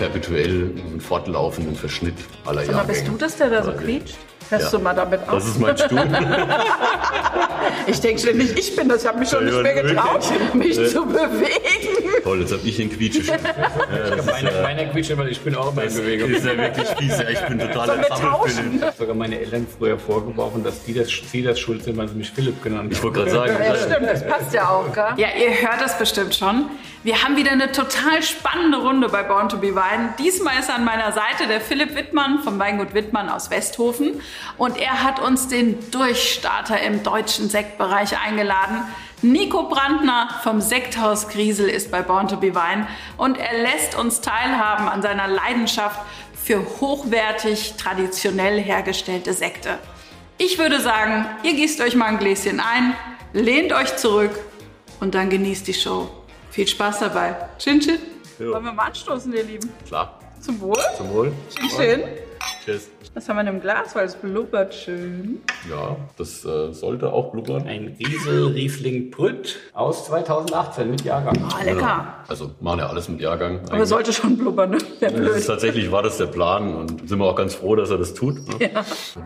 perpetuell einen fortlaufenden Verschnitt aller Sag mal, bist du das, der da so quietscht? Hörst Ja. du mal damit auf? Das ist mein Stuhl. Ich denke ständig, ich bin das. Ich habe mich schon Ja, nicht mehr getraut, mich Ja. zu bewegen. Toll, jetzt habe ich den Quietsche. ja, das ist, Meine, meine quietscht, weil ich bin auch immer in Bewegung. ist ja wirklich fies. Ja, ich bin total? Ich habe sogar meine Eltern früher vorgeworfen, dass die das, sie das schuld sind, weil sie mich Philipp genannt Ich haben. wollte gerade sagen, Ja, stimmt, das passt ja auch, gell? Ja, ihr hört das bestimmt schon. Wir haben wieder eine total spannende Runde bei Born to be Wein. Diesmal ist an meiner Seite der Philipp Wittmann vom Weingut Wittmann aus Westhofen. Und er hat uns den Durchstarter im deutschen Sektbereich eingeladen. Nico Brandner vom Sekthaus Griesel ist bei Born to be Wein und er lässt uns teilhaben an seiner Leidenschaft für hochwertig traditionell hergestellte Sekte. Ich würde sagen, ihr gießt euch mal ein Gläschen ein, lehnt euch zurück und dann genießt die Show. Viel Spaß dabei. Chin, chin. Wollen wir mal anstoßen, ihr Lieben? klar. Zum Wohl. Zum Wohl. Chin, chin. Tschüss. Was haben wir denn im Glas? Weil es blubbert schön. Ja, das äh, sollte auch blubbern. Ein Riesel Riesling Brütt aus 2018 mit Jahrgang. Ah, lecker. Also machen ja alles mit Jahrgang. Aber eigentlich. sollte schon blubbern, ne? Wäre Das ist blöd. tatsächlich war das der Plan und sind wir auch ganz froh, dass er das tut. Ne?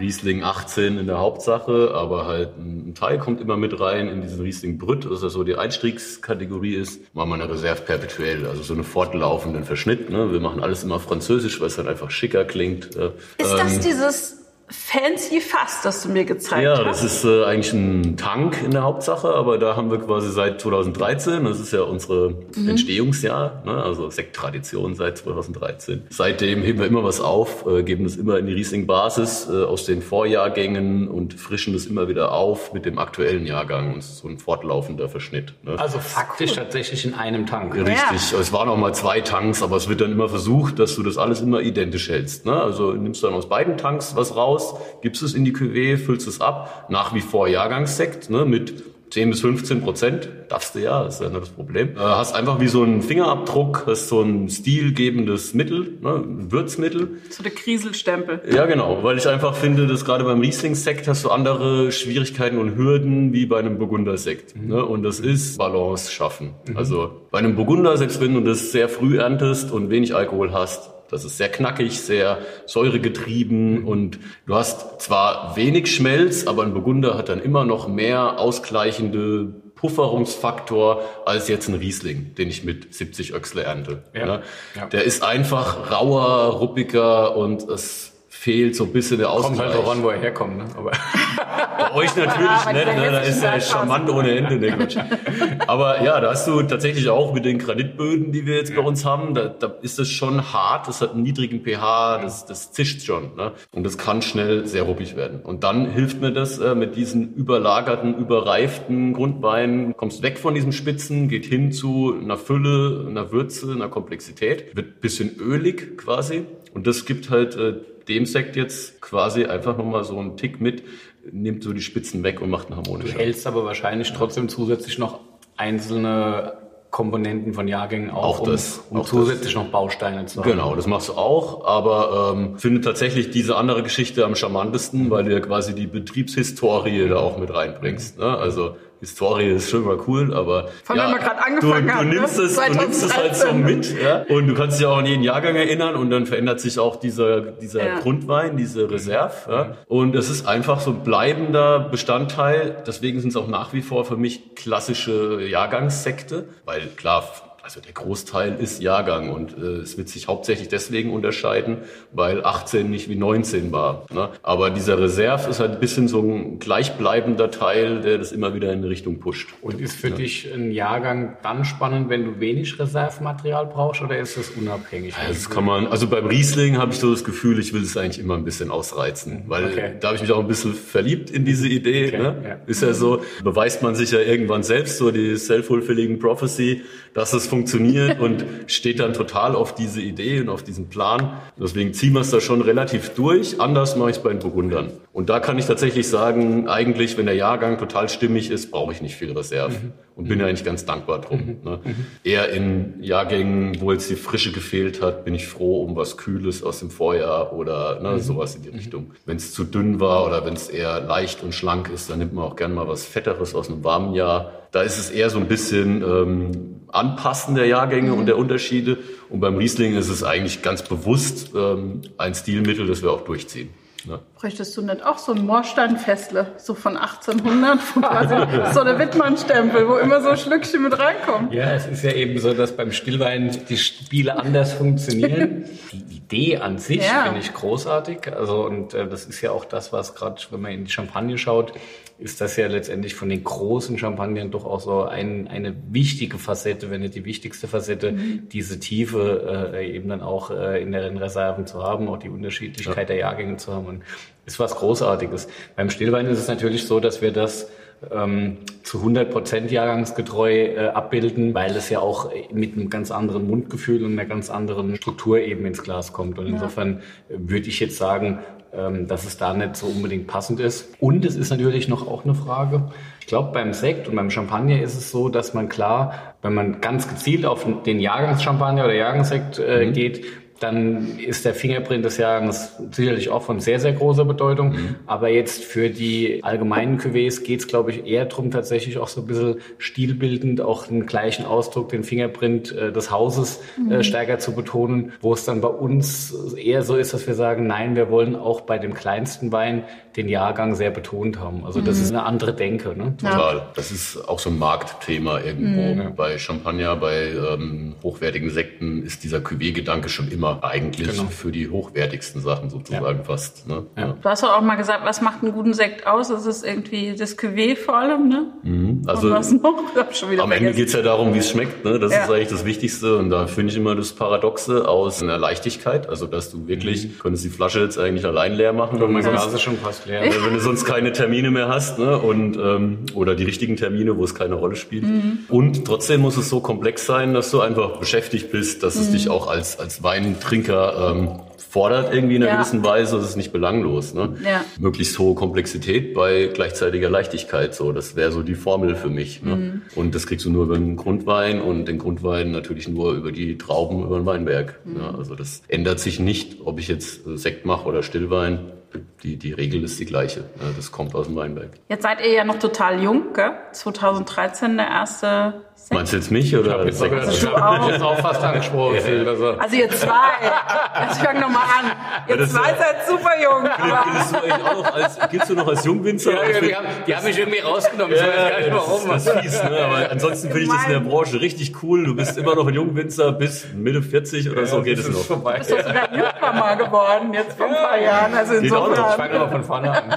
Riesling 18 in der Hauptsache, aber halt ein Teil kommt immer mit rein in diesen Riesling Brütt, dass das so die Einstiegskategorie ist. Machen wir eine Reserve perpetuell, also so eine fortlaufenden Verschnitt. Ne? Wir machen alles immer französisch, weil es dann einfach schicker klingt. äh. Ist das dieses fancy Fass, das du mir gezeigt Ja, hast? das ist äh, eigentlich ein Tank in der Hauptsache, aber da haben wir quasi seit 2013, das ist ja unsere Entstehungsjahr, ne? also Sekttradition seit 2013. Seitdem heben wir immer was auf, äh, geben das immer in die Riesling-Basis äh, aus den Vorjahrgängen und frischen das immer wieder auf mit dem aktuellen Jahrgang. Und es ist so ein fortlaufender Verschnitt. Ne? Also faktisch tatsächlich in einem Tank. Richtig, es waren auch mal zwei Tanks, aber es wird dann immer versucht, dass du das alles immer identisch hältst. Ne? Also nimmst dann aus beiden Tanks was raus, gibst es in die Cuvée, füllst es ab, nach wie vor Jahrgangssekt ne? mit 10 bis 15 Prozent, darfst du ja, das ist ja nicht das Problem. Äh, hast einfach wie so einen Fingerabdruck, hast so ein stilgebendes Mittel, ne? ein Würzmittel. So der Krieselstempel. Ja, genau, weil ich einfach finde, dass gerade beim Riesling-Sekt hast du andere Schwierigkeiten und Hürden wie bei einem Burgundersekt. Ne? Und das ist Balance schaffen. Also bei einem Burgunder, selbst wenn du das sehr früh erntest und wenig Alkohol hast, das ist sehr knackig, sehr säuregetrieben und du hast zwar wenig Schmelz, aber ein Burgunder hat dann immer noch mehr ausgleichende Pufferungsfaktor als jetzt ein Riesling, den ich mit 70 Öchsle ernte. Ja. Ne? Ja. Der ist einfach rauer, ruppiger und es fehlt so ein bisschen der Kommt Ausgleich. halt drauf an, wo er herkommt. Ne? Aber Bei euch natürlich Ah, nicht, ne? da ist er charmant ohne Ende. Ne? Quatsch. Aber ja, da hast du tatsächlich auch mit den Granitböden, die wir jetzt bei uns haben, da, da ist es schon hart, das hat einen niedrigen pH, das, das zischt schon. Ne? Und das kann schnell sehr ruppig werden. Und dann hilft mir das äh, mit diesen überlagerten, überreiften Grundweinen, kommst weg von diesen Spitzen, geht hin zu einer Fülle, einer Würze, einer Komplexität, wird bisschen ölig quasi. Und das gibt halt äh, dem Sekt jetzt quasi einfach nochmal so einen Tick mit, nimmt so die Spitzen weg und macht einen du harmonischen. hältst aber wahrscheinlich trotzdem zusätzlich noch einzelne Komponenten von Jahrgängen auf, Auch das, um, um auch zusätzlich noch Bausteine zu haben. Genau, das machst du auch, aber ähm, finde tatsächlich diese andere Geschichte am charmantesten, weil du ja quasi die Betriebshistorie da auch mit reinbringst. Ne? Also Historie ist schon mal cool, aber wenn wir gerade du, angefangen du, haben, ne? nimmst es, du nimmst es halt so 2013. mit ja? und du kannst dich auch an jeden Jahrgang erinnern und dann verändert sich auch dieser, dieser Ja. Grundwein, diese Reserve. Ja? Und es ist einfach so ein bleibender Bestandteil. Deswegen sind es auch nach wie vor für mich klassische Jahrgangssekte, weil klar, also der Großteil ist Jahrgang und äh, es wird sich hauptsächlich deswegen unterscheiden, weil 18 nicht wie 19 war. Ne? Aber dieser Reserve ist halt ein bisschen so ein gleichbleibender Teil, der das immer wieder in eine Richtung pusht. Und ist für dich ein Jahrgang dann spannend, wenn du wenig Reservematerial brauchst oder ist das unabhängig? Das kann man, also beim Riesling habe ich so das Gefühl, ich will es eigentlich immer ein bisschen ausreizen, weil Okay. da habe ich mich auch ein bisschen verliebt in diese Idee. Okay, ne? ja. Ist ja so, beweist man sich ja irgendwann selbst, so die self-fulfilling prophecy, dass es funktioniert und steht dann total auf diese Idee und auf diesen Plan. Deswegen ziehen wir es da schon relativ durch. Anders mache ich es bei den Burgundern. Und da kann ich tatsächlich sagen, eigentlich, wenn der Jahrgang total stimmig ist, brauche ich nicht viel Reserve. Und bin eigentlich ganz dankbar drum. Ne? Eher in Jahrgängen, wo jetzt die Frische gefehlt hat, bin ich froh um was Kühles aus dem Vorjahr oder ne, sowas in die Richtung. Wenn es zu dünn war oder wenn es eher leicht und schlank ist, dann nimmt man auch gerne mal was Fetteres aus einem warmen Jahr. Da ist es eher so ein bisschen ähm, Anpassen der Jahrgänge mhm. und der Unterschiede. Und beim Riesling ist es eigentlich ganz bewusst ähm, ein Stilmittel, das wir auch durchziehen. Ja. Bräuchtest du nicht auch so ein Moorsteinfessle, so von 1800, quasi so der Wittmann-Stempel, wo immer so Schlückchen mit reinkommen? Ja, es ist ja eben so, dass beim Stillwein die Spiele anders funktionieren. Die Idee an sich ja. finde ich großartig. Also, und äh, das ist ja auch das, was gerade, wenn man in die Champagne schaut, ist das ja letztendlich von den großen Champagnern doch auch so ein, eine wichtige Facette, wenn nicht die wichtigste Facette, mhm. diese Tiefe äh, eben dann auch äh, in den Reserven zu haben, auch die Unterschiedlichkeit ja. der Jahrgänge zu haben. Und ist was Großartiges. Beim Stillwein ist es natürlich so, dass wir das ähm, zu 100 Prozent jahrgangsgetreu äh, abbilden, weil es ja auch mit einem ganz anderen Mundgefühl und einer ganz anderen Struktur eben ins Glas kommt. Und insofern ja. würde ich jetzt sagen, dass es da nicht so unbedingt passend ist. Und es ist natürlich noch auch eine Frage. Ich glaube, beim Sekt und beim Champagner ist es so, dass man klar, wenn man ganz gezielt auf den Jahrgangschampagner oder Jahrgangssekt äh, mhm. geht, dann ist der Fingerprint des Jahres sicherlich auch von sehr, sehr großer Bedeutung. Mhm. Aber jetzt für die allgemeinen Cuvées geht es, glaube ich, eher darum, tatsächlich auch so ein bisschen stilbildend auch den gleichen Ausdruck, den Fingerprint äh, des Hauses äh, mhm. äh, stärker zu betonen, wo es dann bei uns eher so ist, dass wir sagen, nein, wir wollen auch bei dem kleinsten Wein den Jahrgang sehr betont haben. Also das mhm. ist eine andere Denke. Ne? Total. Ja. Das ist auch so ein Marktthema irgendwo. Mhm. Bei Champagner, bei ähm, hochwertigen Sekten ist dieser Cuvée-Gedanke schon immer eigentlich genau. für die hochwertigsten Sachen sozusagen ja. fast. Ne? Ja. Du hast doch auch mal gesagt, was macht einen guten Sekt aus? Das ist irgendwie das Cuvée vor allem, ne? Mhm. Also am vergessen. Ende geht es ja darum, wie es schmeckt. Ne? Das ja. ist eigentlich das Wichtigste. Und da finde ich immer das Paradoxe aus einer Leichtigkeit. Also dass du wirklich, mhm. könntest die Flasche jetzt eigentlich allein leer machen. Und mein Glas schon fast leer. Wenn du sonst keine Termine mehr hast ne? und ähm, oder die richtigen Termine, wo es keine Rolle spielt. Mhm. Und trotzdem muss es so komplex sein, dass du einfach beschäftigt bist, dass es mhm. dich auch als, als Wein Trinker ähm, fordert irgendwie in einer ja. gewissen Weise, das ist nicht belanglos. Ne? Ja. Möglichst hohe Komplexität bei gleichzeitiger Leichtigkeit. So, das wäre so die Formel für mich. Ne? Mhm. Und das kriegst du nur über den Grundwein und den Grundwein natürlich nur über die Trauben über den Weinberg. Mhm. Ne? Also das ändert sich nicht, ob ich jetzt Sekt mache oder Stillwein die, die Regel ist die gleiche. Das kommt aus dem Weinberg. Jetzt seid ihr ja noch total jung, gell? 2013 der erste Sekt. Meinst du jetzt mich oder ich jetzt, also auch. jetzt auch fast angesprochen. Ja. Also. also ihr zwei, jetzt fang noch mal an. Ihr ja, zwei seid super jung. Giltst du giltst noch als Jungwinzer? Ja, ja, die, haben, die haben mich irgendwie rausgenommen. Ja, ich weiß gar nicht warum. Das, ist fies, ne? Aber ansonsten finde ich das in der Branche richtig cool. Du bist immer noch ein Jungwinzer bis Mitte 40 oder so geht es noch. Vorbei. Du bist doch sogar Newcomer geworden, jetzt vor ein paar Jahren. Also insofern. Ich fange aber von vorne an.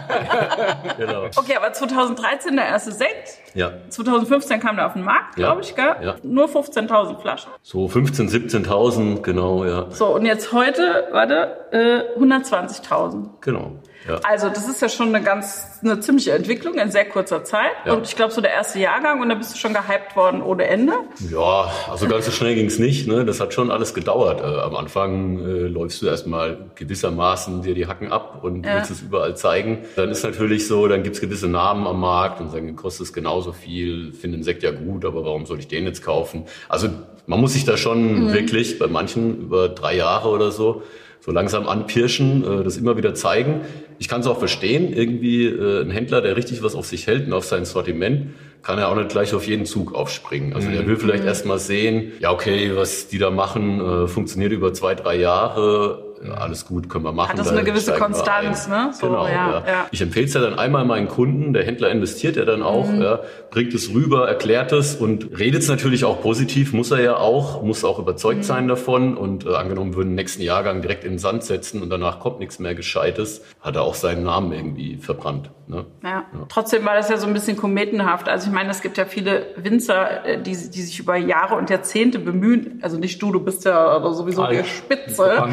genau. Okay, aber 2013 der erste Sekt. Ja. 2015 kam der auf den Markt, glaube ich, gell? Ja. Nur 15.000 Flaschen. So 15, 17.000, genau, ja. So, und jetzt heute, warte, äh, 120.000. Genau. Ja. Also das ist ja schon eine ganz, eine ziemliche Entwicklung in sehr kurzer Zeit. Ja. Und ich glaube, so der erste Jahrgang und da bist du schon gehypt worden ohne Ende. Ja, also ganz so schnell ging es nicht. Ne? Das hat schon alles gedauert. Äh, am Anfang äh, läufst du erstmal gewissermaßen dir die Hacken ab und ja. willst es überall zeigen. Dann ist natürlich so, dann gibt's gewisse Namen am Markt und sagen, kostet es genauso viel, finde den Sekt ja gut, aber warum soll ich den jetzt kaufen? Also man muss sich da schon mhm. wirklich bei manchen über drei Jahre oder so so langsam anpirschen, äh, das immer wieder zeigen. Ich kann es auch verstehen, irgendwie äh, ein Händler, der richtig was auf sich hält und auf sein Sortiment, kann er auch nicht gleich auf jeden Zug aufspringen. Also mhm. der will vielleicht mhm. erst mal sehen, ja okay, was die da machen, äh, funktioniert über zwei, drei Jahre, alles gut, können wir machen. Hat das da eine gewisse Konstanz, ne? So, genau, ja, ja. Ich empfehle es ja dann einmal meinen Kunden, der Händler investiert ja dann auch, mhm. ja, bringt es rüber, erklärt es und redet es natürlich auch positiv, muss er ja auch, muss auch überzeugt mhm. sein davon und äh, angenommen würden nächsten Jahrgang direkt in den Sand setzen und danach kommt nichts mehr Gescheites, hat er auch seinen Namen irgendwie verbrannt. Ne? Ja. ja. Trotzdem war das ja so ein bisschen kometenhaft. Also ich meine, es gibt ja viele Winzer, äh, die, die sich über Jahre und Jahrzehnte bemühen. Also nicht du, du bist ja sowieso ah, die Spitze.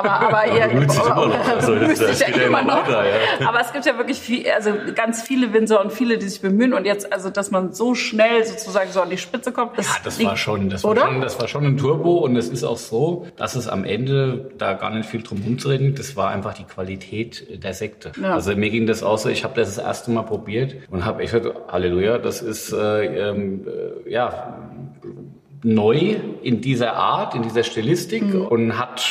Aber, aber ihr, bemüht sich immer noch. Also, das, das ja immer noch. Weiter, ja. Aber es gibt ja wirklich viel, also ganz viele Winzer und viele, die sich bemühen. Und jetzt, also dass man so schnell sozusagen so an die Spitze kommt. Das ja, das war schon, das war schon, das war schon ein Turbo. Und es ist auch so, dass es am Ende da gar nicht viel drum rumzureden. Das war einfach die Qualität der Sekte. Ja. Also mir ging das auch so. Ich habe das das erste Mal probiert und habe echt gesagt, Halleluja, das ist äh, ähm, äh, ja neu in dieser Art, in dieser Stilistik mhm. und hat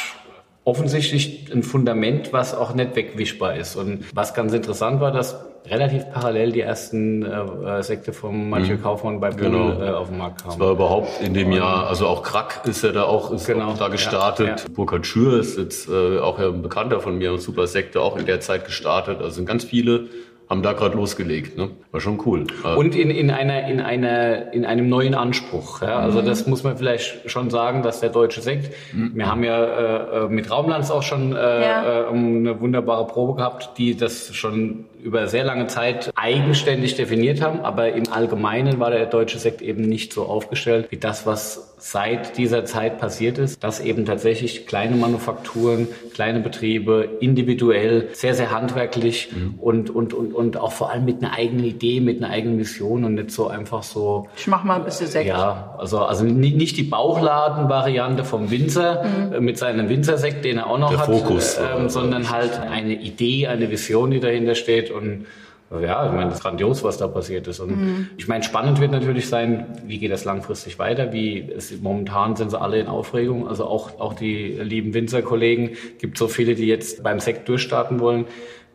offensichtlich ein Fundament, was auch nicht wegwischbar ist. Und was ganz interessant war, dass relativ parallel die ersten äh, Sekte vom Mathieu mhm. Kaufmann bei Bühl genau. äh, auf dem Markt kamen. Das war überhaupt in dem Jahr, also auch Krack ist ja da auch, ist genau. auch da gestartet. Ja, ja. Burkhard Schür ist jetzt äh, auch ja ein Bekannter von mir, Super Sekte, auch in der Zeit gestartet. Also sind ganz viele haben da gerade losgelegt. Ne? War schon cool. Und in, in, einer, in, einer, in einem neuen Anspruch. Ja? Also mhm. das muss man vielleicht schon sagen, dass der deutsche Sekt, mhm. wir haben ja äh, äh mit Raumlands auch schon äh, ja. äh, eine wunderbare Probe gehabt, die das schon über sehr lange Zeit eigenständig definiert haben, aber im Allgemeinen war der deutsche Sekt eben nicht so aufgestellt wie das, was seit dieser Zeit passiert ist, dass eben tatsächlich kleine Manufakturen, kleine Betriebe individuell, sehr, sehr handwerklich mhm. und, und, und, und auch vor allem mit einer eigenen Idee, mit einer eigenen Mission und nicht so einfach so. Ich mach mal ein bisschen Sekt. Ja, also, also nicht die Bauchladen-Variante vom Winzer mhm. Äh, mit seinem Winzersekt, den er auch noch der hat, Fokus, äh, sondern halt eine Idee, eine Vision, die dahinter steht und ja, ich meine, das ist grandios, was da passiert ist. Und mhm. ich meine, spannend wird natürlich sein, wie geht das langfristig weiter? Wie es, momentan sind sie alle in Aufregung. Also auch, auch die lieben Winzerkollegen. Gibt so viele, die jetzt beim Sekt durchstarten wollen.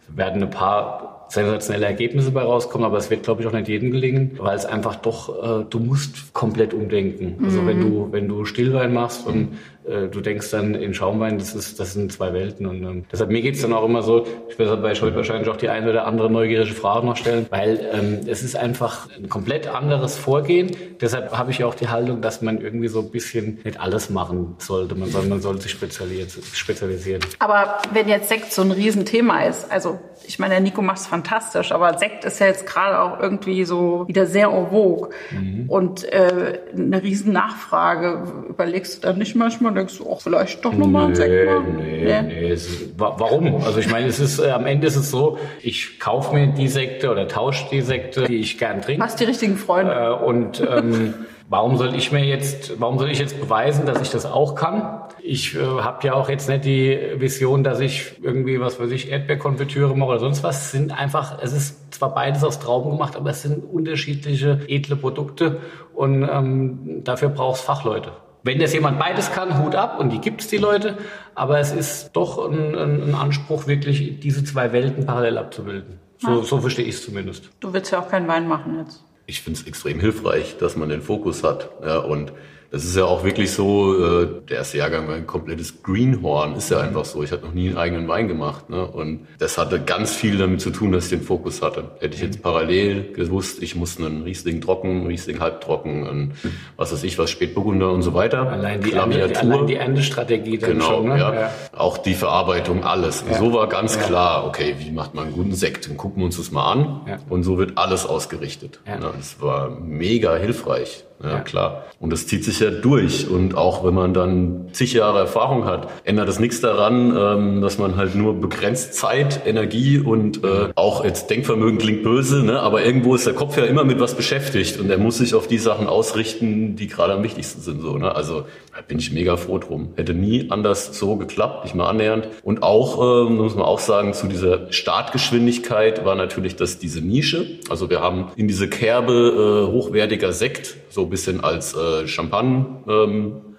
Es werden ein paar sensationelle Ergebnisse bei rauskommen, aber es wird, glaube ich, auch nicht jedem gelingen, weil es einfach doch, äh, du musst komplett umdenken. Also mhm. wenn du, wenn du Stillwein machst und äh, du denkst dann in Schaumwein, das ist, das sind zwei Welten. Und ähm, deshalb mir geht's dann auch immer so, ich werde bei Schuld wahrscheinlich auch die eine oder andere neugierige Frage noch stellen, weil ähm, es ist einfach ein komplett anderes Vorgehen. Deshalb habe ich auch die Haltung, dass man irgendwie so ein bisschen nicht alles machen sollte. Man soll, man soll sich spezialisieren. Aber wenn jetzt Sekt so ein Riesenthema ist, also ich meine, der Nico macht es fantastisch, aber Sekt ist ja jetzt gerade auch irgendwie so wieder sehr en vogue. Mhm. Und äh, eine riesen Nachfrage. Überlegst du dann nicht manchmal und denkst du, auch vielleicht doch nochmal ein Sekt machen? Nee, nee, nee. Ist, warum? Also ich meine, es ist äh, am Ende ist es so, ich kaufe mir die Sekte oder tausche die Sekte, die ich gern trinke. Hast die richtigen Freunde. Äh, und ähm, Warum soll ich mir jetzt, warum soll ich jetzt beweisen, dass ich das auch kann? Ich äh, habe ja auch jetzt nicht die Vision, dass ich irgendwie, was weiß ich, Erdbeerkonfitüre mache oder sonst was. Es sind einfach, es ist zwar beides aus Trauben gemacht, aber es sind unterschiedliche edle Produkte und ähm, dafür brauchst Fachleute. Wenn das jemand beides kann, Hut ab und die gibt es die Leute, aber es ist doch ein, ein Anspruch, wirklich diese zwei Welten parallel abzubilden. So, so verstehe ich es zumindest. Du willst ja auch keinen Wein machen jetzt ich finde es extrem hilfreich, dass man den Fokus hat. Ja, und das ist ja auch wirklich so, äh, der erste Jahrgang war ein komplettes Greenhorn, ist ja einfach so. Ich hatte noch nie einen eigenen Wein gemacht. Ne? Und das hatte ganz viel damit zu tun, dass ich den Fokus hatte. Hätte ich jetzt parallel gewusst, ich muss einen Riesling trocken, Riesling halbtrocken, und was weiß ich, was Spätburgunder und so weiter. Allein die, Ende, allein die Endestrategie dann genau, schon. Ne? Ja. ja. Auch die Verarbeitung, alles. Ja. So war ganz ja. klar, okay, wie macht man einen guten Sekt? Dann gucken wir uns das mal an. Ja. Und so wird alles ausgerichtet. Ja. Das war mega hilfreich. Ja, klar. Und das zieht sich ja durch. Und auch wenn man dann zig Jahre Erfahrung hat, ändert es nichts daran, ähm, dass man halt nur begrenzt Zeit, Energie und äh, auch jetzt Denkvermögen klingt böse, ne? aber irgendwo ist der Kopf ja immer mit was beschäftigt und er muss sich auf die Sachen ausrichten, die gerade am wichtigsten sind. So, ne? Also bin ich mega froh drum. Hätte nie anders so geklappt, nicht mal annähernd. Und auch, äh, muss man auch sagen, zu dieser Startgeschwindigkeit war natürlich das diese Nische. Also wir haben in diese Kerbe äh, hochwertiger Sekt so ein bisschen als äh, Champagne ähm,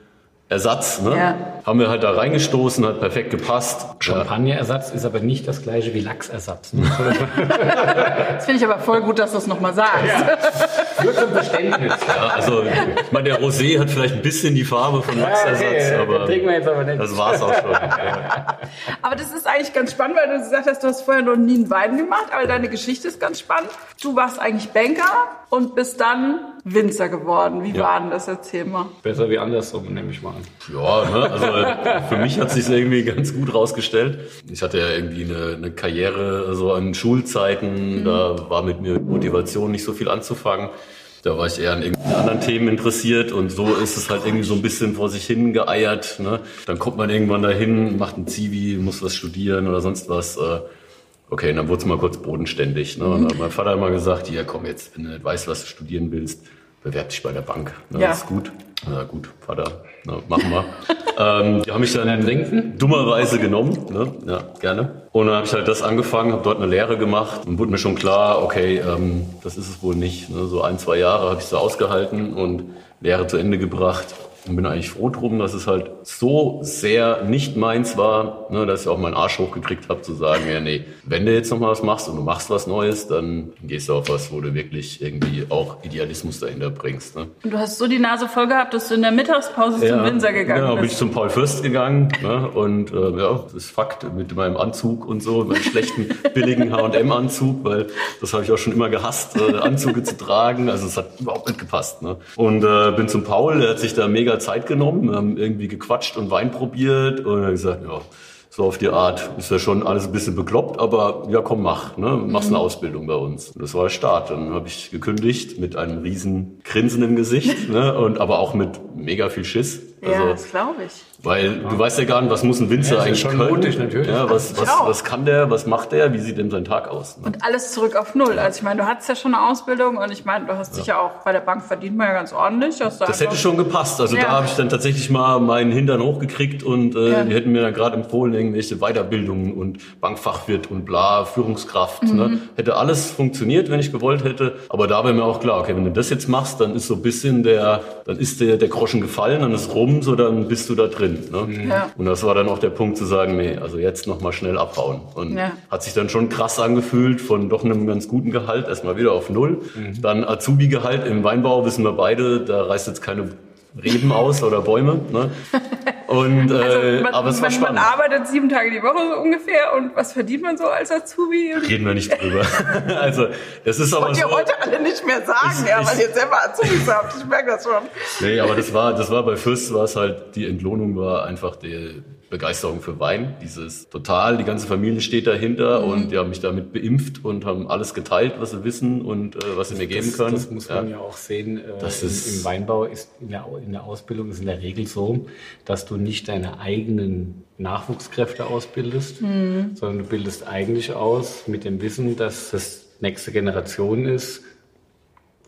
Ersatz, ne? Ja. Haben wir halt da reingestoßen, hat perfekt gepasst. Champagnerersatz ist aber nicht das gleiche wie Lachsersatz. Ne? das finde ich aber voll gut, dass du es nochmal sagst. Ja. Nur zum Verständnis. Ja, also, ich meine, der Rosé hat vielleicht ein bisschen die Farbe von Lachsersatz, ja, okay, aber, wir jetzt aber nicht. das war's auch schon. aber das ist eigentlich ganz spannend, weil du gesagt hast, du hast vorher noch nie einen Wein gemacht, aber deine Geschichte ist ganz spannend. Du warst eigentlich Banker und bist dann Winzer geworden. Wie war denn das? Erzähl mal. Besser wie andersrum, nehme ich mal an. Ja, ne? also für mich hat sich irgendwie ganz gut rausgestellt. Ich hatte ja irgendwie eine, eine Karriere so an Schulzeiten, mhm. da war mit mir Motivation nicht so viel anzufangen. Da war ich eher an irgendwelchen anderen Themen interessiert und so ist es halt irgendwie so ein bisschen vor sich hin geeiert. Ne? Dann kommt man irgendwann dahin, macht ein Zivi, muss was studieren oder sonst was. Äh, okay, dann wurde es mal kurz bodenständig. Ne? Und dann hat mein Vater immer gesagt, ja komm jetzt, wenn du nicht weißt, was du studieren willst, bewerb dich bei der Bank. Ne? Ja. Das ist gut. Na gut, Vater, na, machen wir. ähm, die haben mich dann trinken? dummerweise genommen. Ne? Ja, gerne. Und dann habe ich halt das angefangen, habe dort eine Lehre gemacht und wurde mir schon klar, okay, ähm, das ist es wohl nicht. Ne? So ein, zwei Jahre habe ich so ausgehalten und Lehre zu Ende gebracht. Und bin eigentlich froh drum, dass es halt so sehr nicht meins war, ne, dass ich auch meinen Arsch hochgekriegt habe, zu sagen, ja nee, wenn du jetzt noch mal was machst und du machst was Neues, dann gehst du auf was, wo du wirklich irgendwie auch Idealismus dahinter bringst. Ne. Und du hast so die Nase voll gehabt, dass du in der Mittagspause ja, zum Winzer gegangen ja, bist. Ja, bin ich zum Paul Fürst gegangen ne, und äh, ja, das ist Fakt mit meinem Anzug und so, meinem schlechten, billigen H&M-Anzug, weil das habe ich auch schon immer gehasst, äh, Anzüge zu tragen, also es hat überhaupt nicht gepasst. Ne. Und äh, bin zum Paul, der hat sich da mega Zeit genommen, haben irgendwie gequatscht und Wein probiert und hat gesagt, ja, so auf die Art. Ist ja schon alles ein bisschen bekloppt, aber ja, komm, mach. Ne? Machst eine mhm. Ausbildung bei uns. Und das war der Start. Dann habe ich gekündigt mit einem riesen Grinsen im Gesicht, ne? und aber auch mit mega viel Schiss. Also, ja, das glaube ich. Weil ja. du weißt ja gar nicht, was muss ein Winzer ja, eigentlich schon können. Mutig, natürlich. Ja, was, was, was kann der, was macht der, wie sieht denn sein Tag aus? Ne? Und alles zurück auf Null. Also ich meine, du hattest ja schon eine Ausbildung und ich meine, du hast dich ja auch bei der Bank verdient man ja ganz ordentlich. das hätte schon gepasst. Also da habe ich dann tatsächlich mal meinen Hintern hochgekriegt und äh, die hätten mir dann gerade empfohlen, irgendwelche Weiterbildungen und Bankfachwirt und bla, Führungskraft. Ne? Mhm. Ne? Hätte alles funktioniert, wenn ich gewollt hätte. Aber da wäre mir auch klar, okay, wenn du das jetzt machst, dann ist so ein bisschen der, dann ist der, der Groschen gefallen, dann ist rum, so dann bist du da drin. Ne? Ja. Und das war dann auch der Punkt zu sagen, nee, also jetzt nochmal schnell abhauen. Und ja. hat sich dann schon krass angefühlt, von doch einem ganz guten Gehalt erstmal wieder auf Null. Mhm. Dann Azubi-Gehalt im Weinbau, wissen wir beide, da reißt jetzt keine Reben aus oder Bäume. Ne? Und, äh, also man, aber es war man, spannend. Man arbeitet sieben Tage die Woche so ungefähr und was verdient man so als Azubi? Reden wir nicht drüber. also das ist aber und so. ihr heute alle nicht mehr sagen, ich, ja, weil ihr selber Azubis habt. Ich merke das schon. Nee, aber das war, das war bei Fürst war es halt, die Entlohnung war einfach der Begeisterung für Wein. Dieses total, die ganze Familie steht dahinter mhm. und die haben mich damit beimpft und haben alles geteilt, was sie wissen und äh, was sie mir geben das, können. Das muss man ja, ja auch sehen. Äh, das im, ist, Im Weinbau ist in der, in der Ausbildung ist in der Regel so, dass du nicht deine eigenen Nachwuchskräfte ausbildest, mhm. sondern du bildest eigentlich aus mit dem Wissen, dass das nächste Generation ist,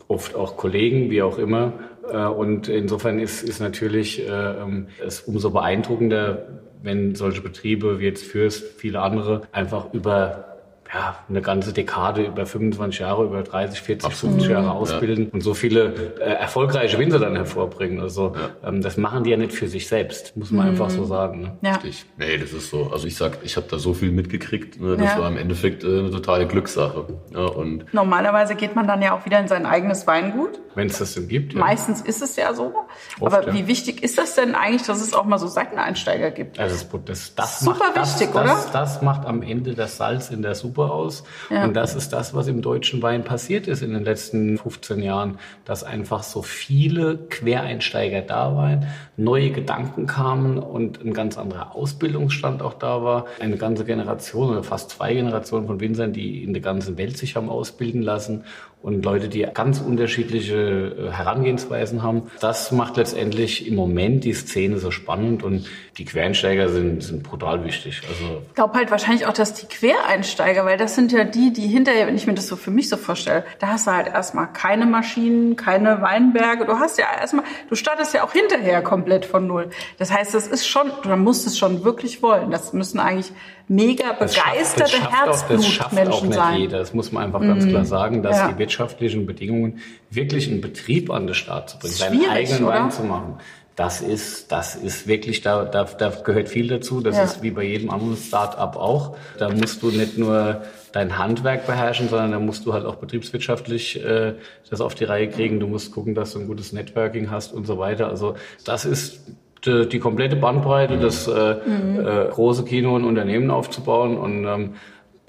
oft auch Kollegen, wie auch immer. Äh, und insofern ist, ist natürlich äh, ähm, es umso beeindruckender, wenn solche Betriebe wie jetzt Fürst, viele andere einfach über ja, eine ganze Dekade, über 25 Jahre, über 30, 40, Absolut. 50 Jahre ausbilden ja. und so viele äh, erfolgreiche Winzer dann hervorbringen. Also ja. ähm, das machen die ja nicht für sich selbst, muss man mhm. einfach so sagen. Ne? Ja. Richtig. Nee, das ist so. Also ich sag, ich habe da so viel mitgekriegt. Ne? Das ja. war im Endeffekt äh, eine totale Glückssache. Ja, und Normalerweise geht man dann ja auch wieder in sein eigenes Weingut. Wenn es das denn gibt. Ja. Meistens ist es ja so. Oft, Aber wie wichtig ist das denn eigentlich, dass es auch mal so Seiteneinsteiger gibt? Also das, das, das Super macht, wichtig, das, oder? Das, das macht am Ende das Salz in der Suppe super aus. Ja. Und das ist das, was im deutschen Wein passiert ist in den letzten 15 Jahren, dass einfach so viele Quereinsteiger da waren, neue Gedanken kamen und ein ganz anderer Ausbildungsstand auch da war. Eine ganze Generation oder fast zwei Generationen von Winzern, die in der ganzen Welt sich haben ausbilden lassen und Leute, die ganz unterschiedliche äh, Herangehensweisen haben. Das macht letztendlich im Moment die Szene so spannend und die Quereinsteiger sind, sind brutal wichtig. Also ich glaube halt wahrscheinlich auch, dass die Quereinsteiger, weil das sind ja die, die hinterher, wenn ich mir das so für mich so vorstelle, da hast du halt erstmal keine Maschinen, keine Weinberge. Du hast ja erstmal, du startest ja auch hinterher komplett von Null. Das heißt, das ist schon, du musst es schon wirklich wollen. Das müssen eigentlich mega begeisterte Herzblutmenschen sein. Jeder. Das muss man einfach ganz klar mhm. sagen, dass ja. die wirtschaftlichen Bedingungen wirklich einen Betrieb an den Start zu bringen, seinen eigenen oder? Wein zu machen. Das ist, das ist wirklich, da, da, da gehört viel dazu. Das ja. ist wie bei jedem anderen Start-up auch. Da musst du nicht nur dein Handwerk beherrschen, sondern da musst du halt auch betriebswirtschaftlich äh, das auf die Reihe kriegen. Du musst gucken, dass du ein gutes Networking hast und so weiter. Also das ist die, die komplette Bandbreite, das äh, mhm. äh, große Kino und Unternehmen aufzubauen und ähm,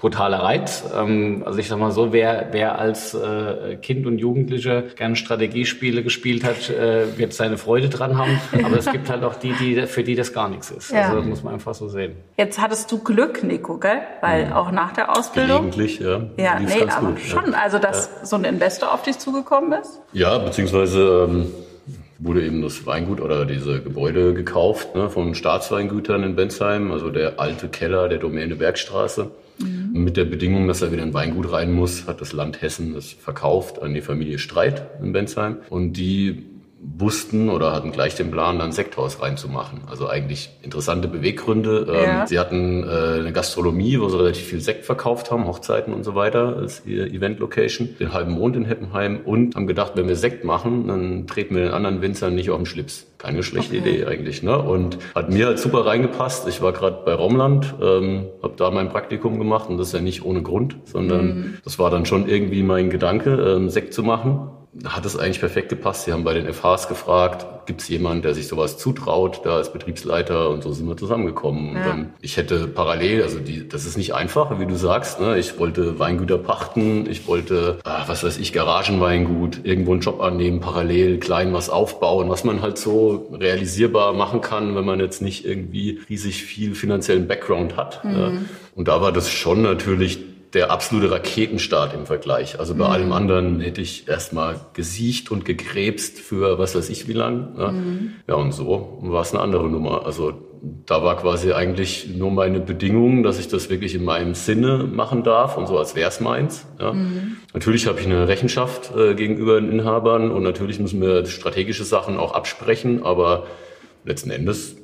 brutaler Reiz. Ähm, also ich sag mal so, wer, wer als äh, Kind und Jugendlicher gerne Strategiespiele gespielt hat, äh, wird seine Freude dran haben. Aber es gibt halt auch die, die für die das gar nichts ist. Ja. Also das muss man einfach so sehen. Jetzt hattest du Glück, Nico, gell? Weil mhm. auch nach der Ausbildung. Gelegentlich, ja. Ja, nee, aber gut, schon. Ja. Also dass ja. so ein Investor auf dich zugekommen ist? Ja, beziehungsweise ähm, wurde eben das Weingut oder diese Gebäude gekauft ne, von Staatsweingütern in Bensheim, also der alte Keller der Domäne Bergstraße. Mhm. Mit der Bedingung, dass er wieder in Weingut rein muss, hat das Land Hessen das verkauft an die Familie Streit in Bensheim. Und die wussten oder hatten gleich den Plan, dann Sekthaus reinzumachen. Also eigentlich interessante Beweggründe. Ähm, ja. Sie hatten äh, eine Gastronomie, wo sie relativ viel Sekt verkauft haben, Hochzeiten und so weiter als ihr Event-Location, den halben Mond in Heppenheim und haben gedacht, wenn wir Sekt machen, dann treten wir den anderen Winzern nicht auf den Schlips. Keine schlechte okay. Idee eigentlich. Ne? Und hat mir halt super reingepasst. Ich war gerade bei Raumland, ähm, habe da mein Praktikum gemacht und das ist ja nicht ohne Grund, sondern mhm. das war dann schon irgendwie mein Gedanke, ähm, Sekt zu machen hat es eigentlich perfekt gepasst. Sie haben bei den FHs gefragt, gibt es jemanden, der sich sowas zutraut, da als Betriebsleiter und so sind wir zusammengekommen. Ja. Dann, ich hätte parallel, also die, das ist nicht einfach, wie du sagst. Ne? Ich wollte Weingüter pachten, ich wollte, ah, was weiß ich, Garagenweingut, irgendwo einen Job annehmen, parallel klein was aufbauen, was man halt so realisierbar machen kann, wenn man jetzt nicht irgendwie riesig viel finanziellen Background hat. Mhm. Ne? Und da war das schon natürlich der absolute Raketenstart im Vergleich. Also bei mhm. allem anderen hätte ich erstmal gesiecht und gegräbst für was weiß ich wie lang. Ja, mhm. ja und so war es eine andere Nummer. Also da war quasi eigentlich nur meine Bedingung, dass ich das wirklich in meinem Sinne machen darf und so als wäre es meins. Ja. Mhm. Natürlich habe ich eine Rechenschaft äh, gegenüber den Inhabern und natürlich müssen wir strategische Sachen auch absprechen, aber letzten Endes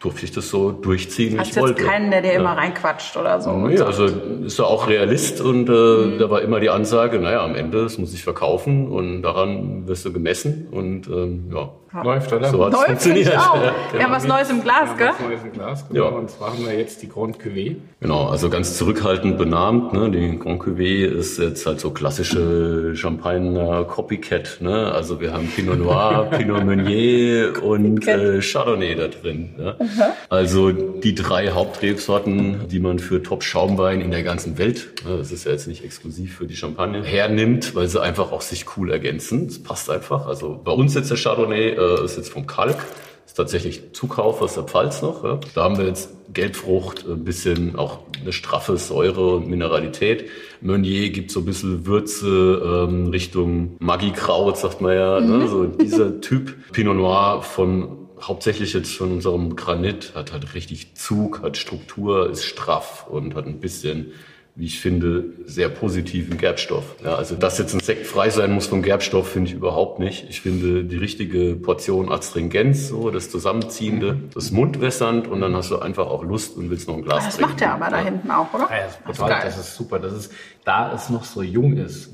durfte ich das so durchziehen, wie ich jetzt wollte. keinen, der dir ja. immer reinquatscht oder so? Nee, also ist er auch Realist und äh, mhm. da war immer die Ansage, naja, am Ende, es muss sich verkaufen und daran wirst du gemessen und ähm, ja, Läuft, oder? So hat es funktioniert. Auch. Ja, genau. ja, was Neues im Glas, gell? Was Neues im Glas, genau. Ja. Und zwar haben wir jetzt die Grand Cuvée. Genau, also ganz zurückhaltend benannt. Ne? Die Grand Cuvée ist jetzt halt so klassische Champagner Copycat. Ne? Also wir haben Pinot Noir, Pinot Meunier und äh, Chardonnay da drin. Ne? Also die drei Hauptrebsorten, die man für Top-Schaumwein in der ganzen Welt, ne? das ist ja jetzt nicht exklusiv für die Champagne, hernimmt, weil sie einfach auch sich cool ergänzen. Das passt einfach. Also bei uns jetzt der Chardonnay äh, ist jetzt vom Kalk. Ist tatsächlich Zukauf aus der Pfalz noch. Ja. Da haben wir jetzt Gelbfrucht, ein bisschen auch eine straffe Säure und Mineralität. Meunier gibt so ein bisschen Würze ähm, Richtung Maggi-Kraut, sagt man ja. Ne? Mhm. Ne? So dieser Typ. Pinot Noir von hauptsächlich jetzt von unserem Granit hat halt richtig Zug, hat Struktur, ist straff und hat ein bisschen wie ich finde, sehr positiven Gerbstoff. Ja, also, dass jetzt ein Sekt frei sein muss vom Gerbstoff, finde ich überhaupt nicht. Ich finde die richtige Portion Astringenz, so das Zusammenziehende, das Mundwässernd und dann hast du einfach auch Lust und willst noch ein Glas das trinken. Das macht er aber da hinten auch, oder? Ja, das, ist total, das ist super. Das ist, da es noch so jung ist,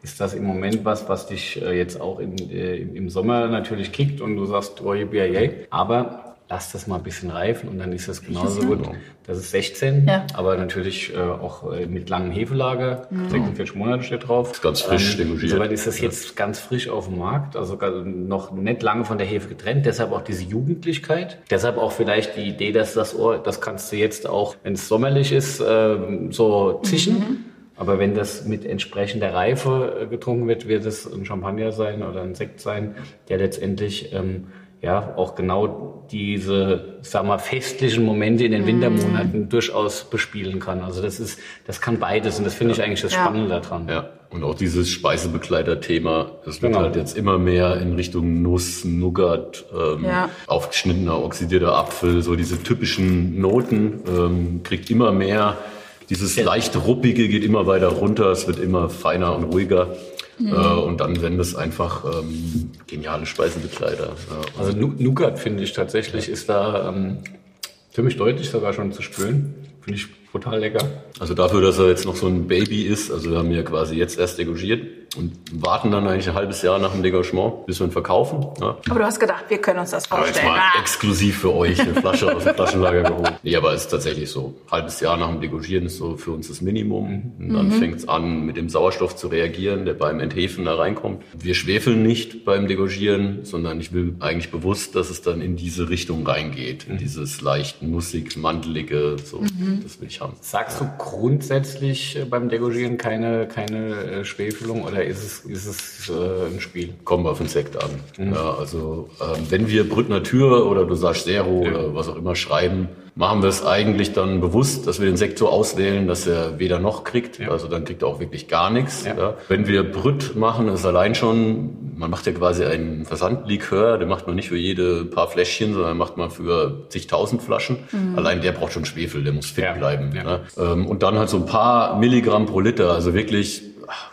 ist das im Moment was, was dich äh, jetzt auch in, äh, im Sommer natürlich kickt und du sagst, oh, yeah, Aber lass das mal ein bisschen reifen und dann ist das genauso gut. Das ist 16, ja. aber natürlich äh, auch äh, mit langem Hefelager. Mhm. 46 Monate steht drauf. ist ganz frisch ähm, Soweit ist das jetzt ganz frisch auf dem Markt, also noch nicht lange von der Hefe getrennt. Deshalb auch diese Jugendlichkeit. Deshalb auch vielleicht die Idee, dass das Ohr, das kannst du jetzt auch, wenn es sommerlich ist, äh, so zischen. Mhm. Aber wenn das mit entsprechender Reife äh, getrunken wird, wird es ein Champagner sein oder ein Sekt sein, der letztendlich ähm, ja auch genau diese, sag mal, festlichen Momente in den Wintermonaten mm. durchaus bespielen kann. Also das ist, das kann beides und das finde ich eigentlich das ja. Spannende daran. Ja. Und auch dieses Speisebegleiter-Thema, das wird genau. halt jetzt immer mehr in Richtung Nuss, Nougat, ähm, ja. aufgeschnittener, oxidierter Apfel, so diese typischen Noten, ähm, kriegt immer mehr. Dieses leicht ruppige geht immer weiter runter, es wird immer feiner und ruhiger. Mhm. Äh, und dann werden das einfach ähm, geniale Speisebekleider. Ja. Also Nougat finde ich tatsächlich ist da ähm, ziemlich deutlich sogar schon zu spüren. Finde ich total lecker. Also dafür, dass er jetzt noch so ein Baby ist, also wir haben ja quasi jetzt erst degorgiert und warten dann eigentlich ein halbes Jahr nach dem Degorgement, bis wir ihn verkaufen. Ja. Aber du hast gedacht, wir können uns das vorstellen. Aber jetzt mal ah. exklusiv für euch eine Flasche aus dem Flaschenlager geholt. Nee, aber es ist tatsächlich so. Ein halbes Jahr nach dem Degorgieren ist so für uns das Minimum. Und dann mhm. fängt es an, mit dem Sauerstoff zu reagieren, der beim Enthefen da reinkommt. Wir schwefeln nicht beim Degorgieren, sondern ich will eigentlich bewusst, dass es dann in diese Richtung reingeht. In mhm. dieses leicht nussig, mandelige, so. Mhm. Das will ich haben. Sagst du grundsätzlich äh, beim Degorgieren keine, keine äh, Schwefelung oder ist es, ist es äh, ein Spiel? Kommen wir auf den Sekt an. Mhm. Ja, also ähm, wenn wir Brüt Natur oder du sagst Zero ja. oder was auch immer schreiben, machen wir es eigentlich dann bewusst, dass wir den Sektor auswählen, dass er weder noch kriegt. Ja. Also dann kriegt er auch wirklich gar nichts. Ja. Ja. Wenn wir Brüt machen, ist allein schon, man macht ja quasi einen Versandlikör, den macht man nicht für jede paar Fläschchen, sondern macht man für zigtausend Flaschen. Mhm. Allein der braucht schon Schwefel, der muss fit bleiben. Ähm, und dann halt so ein paar Milligramm pro Liter, also wirklich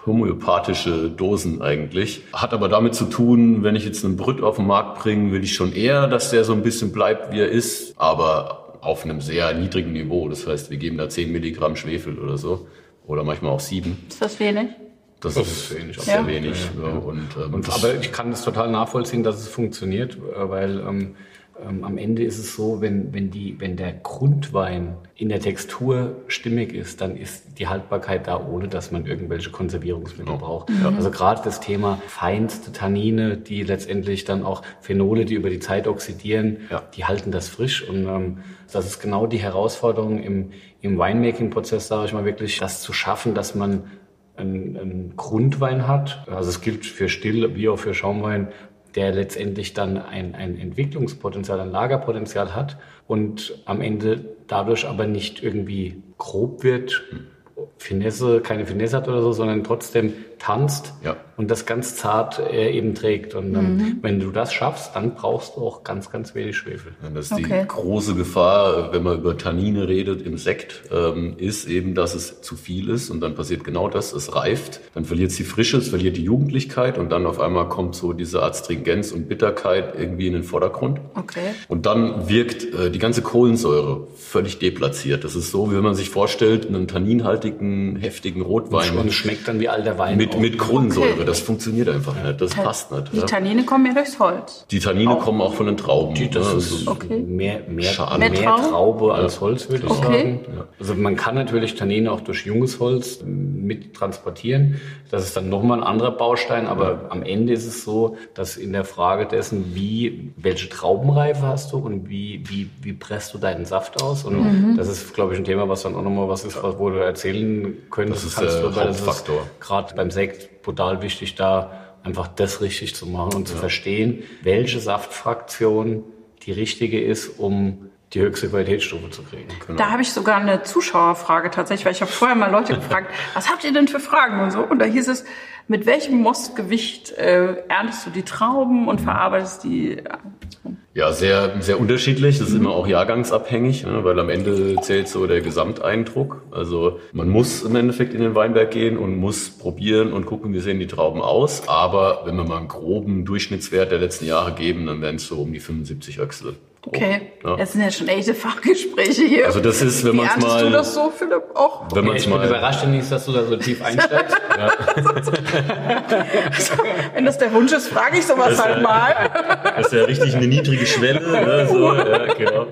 homöopathische Dosen eigentlich. Hat aber damit zu tun, wenn ich jetzt einen Brüt auf den Markt bringe, will ich schon eher, dass der so ein bisschen bleibt, wie er ist, aber auf einem sehr niedrigen Niveau. Das heißt, wir geben da 10 Milligramm Schwefel oder so. Oder manchmal auch 7. Ist das wenig? Das, das ist wenig, sehr ja. wenig. Ja, ja. Und, ähm, und, aber ich kann das total nachvollziehen, dass es funktioniert, äh, weil ähm, ähm, am Ende ist es so, wenn, wenn, die, wenn der Grundwein in der Textur stimmig ist, dann ist die Haltbarkeit da, ohne dass man irgendwelche Konservierungsmittel ja. braucht. Mhm. Also gerade das Thema feinste Tannine, die letztendlich dann auch Phenole, die über die Zeit oxidieren, ja. die halten das frisch. Und ähm, das ist genau die Herausforderung im, im Winemaking-Prozess, sage ich mal wirklich, das zu schaffen, dass man einen, einen Grundwein hat. Also es gilt für Still wie auch für Schaumwein, der letztendlich dann ein, ein Entwicklungspotenzial, ein Lagerpotenzial hat und am Ende dadurch aber nicht irgendwie grob wird, Finesse, keine Finesse hat oder so, sondern trotzdem tanzt ja. und das ganz zart äh, eben trägt. Und ähm, mhm. wenn du das schaffst, dann brauchst du auch ganz, ganz wenig Schwefel. Ja, das ist okay. die große Gefahr, wenn man über Tannine redet im Sekt, ähm, ist eben, dass es zu viel ist und dann passiert genau das, es reift, dann verliert es die Frische, es verliert die Jugendlichkeit und dann auf einmal kommt so diese Astringenz und Bitterkeit irgendwie in den Vordergrund. Okay. Und dann wirkt äh, die ganze Kohlensäure völlig deplatziert. Das ist so, wie wenn man sich vorstellt, einen tanninhaltigen, heftigen Rotwein. Und schmeckt dann wie alter Wein mit, mit Kohlensäure. Okay. Das funktioniert einfach nicht. Das passt nicht. Die Tannine kommen ja durchs Holz. Die Tannine auch. kommen auch von den Trauben. Die, das ist okay. mehr, mehr, mehr, mehr Traube als Holz, würde ich okay. sagen. Also man kann natürlich Tannine auch durch junges Holz mit transportieren. Das ist dann nochmal ein anderer Baustein. Aber am Ende ist es so, dass in der Frage dessen, wie, welche Traubenreife hast du und wie, wie, wie presst du deinen Saft aus? Und mhm. das ist, glaube ich, ein Thema, was dann auch nochmal was ist, wo du erzählen könntest. Das ist der Hauptfaktor. Gerade beim Sekt brutal wichtig, da einfach das richtig zu machen und ja. zu verstehen, welche Saftfraktion die richtige ist, um die höchste Qualitätsstufe zu kriegen. Genau. Da habe ich sogar eine Zuschauerfrage tatsächlich, weil ich habe vorher mal Leute gefragt, was habt ihr denn für Fragen und so? Und da hieß es, mit welchem Mostgewicht äh, erntest du die Trauben und verarbeitest die? Ja, sehr, sehr unterschiedlich. Das ist mhm. immer auch jahrgangsabhängig, ne, weil am Ende zählt so der Gesamteindruck. Also man muss im Endeffekt in den Weinberg gehen und muss probieren und gucken, wie sehen die Trauben aus. Aber wenn wir mal einen groben Durchschnittswert der letzten Jahre geben, dann wären es so um die 75 Öchsel. Okay, ja. das sind ja schon echte Fachgespräche hier. Also das ist, wenn man es mal... du das so, Philipp, auch? Wenn okay, ich mal, bin überrascht nicht, dass du da so tief einsteigst. ja. also, wenn das der Wunsch ist, frage ich sowas halt mal. Das ist ja richtig eine niedrige Schwelle. Ne? So, ja, genau.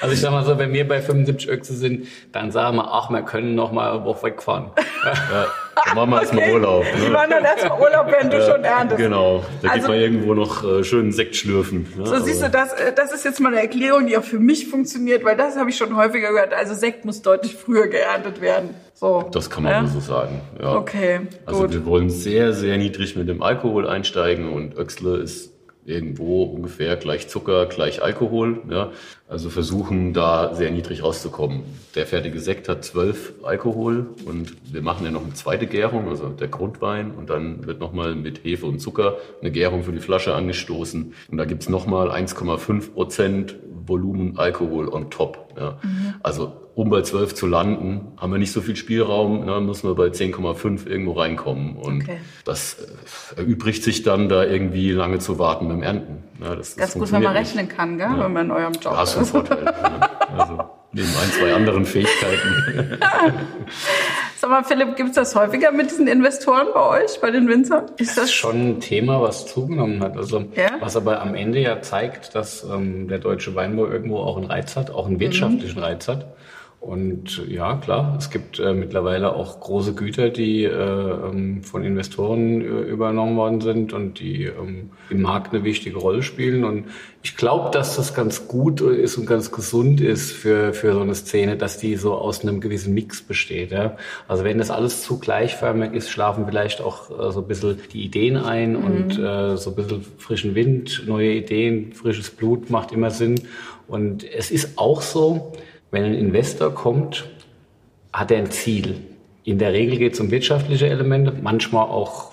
Also ich sag mal so, wenn wir bei 75 Öchse sind, dann sagen wir, ach, wir können noch mal eine Woche wegfahren. Ja, dann machen wir erstmal okay. Urlaub. Ne? Die machen dann erstmal Urlaub, wenn du ja, schon erntest. Genau, da also, geht man irgendwo noch äh, schön Sekt schlürfen. Ne? So siehst du, das, äh, das ist jetzt mal eine Erklärung, die auch für mich funktioniert, weil das habe ich schon häufiger gehört. Also Sekt muss deutlich früher geerntet werden. So, das kann man ja? so sagen. Ja. Okay, Also gut. wir wollen sehr, sehr niedrig mit dem Alkohol einsteigen und Öxle ist irgendwo ungefähr gleich Zucker, gleich Alkohol. Ja. Also versuchen da sehr niedrig rauszukommen. Der fertige Sekt hat zwölf Alkohol und wir machen ja noch eine zweite Gärung, also der Grundwein und dann wird nochmal mit Hefe und Zucker eine Gärung für die Flasche angestoßen und da gibt's nochmal 1,5 Prozent Volumen Alkohol on top. Ja. Mhm. Also um bei 12 zu landen, haben wir nicht so viel Spielraum, ne, müssen wir bei 10,5 irgendwo reinkommen. Und okay. das äh, erübrigt sich dann, da irgendwie lange zu warten beim Ernten. Ja, das, das, das gut, wenn man rechnen kann, gell, ja. wenn man in eurem Job da hast du einen Vorteil. ne? Also neben ein, zwei anderen Fähigkeiten. Sag mal, Philipp, gibt es das häufiger mit diesen Investoren bei euch, bei den Winzern? Ist das, das ist schon ein Thema, was zugenommen hat. Also ja? was aber am Ende ja zeigt, dass ähm, der deutsche Weinbau irgendwo auch einen Reiz hat, auch einen wirtschaftlichen mhm. Reiz hat. Und ja, klar, es gibt äh, mittlerweile auch große Güter, die äh, ähm, von Investoren äh, übernommen worden sind und die ähm, im Markt eine wichtige Rolle spielen. Und ich glaube, dass das ganz gut ist und ganz gesund ist für, für so eine Szene, dass die so aus einem gewissen Mix besteht. Ja? Also wenn das alles zu gleichförmig ist, schlafen vielleicht auch äh, so ein bisschen die Ideen ein mhm. und äh, so ein bisschen frischen Wind, neue Ideen, frisches Blut macht immer Sinn. Und es ist auch so, wenn ein Investor kommt, hat er ein Ziel. In der Regel geht es um wirtschaftliche Elemente, manchmal auch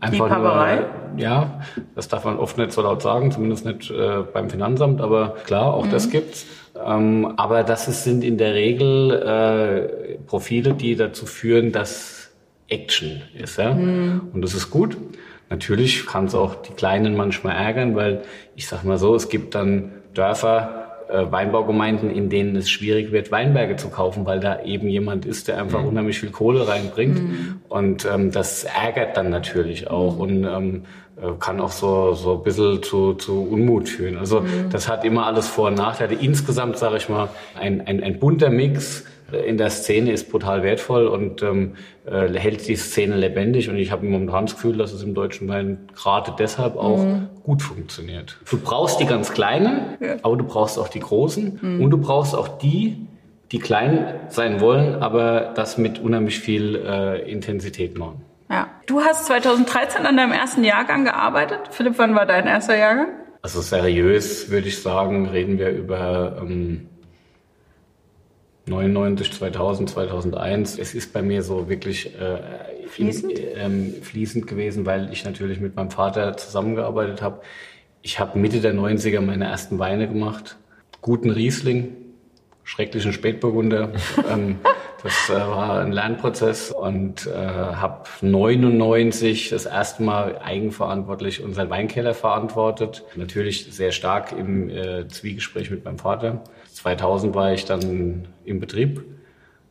einfach nur, ja, das darf man oft nicht so laut sagen, zumindest nicht äh, beim Finanzamt, aber klar, auch mhm. das gibt's. Ähm, aber das ist, sind in der Regel äh, Profile, die dazu führen, dass Action ist. Ja? Mhm. Und das ist gut. Natürlich kann es auch die Kleinen manchmal ärgern, weil ich sag mal so, es gibt dann Dörfer, Weinbaugemeinden, in denen es schwierig wird, Weinberge zu kaufen, weil da eben jemand ist, der einfach mhm. unheimlich viel Kohle reinbringt. Mhm. Und ähm, das ärgert dann natürlich auch. Mhm. Und ähm, äh, kann auch so, so ein bisschen zu, zu Unmut führen. Also mhm. das hat immer alles Vor- und Nachteile. Insgesamt, sage ich mal, ein, ein, ein bunter Mix in der Szene ist brutal wertvoll und ähm, äh, hält die Szene lebendig. Und ich habe momentan das Gefühl, dass es im deutschen Wein gerade deshalb auch mhm. gut funktioniert. Du brauchst die ganz Kleinen, ja. aber du brauchst auch die Großen mhm. und du brauchst auch die, die klein sein wollen, aber das mit unheimlich viel äh, Intensität machen. Ja. Du hast 2013 an deinem ersten Jahrgang gearbeitet. Philipp, wann war dein erster Jahrgang? Also seriös würde ich sagen, reden wir über ähm, 99, 2000, 2001. Es ist bei mir so wirklich äh, fließend? Ähm, fließend gewesen, weil ich natürlich mit meinem Vater zusammengearbeitet habe. Ich habe Mitte der 90er meine ersten Weine gemacht. Guten Riesling, schrecklichen Spätburgunder. ähm, das äh, war ein Lernprozess und äh, habe 99 das erste Mal eigenverantwortlich unseren Weinkeller verantwortet. Natürlich sehr stark im äh, Zwiegespräch mit meinem Vater. 2000 war ich dann im Betrieb.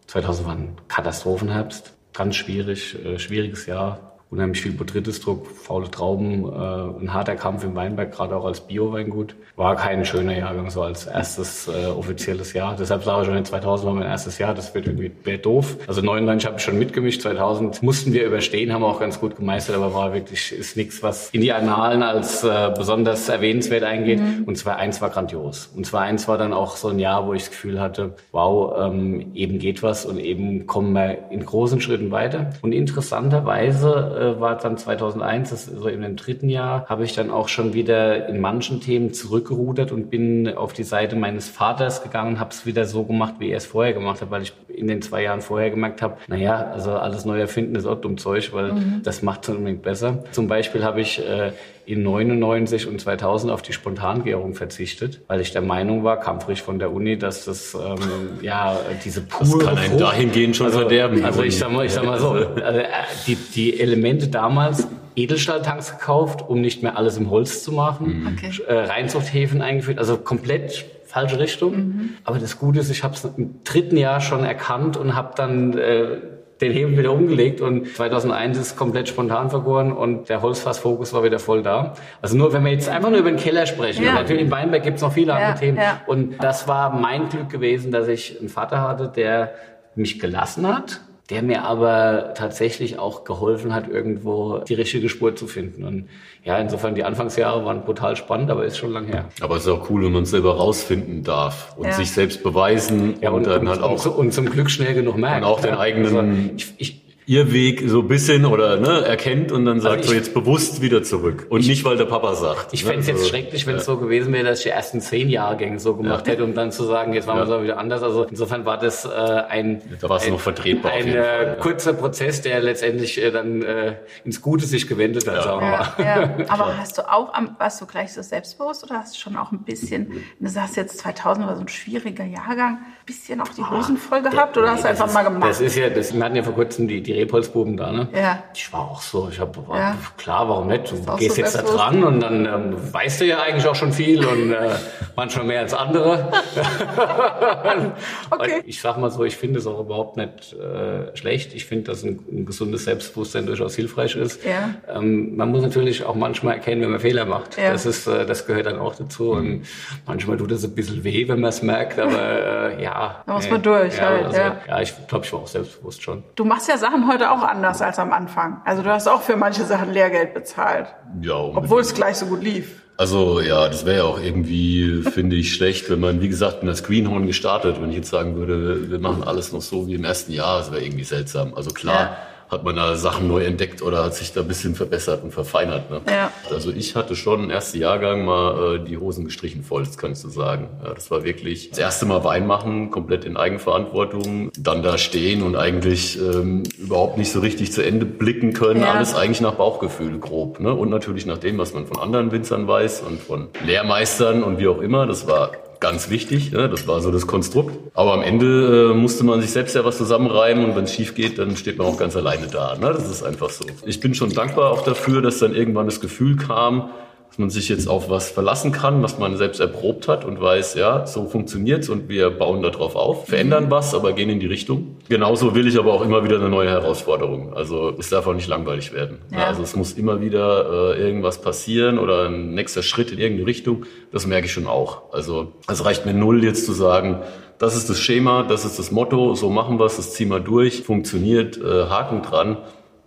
2000 war ein Katastrophenherbst, ganz schwierig, äh, schwieriges Jahr unheimlich viel Botrytisdruck, faule Trauben, äh, ein harter Kampf im Weinberg, gerade auch als Bio-Weingut. War kein schöner Jahrgang, so als erstes äh, offizielles Jahr. Deshalb sage ich schon, in 2000 war mein erstes Jahr, das wird irgendwie wär doof. Also 99 habe ich schon mitgemischt, 2000 mussten wir überstehen, haben wir auch ganz gut gemeistert, aber war wirklich, ist nichts, was in die Annalen als äh, besonders erwähnenswert eingeht. Mhm. Und 2.1 war grandios. Und 2.1 war dann auch so ein Jahr, wo ich das Gefühl hatte, wow, ähm, eben geht was und eben kommen wir in großen Schritten weiter. Und interessanterweise äh, war dann 2001, das ist so in dem dritten Jahr, habe ich dann auch schon wieder in manchen Themen zurückgerudert und bin auf die Seite meines Vaters gegangen habe es wieder so gemacht, wie er es vorher gemacht hat, weil ich in den zwei Jahren vorher gemerkt habe, naja, also alles neu erfinden ist auch dumm Zeug, weil mhm. das macht es unbedingt besser. Zum Beispiel habe ich äh, in 99 und 2000 auf die Spontangärung verzichtet, weil ich der Meinung war, kampfrig von der Uni, dass das ähm, ja diese pure das kann einen dahingehend schon also, verderben. Also ich sag mal, ich sag mal so, also, äh, die, die Elemente damals Edelstahltanks gekauft, um nicht mehr alles im Holz zu machen, mhm. okay. äh, Reinzuchthäfen eingeführt, also komplett falsche Richtung. Mhm. Aber das Gute ist, ich habe es im dritten Jahr schon erkannt und habe dann äh, den Hebel wieder umgelegt und 2001 ist komplett spontan vergoren und der Holzfassfokus war wieder voll da. Also nur, wenn wir jetzt einfach nur über den Keller sprechen, ja. natürlich in Weinberg gibt es noch viele andere Themen. Ja. Und das war mein Glück gewesen, dass ich einen Vater hatte, der mich gelassen hat der mir aber tatsächlich auch geholfen hat, irgendwo die richtige Spur zu finden. Und ja, insofern die Anfangsjahre waren brutal spannend, aber ist schon lang her. Aber es ist auch cool, wenn man es selber rausfinden darf und ja. sich selbst beweisen ja, und, und dann halt auch und, und, zum Glück schnell genug merken. Und auch den eigenen. Also ich, ich, ihr Weg so ein bisschen oder ne, erkennt und dann sagt also ich, so jetzt bewusst wieder zurück. Und ich, nicht, weil der Papa sagt. Ich ne? fände es jetzt also, schrecklich, wenn es ja. so gewesen wäre, dass ich die ersten zehn Jahrgänge so gemacht ja. hätte, um dann zu sagen, jetzt machen wir es auch wieder anders. Also insofern war das äh, ein, da war es noch vertretbar ein äh, kurzer Prozess, der letztendlich äh, dann äh, ins Gute sich gewendet hat, sagen wir mal. Ja. Aber hast du auch, am, warst du gleich so selbstbewusst oder hast du schon auch ein bisschen, du sagst jetzt 2000 war so ein schwieriger Jahrgang, bisschen auch die Hosen voll gehabt oder hast du einfach ist, mal gemacht? Das ist ja, das, wir hatten ja vor kurzem die, die Repolzbuben da, ne? Ja. Ich war auch so, ich habe, ja. klar, warum nicht? Du gehst so jetzt da dran und dann ähm, weißt du ja eigentlich auch schon viel und äh, manchmal mehr als andere. okay. Ich sag mal so, ich finde es auch überhaupt nicht äh, schlecht. Ich finde, dass ein, ein, gesundes Selbstbewusstsein durchaus hilfreich ist. Ja. Ähm, man muss natürlich auch manchmal erkennen, wenn man Fehler macht. Ja. Das ist, äh, das gehört dann auch dazu. Und manchmal tut es ein bisschen weh, wenn man es merkt, aber äh, ja. Da muss man durch ja, halt, also, ja. ja, ich glaube, ich war auch selbstbewusst schon. Du machst ja Sachen heute auch anders als am Anfang. Also du hast auch für manche Sachen Lehrgeld bezahlt. Ja, unbedingt. Obwohl es gleich so gut lief. Also ja, das wäre ja auch irgendwie, finde ich, schlecht, wenn man, wie gesagt, mit das Greenhorn gestartet, wenn ich jetzt sagen würde, wir machen alles noch so wie im ersten Jahr, das wäre irgendwie seltsam. Also klar, ja hat man da Sachen neu entdeckt oder hat sich da ein bisschen verbessert und verfeinert. Ne? Ja. Also ich hatte schon im ersten Jahrgang mal äh, die Hosen gestrichen voll, das kannst du sagen. Ja, das war wirklich das erste Mal Wein machen, komplett in Eigenverantwortung, dann da stehen und eigentlich ähm, überhaupt nicht so richtig zu Ende blicken können. Ja. Alles eigentlich nach Bauchgefühl grob. Ne? Und natürlich nach dem, was man von anderen Winzern weiß und von Lehrmeistern und wie auch immer. Das war ganz wichtig. Ne? Das war so das Konstrukt. Aber am Ende äh, musste man sich selbst ja was zusammenreimen und wenn es schief geht, dann steht man auch ganz alleine da. Ne? Das ist einfach so. Ich bin schon dankbar auch dafür, dass dann irgendwann das Gefühl kam, dass man sich jetzt auf was verlassen kann, was man selbst erprobt hat und weiß, ja, so funktioniert's und wir bauen darauf auf, verändern was, aber gehen in die Richtung. Genauso will ich aber auch immer wieder eine neue Herausforderung. Also es darf auch nicht langweilig werden. Ja. Also es muss immer wieder äh, irgendwas passieren oder ein nächster Schritt in irgendeine Richtung. Das merke ich schon auch. Also es reicht mir null jetzt zu sagen, das ist das Schema, das ist das Motto, so machen wir es, das ziehen wir durch, funktioniert, äh, Haken dran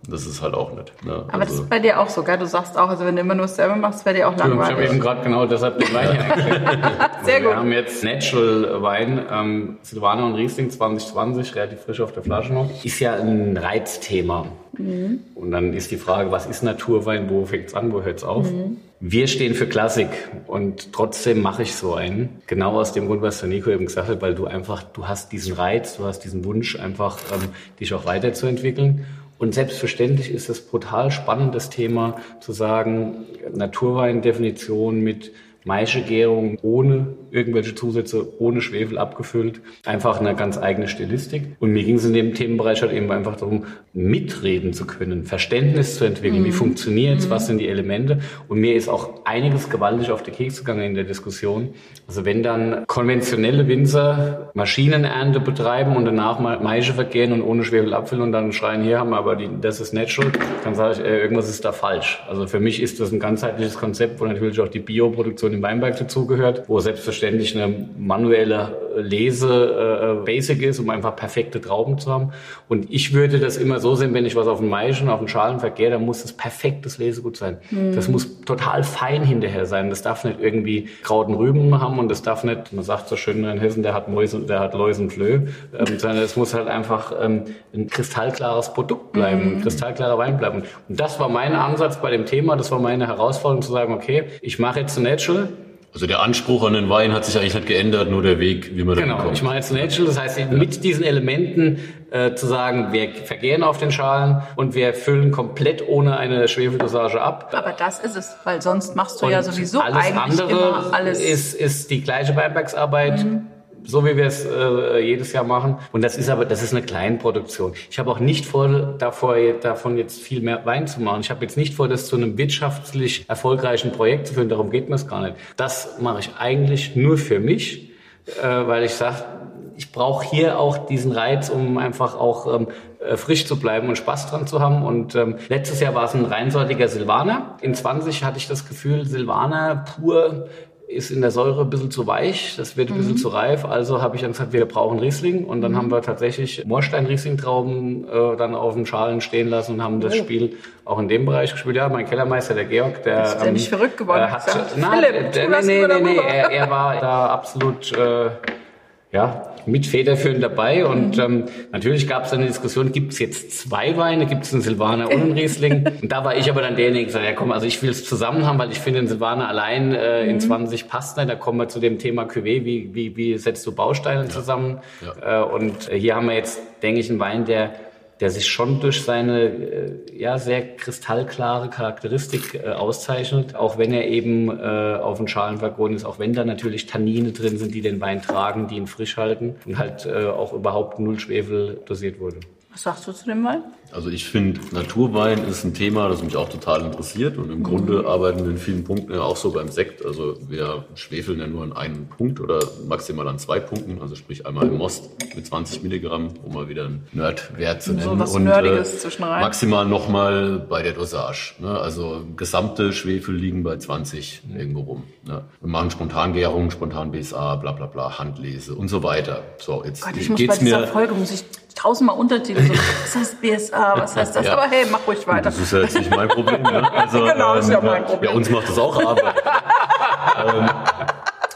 das ist halt auch nicht. Ne? Aber also das ist bei dir auch so, gell? Du sagst auch, also wenn du immer nur selber machst, ist bei dir auch langweilig. Ich habe eben gerade genau deshalb den Wein Sehr gut. Wir haben jetzt Natural Wein, ähm, Silvaner und Riesling 2020, relativ frisch auf der Flasche noch. Ist ja ein Reizthema. Mhm. Und dann ist die Frage, was ist Naturwein, wo fängt es an, wo hört es auf? Mhm. Wir stehen für Klassik und trotzdem mache ich so einen. Genau aus dem Grund, was der Nico eben gesagt hat, weil du einfach, du hast diesen Reiz, du hast diesen Wunsch, einfach ähm, dich auch weiterzuentwickeln. Und selbstverständlich ist es brutal spannendes Thema zu sagen, Naturweindefinition mit Maischegärung ohne irgendwelche Zusätze, ohne Schwefel abgefüllt. Einfach eine ganz eigene Stilistik. Und mir ging es in dem Themenbereich halt eben einfach darum, mitreden zu können, Verständnis zu entwickeln. Mhm. Wie funktioniert es? Mhm. Was sind die Elemente? Und mir ist auch einiges gewaltig auf die Keks gegangen in der Diskussion. Also wenn dann konventionelle Winzer Maschinenernte betreiben und danach mal Maische vergehen und ohne Schwefel abfüllen und dann schreien, hier haben wir aber die, das ist natural, dann sage ich, äh, irgendwas ist da falsch. Also für mich ist das ein ganzheitliches Konzept, wo natürlich auch die Bioproduktion im Weinberg dazugehört, wo selbstverständlich eine manuelle Lese äh, Basic ist, um einfach perfekte Trauben zu haben. Und ich würde das immer so sehen, wenn ich was auf dem Maischen, auf dem Schalen verkehre, dann muss das perfektes Lesegut sein. Mhm. Das muss total fein hinterher sein. Das darf nicht irgendwie Krauten Rüben haben und das darf nicht, man sagt so schön in Hessen, der hat Mäuse, der hat Läusen Flö, ähm, sondern es muss halt einfach ähm, ein kristallklares Produkt bleiben, mhm. ein kristallklarer Wein bleiben. Und das war mein Ansatz bei dem Thema, das war meine Herausforderung zu sagen, okay, ich mache jetzt ein Natural, also der Anspruch an den Wein hat sich eigentlich nicht geändert, nur der Weg, wie man genau, da kommt. Ich mache jetzt Natural, das heißt mit diesen Elementen äh, zu sagen, wir vergären auf den Schalen und wir füllen komplett ohne eine Schwefeldosage ab. Aber das ist es, weil sonst machst du und ja sowieso alles eigentlich andere immer alles. Ist, ist die gleiche Weinbergsarbeit. Mhm so wie wir es äh, jedes Jahr machen. Und das ist aber, das ist eine Kleinproduktion. Ich habe auch nicht vor, davor, davon jetzt viel mehr Wein zu machen. Ich habe jetzt nicht vor, das zu einem wirtschaftlich erfolgreichen Projekt zu führen. Darum geht mir es gar nicht. Das mache ich eigentlich nur für mich, äh, weil ich sage, ich brauche hier auch diesen Reiz, um einfach auch ähm, äh, frisch zu bleiben und Spaß dran zu haben. Und ähm, letztes Jahr war es ein reinsortiger Silvaner. In 20 hatte ich das Gefühl, Silvaner pur ist in der Säure ein bisschen zu weich, das wird ein bisschen mhm. zu reif. Also habe ich dann gesagt, wir brauchen Riesling. Und dann mhm. haben wir tatsächlich Moorstein-Riesling-Trauben äh, dann auf dem Schalen stehen lassen und haben das oh. Spiel auch in dem Bereich gespielt. Ja, mein Kellermeister, der Georg, der... Ist der ähm, nicht verrückt geworden? Äh, hat, na, Philipp, der, nee, nee, nee, nee, er, er war da absolut... Äh, ja, mit federführend dabei. Und ähm, natürlich gab es eine Diskussion, gibt es jetzt zwei Weine, gibt es einen Silvaner und einen Riesling? und da war ich aber dann derjenige, der gesagt ja komm, also ich will es zusammen haben, weil ich finde, ein Silvaner allein äh, in 20 mhm. passt nicht. Da kommen wir zu dem Thema Cuvée, wie, wie, wie setzt du Bausteine zusammen? Ja. Äh, und hier haben wir jetzt, denke ich, einen Wein, der der sich schon durch seine äh, ja sehr kristallklare Charakteristik äh, auszeichnet, auch wenn er eben äh, auf den Schalen vergoren ist, auch wenn da natürlich Tannine drin sind, die den Wein tragen, die ihn frisch halten und halt äh, auch überhaupt null Schwefel dosiert wurde. Was sagst du zu dem Wein? Also ich finde, Naturwein ist ein Thema, das mich auch total interessiert und im mhm. Grunde arbeiten wir in vielen Punkten ja auch so beim Sekt. Also wir schwefeln ja nur an einem Punkt oder maximal an zwei Punkten, also sprich einmal im Most mit 20 Milligramm, um mal wieder einen Nerdwert zu nennen. So was und Nerdiges äh, zwischenrein. maximal nochmal bei der Dosage. Ne? Also gesamte Schwefel liegen bei 20 irgendwo rum. Ne? Wir machen Spontangärung, Spontan BSA, bla bla bla, Handlese und so weiter. So, jetzt Gott, ich muss geht's bei dieser mir, Folge muss ich tausendmal Untertitel so, was heißt BSA, was heißt das? Ja. Aber hey, mach ruhig weiter. Das ist ja jetzt nicht mein Problem. Ne? Also, genau, ist ja ähm, mein Problem. Ja, uns macht das auch Arbeit. ähm,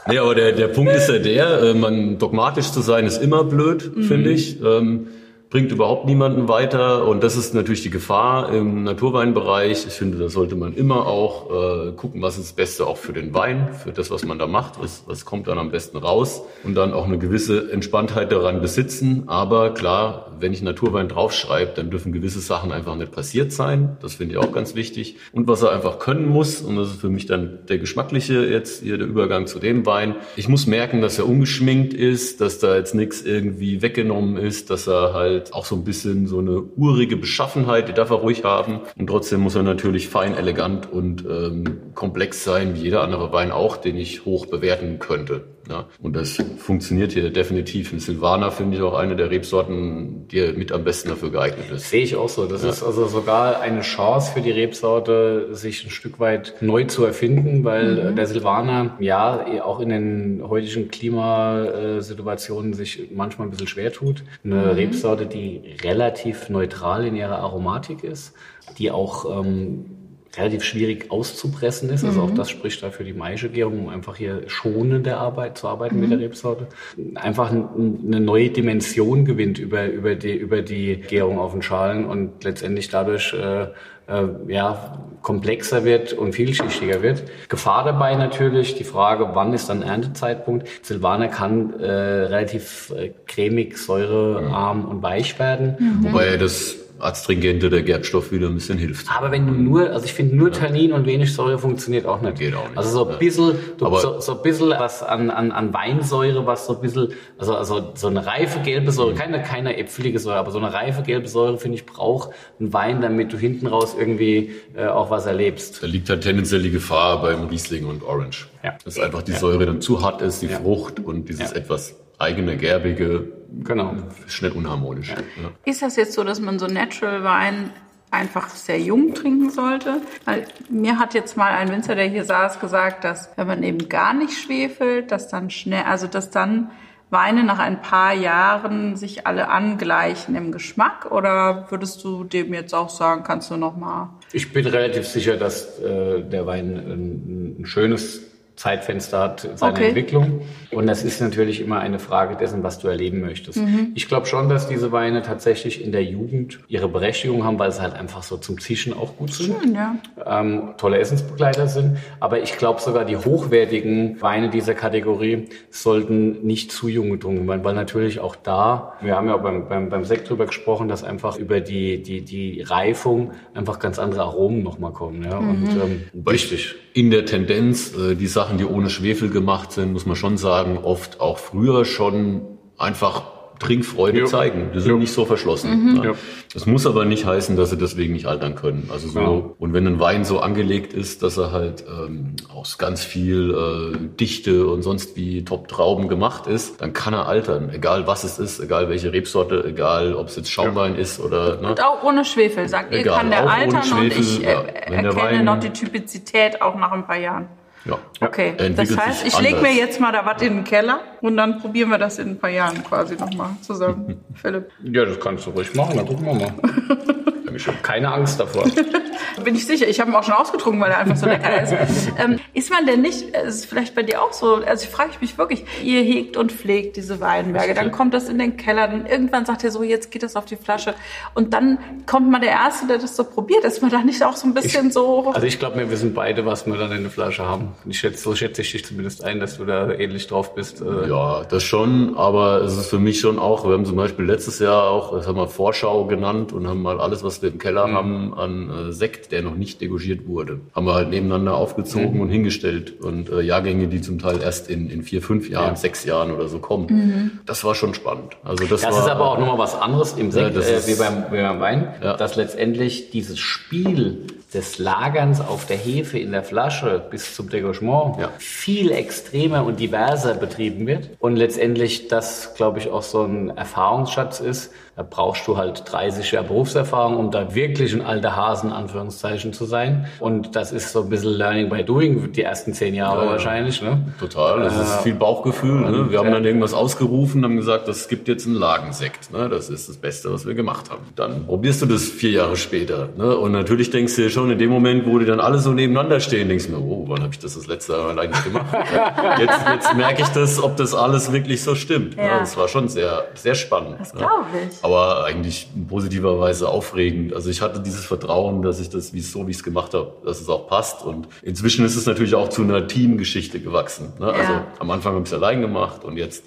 nee, aber der, der Punkt ist ja der, äh, man dogmatisch zu sein ist immer blöd, mhm. finde ich. Ähm, bringt überhaupt niemanden weiter und das ist natürlich die Gefahr im Naturweinbereich. Ich finde, da sollte man immer auch äh, gucken, was ist das Beste auch für den Wein, für das, was man da macht, was, was kommt dann am besten raus und dann auch eine gewisse Entspanntheit daran besitzen. Aber klar, wenn ich Naturwein draufschreibe, dann dürfen gewisse Sachen einfach nicht passiert sein. Das finde ich auch ganz wichtig. Und was er einfach können muss, und das ist für mich dann der geschmackliche jetzt hier der Übergang zu dem Wein. Ich muss merken, dass er ungeschminkt ist, dass da jetzt nichts irgendwie weggenommen ist, dass er halt auch so ein bisschen so eine urige Beschaffenheit, die darf er ruhig haben. Und trotzdem muss er natürlich fein, elegant und ähm, komplex sein, wie jeder andere Wein auch, den ich hoch bewerten könnte. Ja, und das funktioniert hier definitiv. Ein Silvaner finde ich auch eine der Rebsorten, die mit am besten dafür geeignet ist. Sehe ich auch so. Das ja. ist also sogar eine Chance für die Rebsorte, sich ein Stück weit neu zu erfinden, weil mhm. der Silvaner ja auch in den heutigen Klimasituationen sich manchmal ein bisschen schwer tut. Eine mhm. Rebsorte, die relativ neutral in ihrer Aromatik ist, die auch ähm, relativ schwierig auszupressen ist. Also auch mhm. das spricht da für die Maischegärung, um einfach hier schonende Arbeit zu arbeiten mhm. mit der mhm. Rebsorte. Einfach eine neue Dimension gewinnt über, über, die, über die Gärung auf den Schalen und letztendlich dadurch äh, äh, ja, komplexer wird und vielschichtiger wird. Gefahr dabei natürlich die Frage, wann ist dann Erntezeitpunkt? Silvaner kann äh, relativ äh, cremig, säurearm mhm. und weich werden. Mhm. Wobei das Astringente der Gerbstoff wieder ein bisschen hilft. Aber wenn du nur, also ich finde nur Tannin und wenig Säure funktioniert auch nicht. Geht auch nicht. Also so ein bisschen, du, so, so ein bisschen was an, an, an Weinsäure, was so ein bisschen, also, also so eine reife gelbe Säure, keine, keine äpfelige Säure, aber so eine reife gelbe Säure, finde ich, braucht ein Wein, damit du hinten raus irgendwie äh, auch was erlebst. Da liegt halt tendenziell die Gefahr beim Riesling und Orange. Ja. Dass einfach die Säure dann zu hart ist, die ja. Frucht und dieses etwas eigene, gerbige, genau. schnell unharmonisch. Ja. Ja. Ist das jetzt so, dass man so Natural Wein einfach sehr jung trinken sollte? Weil mir hat jetzt mal ein Winzer, der hier saß, gesagt, dass wenn man eben gar nicht schwefelt, dass dann schnell, also dass dann Weine nach ein paar Jahren sich alle angleichen im Geschmack? Oder würdest du dem jetzt auch sagen, kannst du noch mal? Ich bin relativ sicher, dass äh, der Wein ein, ein schönes Zeitfenster hat seine okay. Entwicklung. Und das ist natürlich immer eine Frage dessen, was du erleben möchtest. Mhm. Ich glaube schon, dass diese Weine tatsächlich in der Jugend ihre Berechtigung haben, weil sie halt einfach so zum Zischen auch gut sind. Schön, ja. Ähm, tolle Essensbegleiter sind. Aber ich glaube sogar die hochwertigen Weine dieser Kategorie sollten nicht zu jung getrunken werden, weil natürlich auch da, wir haben ja beim, beim, beim Sekt drüber gesprochen, dass einfach über die, die, die Reifung einfach ganz andere Aromen nochmal kommen. Ja? Mhm. Und ähm, richtig. In der Tendenz, äh, die Sachen Sachen, die ohne Schwefel gemacht sind, muss man schon sagen, oft auch früher schon einfach Trinkfreude ja. zeigen. Die sind ja. nicht so verschlossen. Mhm. Ja. Das muss aber nicht heißen, dass sie deswegen nicht altern können. Also so, ja. und wenn ein Wein so angelegt ist, dass er halt ähm, aus ganz viel äh, Dichte und sonst wie Top-Trauben gemacht ist, dann kann er altern. Egal was es ist, egal welche Rebsorte, egal ob es jetzt Schaumwein ist oder. Ne? Und auch ohne Schwefel, sagt egal, ihr, kann der altern Schwefel, und ich äh, erkenne Wein, noch die Typizität auch nach ein paar Jahren. Ja. Okay, das heißt, ich lege mir jetzt mal da was in den Keller und dann probieren wir das in ein paar Jahren quasi nochmal zusammen, Philipp. Ja, das kannst du ruhig machen, dann gucken wir mal. Ich habe keine Angst davor. Bin ich sicher. Ich habe ihn auch schon ausgetrunken, weil er einfach so lecker ist. Ähm, ist man denn nicht, es ist vielleicht bei dir auch so, also ich frage mich wirklich, ihr hegt und pflegt diese Weinberge, dann kommt das in den Keller, dann irgendwann sagt ihr so, jetzt geht das auf die Flasche und dann kommt mal der Erste, der das so probiert. Ist man da nicht auch so ein bisschen ich, so... Also ich glaube, wir wissen beide, was wir dann in der Flasche haben. Ich schätze, so schätze ich dich zumindest ein, dass du da ähnlich drauf bist. Äh. Ja, das schon, aber es ist für mich schon auch, wir haben zum Beispiel letztes Jahr auch, das haben wir Vorschau genannt und haben mal alles, was wir im Keller mhm. haben an äh, Sekt, der noch nicht degorgiert wurde. Haben wir halt nebeneinander aufgezogen mhm. und hingestellt. Und äh, Jahrgänge, die zum Teil erst in, in vier, fünf Jahren, ja. sechs Jahren oder so kommen. Mhm. Das war schon spannend. Also das, das war, ist aber auch nochmal was anderes im Sekt, ja, äh, wie, beim, wie beim Wein, ja. dass letztendlich dieses Spiel des Lagerns auf der Hefe in der Flasche bis zum Degorgement ja. viel extremer und diverser betrieben wird. Und letztendlich das, glaube ich, auch so ein Erfahrungsschatz ist. Da brauchst du halt 30 Jahre Berufserfahrung, um da wirklich ein alter Hasen, Anführungszeichen, zu sein. Und das ist so ein bisschen Learning by Doing, die ersten zehn Jahre ja, wahrscheinlich. Ne? Total, das äh, ist viel Bauchgefühl. Ne? Wir haben dann irgendwas ausgerufen, haben gesagt, das gibt jetzt einen Lagensekt. Ne? Das ist das Beste, was wir gemacht haben. Dann probierst du das vier Jahre später. Ne? Und natürlich denkst du dir schon in dem Moment, wo die dann alle so nebeneinander stehen, denkst du mir, oh, wann habe ich das das letzte Mal eigentlich gemacht? jetzt, jetzt merke ich das, ob das alles wirklich so stimmt. Ne? Ja. Ne? Das war schon sehr, sehr spannend. Das ne? glaube ich. Aber eigentlich in positiver Weise aufregend. Also ich hatte dieses Vertrauen, dass ich das, wie es so wie ich es gemacht habe, dass es auch passt. Und inzwischen ist es natürlich auch zu einer Teamgeschichte gewachsen. Ne? Also am Anfang habe ich es allein gemacht und jetzt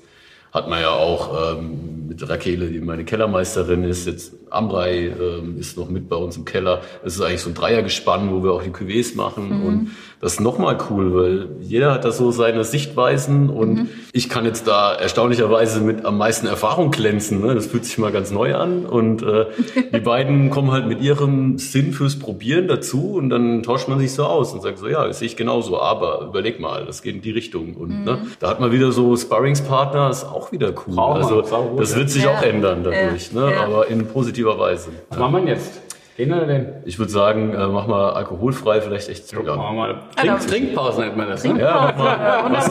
hat man ja auch ähm, mit Rakele, die meine Kellermeisterin ist, jetzt Amrei ähm, ist noch mit bei uns im Keller. Es ist eigentlich so ein Dreiergespann, wo wir auch die Cuvées machen mhm. und das ist nochmal cool, weil jeder hat da so seine Sichtweisen und mhm. ich kann jetzt da erstaunlicherweise mit am meisten Erfahrung glänzen. Ne? Das fühlt sich mal ganz neu an und äh, die beiden kommen halt mit ihrem Sinn fürs Probieren dazu und dann tauscht man sich so aus und sagt so, ja, das sehe ich genauso, aber überleg mal, das geht in die Richtung und mhm. ne? da hat man wieder so Sparringspartner, ist auch wieder cool. Trauma, also das wird sich ja. auch ändern dadurch, ja. ne? Ja. aber in positiver Weise. Was machen wir jetzt? Den oder den? Ich würde sagen, äh, mach mal alkoholfrei, vielleicht echt zu ja. mal Trink, Trinkpause nennt man das. Ne? Ja, mach mal was,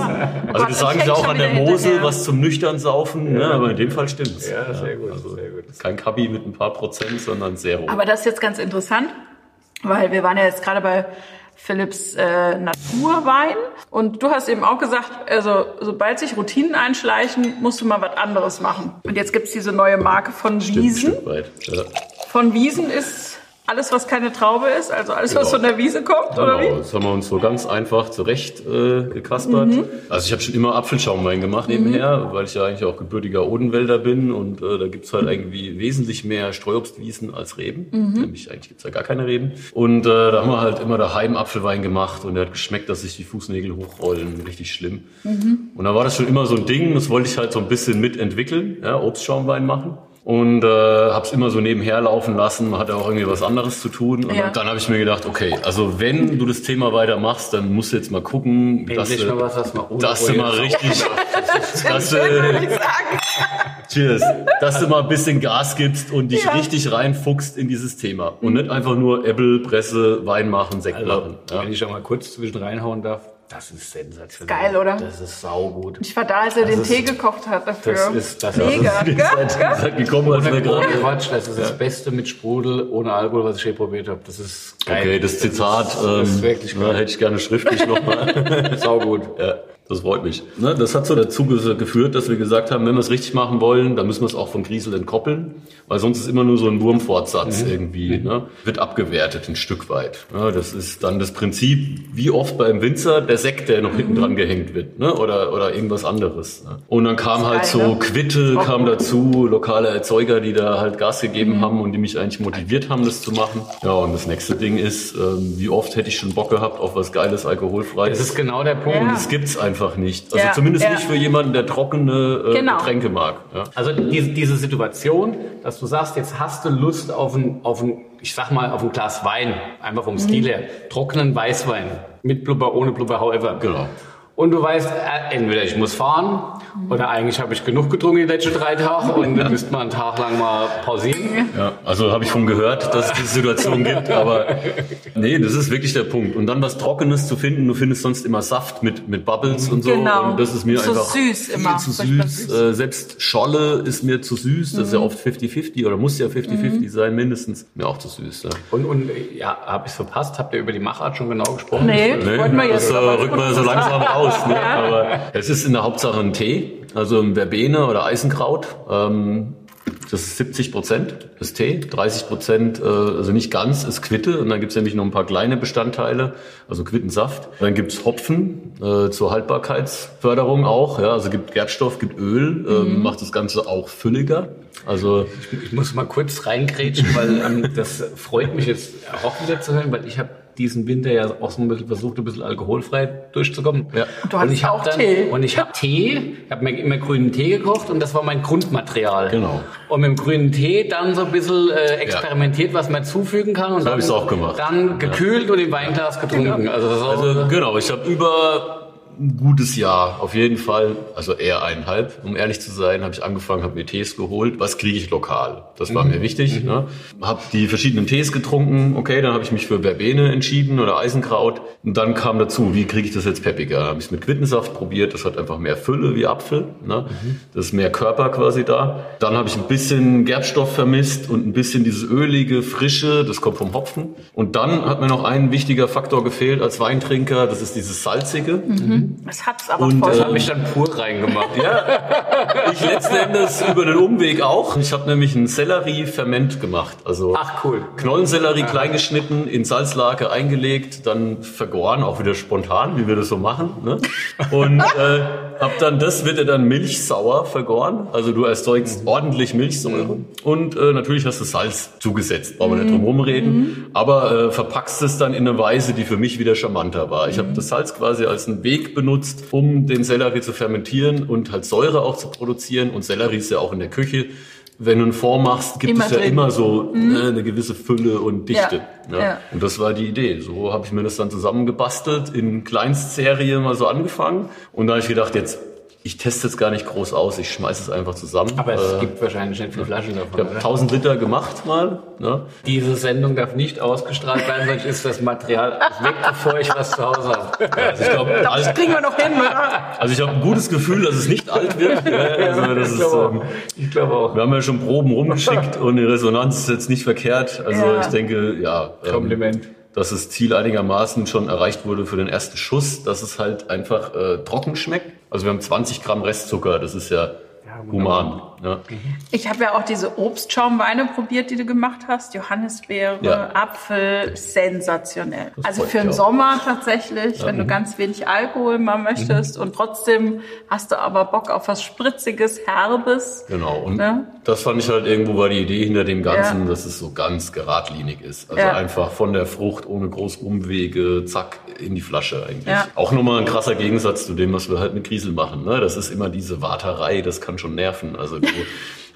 also wir sagen ja auch an der Mosel was zum nüchtern saufen, ne? aber in dem Fall stimmt's. Ja, sehr gut, also sehr gut. Kein Kabi mit ein paar Prozent, sondern sehr hoch. Aber das ist jetzt ganz interessant, weil wir waren ja jetzt gerade bei Philips äh, Naturwein. Und du hast eben auch gesagt, also sobald sich Routinen einschleichen, musst du mal was anderes machen. Und jetzt gibt's diese neue Marke von Wiesen. Stimmt, ja. Von Wiesen ist alles, was keine Traube ist, also alles, genau. was von der Wiese kommt, genau. oder wie? Das haben wir uns so ganz einfach zurecht äh, gekaspert. Mhm. Also ich habe schon immer Apfelschaumwein gemacht mhm. nebenher, weil ich ja eigentlich auch gebürtiger Odenwälder bin und äh, da gibt's halt irgendwie wesentlich mehr Streuobstwiesen als Reben. Mhm. Nämlich eigentlich gibt's ja gar keine Reben. Und äh, da haben wir halt immer daheim Apfelwein gemacht und der hat geschmeckt, dass sich die Fußnägel hochrollen. Richtig schlimm. Mhm. Und da war das schon immer so ein Ding, das wollte ich halt so ein bisschen mitentwickeln, ja, Obstschaumwein machen und äh, habe es immer so nebenher laufen lassen, hatte auch irgendwie was anderes zu tun. Und ja. dann habe ich mir gedacht, okay, also wenn du das Thema weitermachst, dann musst du jetzt mal gucken, dass, du, mal was, was mal dass du mal richtig, dass du, cheers, dass du mal ein bisschen Gas gibst und dich ja. richtig reinfuchst in dieses Thema und nicht einfach nur Apple, Presse, Wein machen, Sekt also, machen. Ja. Wenn ich schon mal kurz zwischen reinhauen darf, das ist sensationell. Geil, oder? Das ist saugut. Ich war da, als er das den ist, Tee gekocht hat dafür. Das ist das Mega. Das ist gekommen, als wir gerade Quatsch. Das ist ja. das Beste mit Sprudel ohne Alkohol, was ich je probiert habe. Das ist geil. Okay, das Zitat das ist, das ist ähm, wirklich geil. hätte ich gerne schriftlich nochmal. saugut. Ja. Das freut mich. Ne, das hat so dazu geführt, dass wir gesagt haben, wenn wir es richtig machen wollen, dann müssen wir es auch von Griesel entkoppeln, weil sonst ist immer nur so ein Wurmfortsatz mhm. irgendwie, mhm. ne? wird abgewertet ein Stück weit. Ne? Das ist dann das Prinzip, wie oft beim Winzer der Sekt, der noch hinten dran gehängt wird, ne? oder, oder irgendwas anderes. Ne? Und dann kam halt so ne? Quitte, kam dazu, lokale Erzeuger, die da halt Gas gegeben mhm. haben und die mich eigentlich motiviert haben, das zu machen. Ja, und das nächste Ding ist, ähm, wie oft hätte ich schon Bock gehabt auf was Geiles, Alkoholfreies. Das ist genau der Punkt. Und es gibt's einfach einfach nicht. Also ja, zumindest ja. nicht für jemanden, der trockene äh, genau. Getränke mag. Ja. Also diese, diese Situation, dass du sagst, jetzt hast du Lust auf ein, auf ein, ich sag mal, auf ein Glas Wein, einfach vom mhm. Stil her, trockenen Weißwein, mit Blubber, ohne Blubber, however. Genau und du weißt, äh, entweder ich muss fahren oder eigentlich habe ich genug getrunken die letzten drei Tage und dann müsste man einen Tag lang mal pausieren. Ja, also habe ich schon gehört, dass es diese Situation gibt, aber nee, das ist wirklich der Punkt. Und dann was Trockenes zu finden, du findest sonst immer Saft mit, mit Bubbles und so. Genau. Und das ist mir so einfach süß viel immer. zu süß. Äh, selbst Scholle ist mir zu süß, das ist ja mhm. oft 50-50 oder muss ja 50-50 mhm. sein, mindestens. Mir auch zu süß. Ja. Und, und ja, habe ich es verpasst? Habt ihr über die Machart schon genau gesprochen? Nee, nee wollten wir jetzt. Das äh, rückt man so langsam raus aus. Ne? Aber es ist in der Hauptsache ein Tee, also ein Verbene oder Eisenkraut. Ähm, das ist 70 Prozent des Tee, 30 Prozent, äh, also nicht ganz, ist Quitte. Und dann gibt's nämlich noch ein paar kleine Bestandteile, also Quittensaft. Dann gibt's Hopfen äh, zur Haltbarkeitsförderung auch. Ja, also gibt Gerbstoff, gibt Öl, äh, mhm. macht das Ganze auch fülliger. Also ich, ich muss mal kurz reingrätschen, weil ähm, das freut mich jetzt auch wieder zu hören, weil ich habe diesen Winter ja auch so ein bisschen versucht, ein bisschen alkoholfrei durchzukommen. Ja. Und du hast ich auch dann, Tee. Und ich habe Tee, ich habe mir immer grünen Tee gekocht und das war mein Grundmaterial. Genau. Und mit dem grünen Tee dann so ein bisschen äh, experimentiert, ja. was man zufügen kann. Und das habe ich auch gemacht. Dann gekühlt ja. und im Weinglas getrunken. Also, so also genau, ich habe über ein gutes Jahr, auf jeden Fall. Also eher eineinhalb, um ehrlich zu sein, habe ich angefangen, habe mir Tees geholt. Was kriege ich lokal? Das war mhm. mir wichtig. Mhm. Ne? Habe die verschiedenen Tees getrunken. Okay, dann habe ich mich für Verbene entschieden oder Eisenkraut. Und dann kam dazu, wie kriege ich das jetzt peppiger? Dann habe ich es mit Quittensaft probiert. Das hat einfach mehr Fülle wie Apfel. Ne? Mhm. Das ist mehr Körper quasi da. Dann habe ich ein bisschen Gerbstoff vermisst und ein bisschen dieses ölige, frische. Das kommt vom Hopfen. Und dann hat mir noch ein wichtiger Faktor gefehlt als Weintrinker. Das ist dieses salzige. Mhm. Das hat's aber und, voll. Äh, habe ich dann pur reingemacht. ja, ich letzten Endes über den Umweg auch. Ich habe nämlich einen Sellerie-Ferment gemacht. Also Ach cool. Knollensellerie klein geschnitten, in Salzlake eingelegt, dann vergoren, auch wieder spontan, wie wir das so machen. Ne? Und äh, hab dann das wird ja dann milchsauer vergoren. Also du erzeugst mhm. ordentlich Milchsäure mhm. und äh, natürlich hast du Salz zugesetzt, brauchen wir nicht drum rumreden. Mhm. Aber äh, verpackst es dann in eine Weise, die für mich wieder charmanter war. Ich habe mhm. das Salz quasi als einen Weg benutzt, um den Sellerie zu fermentieren und halt Säure auch zu produzieren. Und Sellerie ist ja auch in der Küche wenn du einen Fond machst, gibt immer es ja drin. immer so mhm. ne, eine gewisse Fülle und Dichte. Ja. Ja. Und das war die Idee. So habe ich mir das dann zusammengebastelt, in Kleinstserie mal so angefangen. Und da habe ich gedacht, jetzt ich teste es gar nicht groß aus, ich schmeiße es einfach zusammen. Aber es äh, gibt wahrscheinlich nicht viele Flaschen davon. Ich habe 1000 Liter gemacht mal. Ne? Diese Sendung darf nicht ausgestrahlt werden, sonst ist das Material weg, bevor ich was zu Hause habe. Also ich glaub, das kriegen wir noch hin, oder? Also ich habe ein gutes Gefühl, dass es nicht alt wird. also das ich glaube ähm, ich glaube auch. Wir haben ja schon Proben rumgeschickt und die Resonanz ist jetzt nicht verkehrt. Also ja. ich denke, ja. Ähm, Kompliment dass das Ziel einigermaßen schon erreicht wurde für den ersten Schuss, dass es halt einfach äh, trocken schmeckt. Also wir haben 20 Gramm Restzucker, das ist ja human. Ja. Ich habe ja auch diese Obstschaumweine probiert, die du gemacht hast. Johannisbeere, ja. Apfel, sensationell. Das also für den Sommer tatsächlich, ja. wenn du mhm. ganz wenig Alkohol mal möchtest mhm. und trotzdem hast du aber Bock auf was Spritziges, Herbes. Genau, und ne? das fand ich halt irgendwo war die Idee hinter dem Ganzen, dass es so ganz geradlinig ist. Also einfach von der Frucht ohne groß Umwege, zack, in die Flasche eigentlich. Auch nochmal ein krasser Gegensatz zu dem, was wir halt mit Griesel machen. Ne? Das ist immer diese Warterei, das kann schon nerven. Also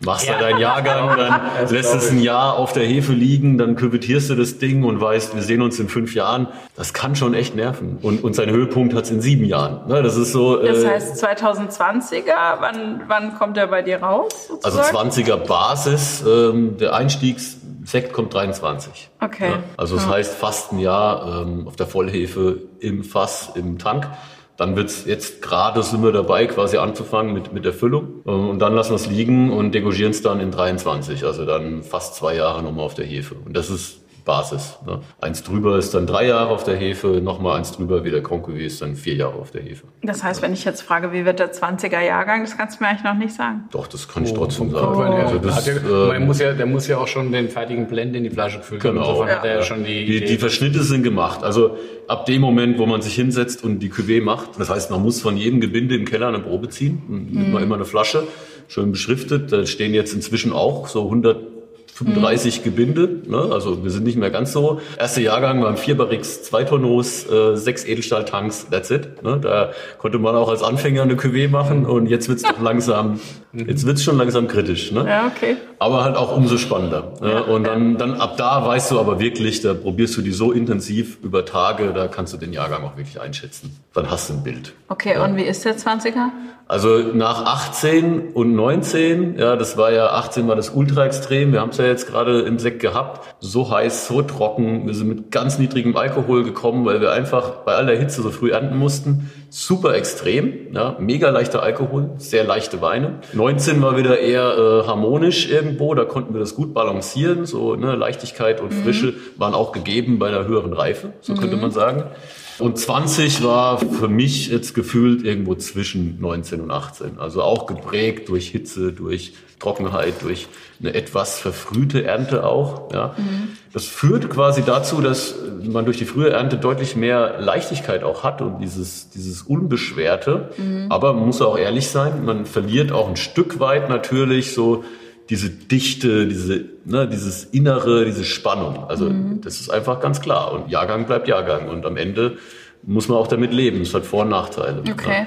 machst ja. da deinen Jahrgang, dann lässt es ein Jahr auf der Hefe liegen, dann küvettierst du das Ding und weißt, wir sehen uns in fünf Jahren. Das kann schon echt nerven. Und, und seinen Höhepunkt hat es in sieben Jahren. Ne, das ist so. Das äh, heißt 2020er, wann, wann kommt der bei dir raus? Sozusagen? Also 20er Basis, ähm, der Einstiegssekt kommt 23. Okay. Ja, also das ja. heißt fast ein Jahr ähm, auf der Vollhefe im Fass, im Tank. Dann wird's jetzt gerade sind wir dabei, quasi anzufangen mit, mit der Füllung. Ähm, und dann lassen wir es liegen und degogieren es dann in 23. Also dann fast zwei Jahre nochmal auf der Hefe. Und das ist Basis. Ne? Eins drüber ist dann drei Jahre auf der Hefe, nochmal eins drüber wie der Grand ist dann vier Jahre auf der Hefe. Das heißt, wenn ich jetzt frage, wie wird der 20er Jahrgang, das kannst du mir eigentlich noch nicht sagen. Doch, das kann ich oh, trotzdem oh, sagen. Oh. Also das, ja, äh, man muss ja, der muss ja auch schon den fertigen Blend in die Flasche füllen. Genau. Ja. Hat er ja schon die, die, die Verschnitte sind gemacht. Also ab dem Moment, wo man sich hinsetzt und die Cuvée macht, das heißt, man muss von jedem Gebinde im Keller eine Probe ziehen, mhm. immer, immer eine Flasche, schön beschriftet. Da stehen jetzt inzwischen auch so 100 35 mhm. Gebinde, ne? also wir sind nicht mehr ganz so. Erster Jahrgang waren vier Barrix, zwei Tonneaus, äh, sechs Edelstahltanks, that's it. Ne? Da konnte man auch als Anfänger eine Cuvée machen und jetzt wird's doch langsam, mhm. Jetzt wird's schon langsam kritisch. Ne? Ja, okay. Aber halt auch umso spannender. Ne? Ja, und dann, dann ab da weißt du aber wirklich, da probierst du die so intensiv über Tage, da kannst du den Jahrgang auch wirklich einschätzen. Dann hast du ein Bild. Okay, ja. und wie ist der 20er? Also nach 18 und 19, ja, das war ja 18 war das ultra extrem. Wir haben es ja jetzt gerade im Sekt gehabt. So heiß, so trocken. Wir sind mit ganz niedrigem Alkohol gekommen, weil wir einfach bei aller Hitze so früh ernten mussten. Super extrem, ja, mega leichter Alkohol, sehr leichte Weine. 19 war wieder eher äh, harmonisch irgendwo, da konnten wir das gut balancieren. So ne, Leichtigkeit und mhm. Frische waren auch gegeben bei einer höheren Reife, so mhm. könnte man sagen. Und 20 war für mich jetzt gefühlt irgendwo zwischen 19 und 18. Also auch geprägt durch Hitze, durch Trockenheit, durch eine etwas verfrühte Ernte auch. Ja. Mhm. Das führt quasi dazu, dass man durch die frühe Ernte deutlich mehr Leichtigkeit auch hat und dieses, dieses Unbeschwerte. Mhm. Aber man muss auch ehrlich sein, man verliert auch ein Stück weit natürlich so diese Dichte, diese, ne, dieses Innere, diese Spannung. Also mhm. das ist einfach ganz klar. Und Jahrgang bleibt Jahrgang. Und am Ende muss man auch damit leben. Es hat Vor- und Nachteile. Okay. Ja.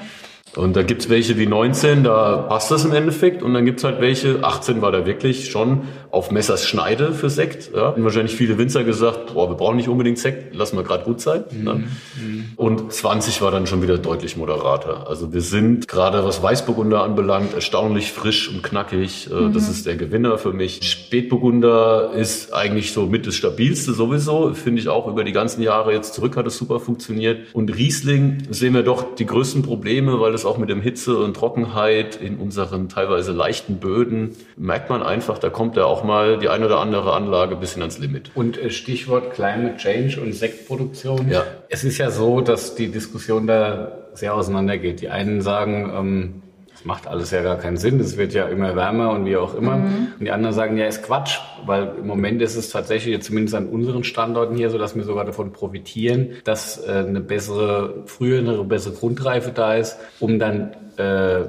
Und da gibt's welche wie 19, da passt das im Endeffekt. Und dann gibt's halt welche, 18 war da wirklich schon auf Messers Schneide für Sekt. Ja. Und wahrscheinlich viele Winzer gesagt, boah, wir brauchen nicht unbedingt Sekt, lassen wir gerade gut sein. Mhm. Ne? Mhm. Und 20 war dann schon wieder deutlich moderater. Also wir sind gerade was Weißburgunder anbelangt, erstaunlich frisch und knackig. Äh, mhm. Das ist der Gewinner für mich. Spätburgunder ist eigentlich so mit das stabilste sowieso. Finde ich auch über die ganzen Jahre jetzt zurück hat es super funktioniert. Und Riesling sehen wir doch die größten Probleme, weil es auch mit dem Hitze und Trockenheit in unseren teilweise leichten Böden merkt man einfach, da kommt ja auch mal die eine oder andere Anlage ein bisschen ans Limit. Und äh, Stichwort Climate Change und Sektproduktion. Ja. Es ist ja so, dass die Diskussion da sehr auseinandergeht. Die einen sagen, ähm, das macht alles ja gar keinen Sinn, es wird ja immer wärmer und wie auch immer. Mhm. Und die anderen sagen, ja, ist Quatsch, weil im Moment ist es tatsächlich, zumindest an unseren Standorten hier, so dass wir sogar davon profitieren, dass äh, eine bessere, früher eine bessere Grundreife da ist, um dann äh,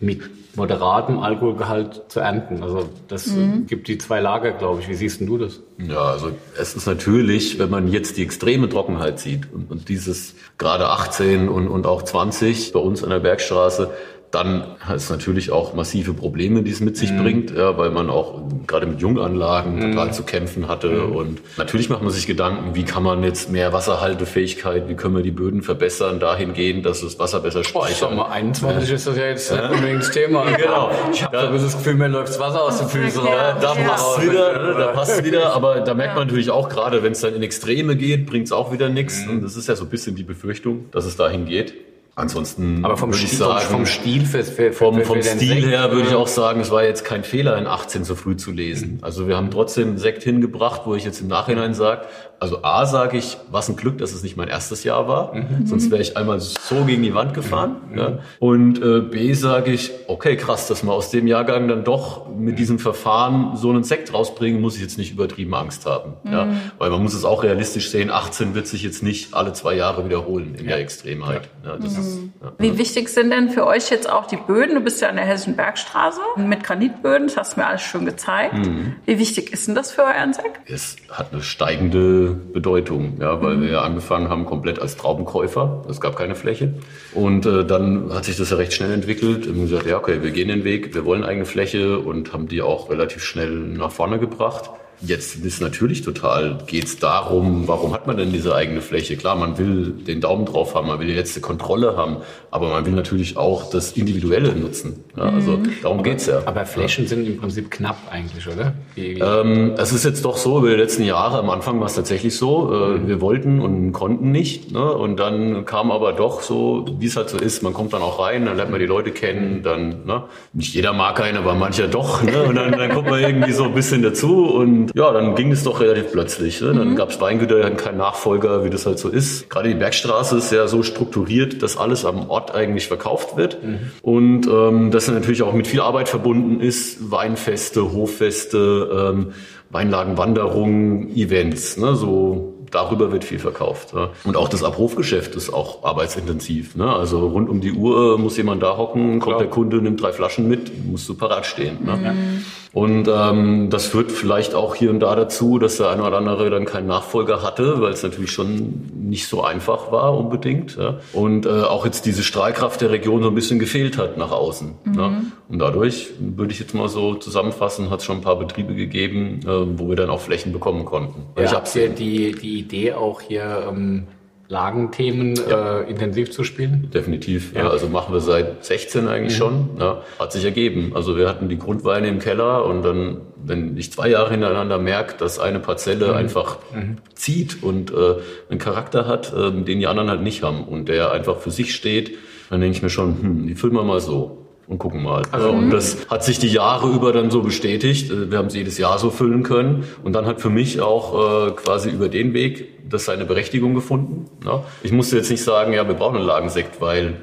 mit moderatem Alkoholgehalt zu ernten. Also das mhm. gibt die zwei Lager, glaube ich. Wie siehst du das? Ja, also es ist natürlich, wenn man jetzt die extreme Trockenheit sieht und, und dieses gerade 18 und, und auch 20 bei uns an der Bergstraße, dann hat es natürlich auch massive Probleme, die es mit sich mhm. bringt, ja, weil man auch gerade mit Junganlagen mhm. total zu kämpfen hatte. Mhm. Und natürlich macht man sich Gedanken, wie kann man jetzt mehr Wasserhaltefähigkeit, wie können wir die Böden verbessern, dahin gehen, dass das Wasser besser speichert. Sag mal, 21 ja. ist das ja jetzt ja. unbedingt das Thema. Genau. Ich habe da das Gefühl, mir läuft das Wasser aus den Füßen raus. Ja, da passt es wieder, da passt wieder, aber da merkt man natürlich auch gerade, wenn es dann in Extreme geht, bringt es auch wieder nichts. Mhm. Und das ist ja so ein bisschen die Befürchtung, dass es dahin geht. Ansonsten aber vom, Stil, sagen, vom Stil für, für, vom, für, vom Stil her würde ich auch sagen, es war jetzt kein Fehler, in 18 so früh zu lesen. Also wir haben trotzdem Sekt hingebracht, wo ich jetzt im Nachhinein sage, also A sage ich, was ein Glück, dass es nicht mein erstes Jahr war, mhm. sonst wäre ich einmal so gegen die Wand gefahren. Mhm. Ja. Und äh, B sage ich, okay, krass, dass man aus dem Jahrgang dann doch mit diesem Verfahren so einen Sekt rausbringen, muss ich jetzt nicht übertrieben Angst haben. Mhm. Ja. Weil man muss es auch realistisch sehen, 18 wird sich jetzt nicht alle zwei Jahre wiederholen in ja. der Extremheit. Ja, ist, mhm. Wie wichtig sind denn für euch jetzt auch die Böden? Du bist ja an der Hessischen Bergstraße mit Granitböden, das hast du mir alles schon gezeigt. Mhm. Wie wichtig ist denn das für euren Sekt? Es hat eine steigende Bedeutung, ja, weil mhm. wir ja angefangen haben komplett als Traubenkäufer. Es gab keine Fläche. Und äh, dann hat sich das ja recht schnell entwickelt. Und wir gesagt, ja, okay, wir gehen den Weg, wir wollen eigene Fläche und haben die auch relativ schnell nach vorne gebracht. Jetzt ist natürlich total, geht es darum, warum hat man denn diese eigene Fläche? Klar, man will den Daumen drauf haben, man will die letzte Kontrolle haben, aber man will natürlich auch das Individuelle nutzen. Ja, also mhm. darum geht's ja. Aber Flächen ja. sind im Prinzip knapp eigentlich, oder? Ähm, es ist jetzt doch so, über die letzten Jahre, am Anfang war es tatsächlich so, äh, mhm. wir wollten und konnten nicht. Ne? Und dann kam aber doch so, wie es halt so ist, man kommt dann auch rein, dann lernt man die Leute kennen, dann, ne? nicht jeder mag einen, aber mancher doch. Ne? Und dann, dann kommt man irgendwie so ein bisschen dazu und ja, dann ging es doch relativ plötzlich. Ne? Dann mhm. gab es Weingüter, die hatten keinen Nachfolger, wie das halt so ist. Gerade die Bergstraße ist ja so strukturiert, dass alles am Ort eigentlich verkauft wird. Mhm. Und ähm, das natürlich auch mit viel Arbeit verbunden ist. Weinfeste, Hoffeste, ähm, Weinlagenwanderungen, Events. Ne? So darüber wird viel verkauft. Ja. Und auch das Abrufgeschäft ist auch arbeitsintensiv. Ne? Also rund um die Uhr muss jemand da hocken, kommt Klar. der Kunde, nimmt drei Flaschen mit, musst du parat stehen. Ne? Mhm. Und ähm, das führt vielleicht auch hier und da dazu, dass der eine oder andere dann keinen Nachfolger hatte, weil es natürlich schon nicht so einfach war unbedingt. Ja? Und äh, auch jetzt diese Strahlkraft der Region so ein bisschen gefehlt hat nach außen. Mhm. Ne? Und dadurch, würde ich jetzt mal so zusammenfassen, hat es schon ein paar Betriebe gegeben, äh, wo wir dann auch Flächen bekommen konnten. Ja, ich habe ja die, die Idee auch hier... Ähm Lagenthemen ja. äh, intensiv zu spielen? Definitiv. Ja. ja. also machen wir seit 16 eigentlich mhm. schon. Ja, hat sich ergeben. Also wir hatten die Grundweine im Keller und dann, wenn ich zwei Jahre hintereinander merke, dass eine Parzelle mhm. einfach mhm. zieht und äh, einen Charakter hat, äh, den die anderen halt nicht haben und der einfach für sich steht, dann denke ich mir schon, hm, die füllen wir mal so und gucken mal. Also, und das hat sich die Jahre über dann so bestätigt. Wir haben sie jedes Jahr so füllen können. Und dann hat für mich auch äh, quasi über den Weg das seine Berechtigung gefunden. Ne? Ich musste jetzt nicht sagen, ja, wir brauchen einen Lagensekt, weil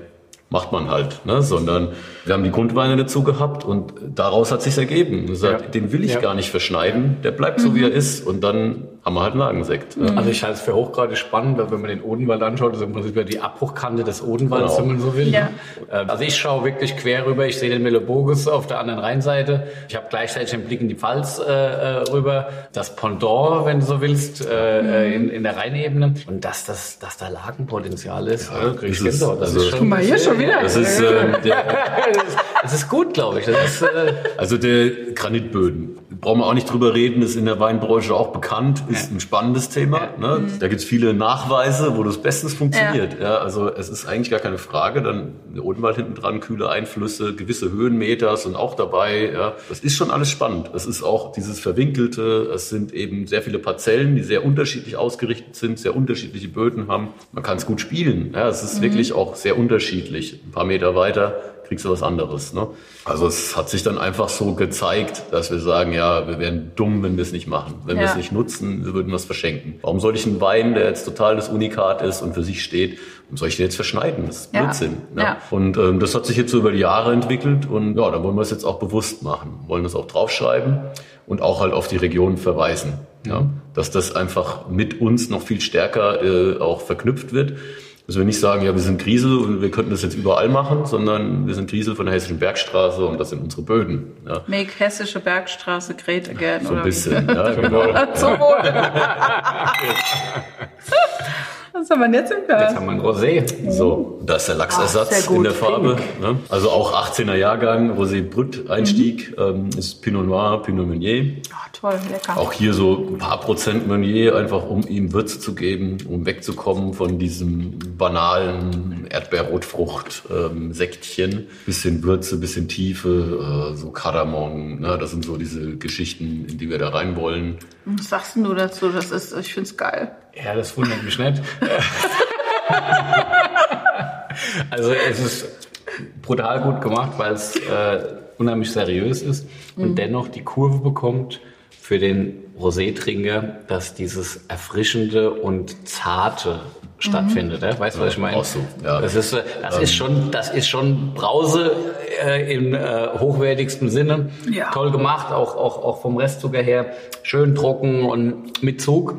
macht man halt, ne? sondern wir haben die Grundweine dazu gehabt und daraus hat sich ergeben. Gesagt, ja. Den will ich ja. gar nicht verschneiden, der bleibt so, wie er mhm. ist. Und dann haben wir halt einen Lagensekt. Mhm. Also ich halte es für hochgradig spannend, weil wenn man den Odenwald anschaut, ist im Prinzip die Abbruchkante des Odenwalds, genau. wenn man so will. Ja. Ähm, also ich schaue wirklich quer rüber, ich sehe den Melobogus auf der anderen Rheinseite. Ich habe gleichzeitig den Blick in die Pfalz äh, äh rüber, das Pendant, wenn du so willst, äh. Äh, in, in der Rheinebene. Und dass, das, dass da Lagenpotenzial ist, ja, krieg ich ist, das also, ist schon, mal hier schon wieder. Das ist, äh, der, das ist gut, glaube ich. Das ist, äh, also der Granitböden brauchen wir auch nicht drüber reden, ist in der Weinbranche auch bekannt, ist ja. ein spannendes Thema. Ne? Mhm. Da gibt's viele Nachweise, wo das bestens funktioniert. Ja. ja. also es ist eigentlich gar keine Frage. Dann der Odenwald hinten dran, kühle Einflüsse, gewisse Höhenmeter sind auch dabei. Ja. Das ist schon alles spannend. Es ist auch dieses Verwinkelte. Es sind eben sehr viele Parzellen, die sehr unterschiedlich ausgerichtet sind, sehr unterschiedliche Böden haben. Man kann es gut spielen. Ja, es ist mhm. wirklich auch sehr unterschiedlich. Ein paar Meter weiter kriegst du was anderes. Ne? Also es hat sich dann einfach so gezeigt, dass wir sagen, ja, wir wären dumm, wenn wir es nicht machen. Wenn ja. wir es nicht nutzen, würden wir es verschenken. Warum soll ich einen Wein, der jetzt total das Unikat ist und für sich steht, warum soll ich den jetzt verschneiden? Das ist Blödsinn. Ja. Ne? Ja. Und ähm, das hat sich jetzt so über die Jahre entwickelt und ja, da wollen wir es jetzt auch bewusst machen. Wollen das auch draufschreiben und auch halt auf die Region verweisen. Ja? Dass das einfach mit uns noch viel stärker äh, auch verknüpft wird dass wir nicht sagen, ja, wir sind Griesel und wir könnten das jetzt überall machen, sondern wir sind Griesel von der Hessischen Bergstraße und das sind unsere Böden. Ja. Make Hessische Bergstraße great again. So ein bisschen, ja, genau. Was haben wir jetzt im Glas? Jetzt haben wir ein Rosé. So, da ist der Lachsersatz in der Farbe. Ne? Also auch 18er Jahrgang, Rosé Brut Einstieg, mhm. ähm, ist Pinot Noir, Pinot Meunier. Oh, toll, lecker. Auch hier so ein paar Prozent Meunier, einfach um ihm Würze zu geben, um wegzukommen von diesem banalen Erdbeerrotfrucht ähm, Sektchen. Bisschen Würze, bisschen Tiefe, äh, so Kardamom. Ne? Das sind so diese Geschichten, in die wir da rein wollen. Was sagst du dazu? Das ist, ich finde es geil. Ja, das wundert mich nicht. also es ist brutal gut gemacht, weil es äh, unheimlich seriös ist und mhm. dennoch die Kurve bekommt für den Rosé-Trinker, dass dieses erfrischende und zarte stattfindet. Mhm. Weißt du, was ich meine? Auch so, ja. Das ist, das ähm. ist schon, das ist schon Brause äh, im äh, hochwertigsten Sinne. Ja. Toll gemacht, auch, auch, auch vom Restzucker her. Schön trocken und mit Zug.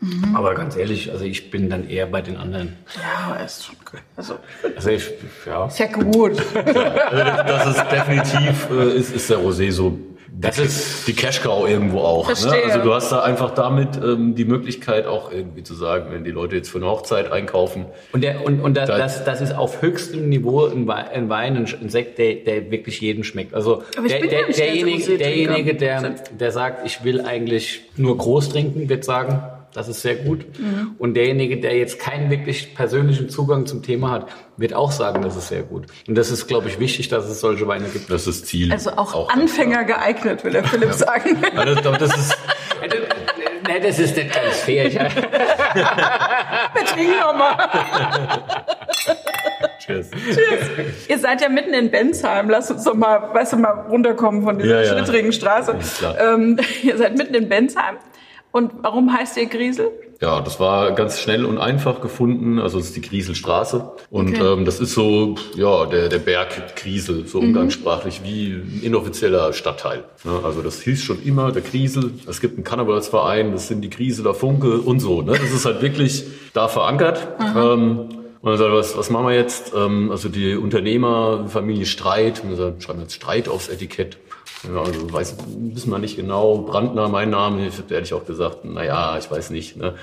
Mhm. Aber ganz ehrlich, also ich bin dann eher bei den anderen. Ja, ist schon gut. Also, also ich, ja. Ist ja gut. also das, ist definitiv, äh, ist, ist der Rosé so das ist die Cash Cow irgendwo auch. Ne? Also du hast da einfach damit ähm, die Möglichkeit auch irgendwie zu sagen, wenn die Leute jetzt für eine Hochzeit einkaufen. Und, der, und, und das, das, das ist auf höchstem Niveau ein Wein, ein, Wein, ein Sekt, der, der wirklich jedem schmeckt. Also der, der, derjenige, derjenige der, der sagt, ich will eigentlich nur groß trinken, wird sagen, das ist sehr gut. Mhm. Und derjenige, der jetzt keinen wirklich persönlichen Zugang zum Thema hat, wird auch sagen, das ist sehr gut. Und das ist, glaube ich, wichtig, dass es solche Weine gibt. Das ist Ziel. Also auch, auch Anfänger das, geeignet, will der Philipp ja. sagen. Also, das ist, nee, das ist nicht ganz fair. Wir trinken nochmal. Tschüss. Tschüss. Ihr seid ja mitten in Bensheim. Lass uns doch mal, weißt du, mal runterkommen von dieser ja, ja. schlittrigen Straße. Ähm, ihr seid mitten in Bensheim. Und warum heißt ihr Griesel? Ja, das war ganz schnell und einfach gefunden. Also es ist die Grieselstraße. Und okay. ähm, das ist so, ja, der, der Berg Griesel, so mhm. umgangssprachlich wie ein inoffizieller Stadtteil. Ja, also das hieß schon immer der Griesel. Es gibt einen Karnevalsverein, das sind die Grieseler Funke und so. Ne? Das ist halt wirklich da verankert. Ähm, und dann sagt, was, was machen wir jetzt? Ähm, also die Unternehmerfamilie Streit. Und dann schreiben wir jetzt Streit aufs Etikett. Ja, also weiß, wissen wir nicht genau. Brandner, mein Name, ich habe ehrlich auch gesagt, na ja, ich weiß nicht. Ne?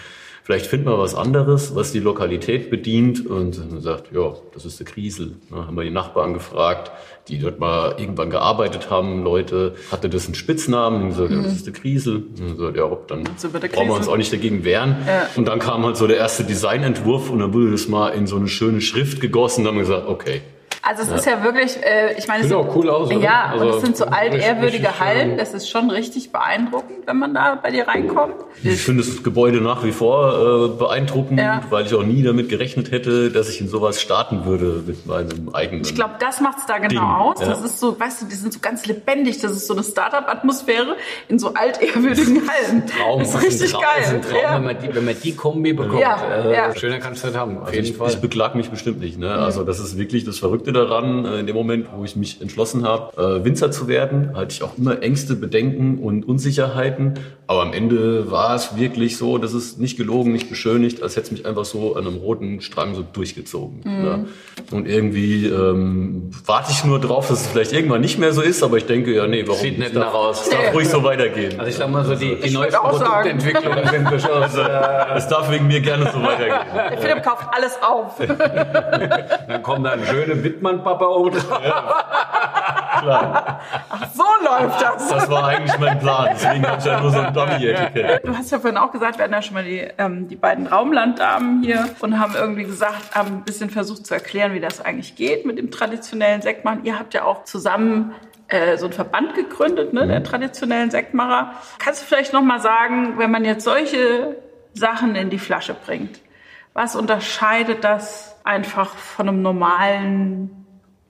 Vielleicht finden wir was anderes, was die Lokalität bedient und dann sagt, ja, das ist der Kriesel. Ne? Haben wir die Nachbarn gefragt, die dort mal irgendwann gearbeitet haben, Leute, hatte das einen Spitznamen? Und gesagt, mhm. ja, das ist der Kriesel. Und gesagt, ja, dann brauchen wir uns auch nicht dagegen wehren. Ja. Und dann kam halt so der erste Designentwurf und dann wurde das mal in so eine schöne Schrift gegossen dann haben wir gesagt, okay, also es ja. ist ja wirklich, äh, ich meine, sieht auch cool aus. Oder? Ja, also, und es sind so altehrwürdige Hallen. Das ist schon richtig beeindruckend, wenn man da bei dir reinkommt. Ich finde das Gebäude nach wie vor äh, beeindruckend, ja. weil ich auch nie damit gerechnet hätte, dass ich in sowas starten würde mit meinem eigenen. Ich glaube, das macht es da genau Ding. aus. Ja. Das ist so, weißt du, die sind so ganz lebendig. Das ist so eine Startup-Atmosphäre in so altehrwürdigen Hallen. Traum, das ist richtig Traum, geil. Das Traum, ja. wenn, man die, wenn man die Kombi bekommt. Ja, äh, Schöner kannst du nicht haben. Auf also jeden ich, Fall. Ich beklag mich bestimmt nicht. Ne? Also das ist wirklich das Verrückte daran, äh, in dem Moment, wo ich mich entschlossen habe, äh, Winzer zu werden, hatte ich auch immer Ängste, Bedenken und Unsicherheiten. Aber am Ende war es wirklich so, dass es nicht gelogen, nicht beschönigt, als hätte es mich einfach so an einem roten Strang so durchgezogen. Mhm. Ja. Und irgendwie ähm, warte ich nur drauf, dass es vielleicht irgendwann nicht mehr so ist, aber ich denke, ja, nee, warum? Sieht nicht nach aus. Es darf ruhig so weitergehen. Also ich sag mal so, die, die neuesten Produktentwicklungen sind durchaus... Äh, es darf wegen mir gerne so weitergehen. Der Philipp kauft alles auf. Dann kommt da ein schöner Wittmann-Papa oben ja. Klar. Ach, so läuft das. Das war eigentlich mein Plan. Deswegen habe ich ja nur so ein Dummy-Etikett. Du hast ja vorhin auch gesagt, wir hatten ja schon mal die, ähm, die beiden Raumlanddamen hier und haben irgendwie gesagt, haben ein bisschen versucht zu erklären, wie das eigentlich geht mit dem traditionellen Sektmachen. Ihr habt ja auch zusammen äh, so einen Verband gegründet, ne, der mhm. traditionellen Sektmacher. Kannst du vielleicht noch mal sagen, wenn man jetzt solche Sachen in die Flasche bringt, was unterscheidet das einfach von einem normalen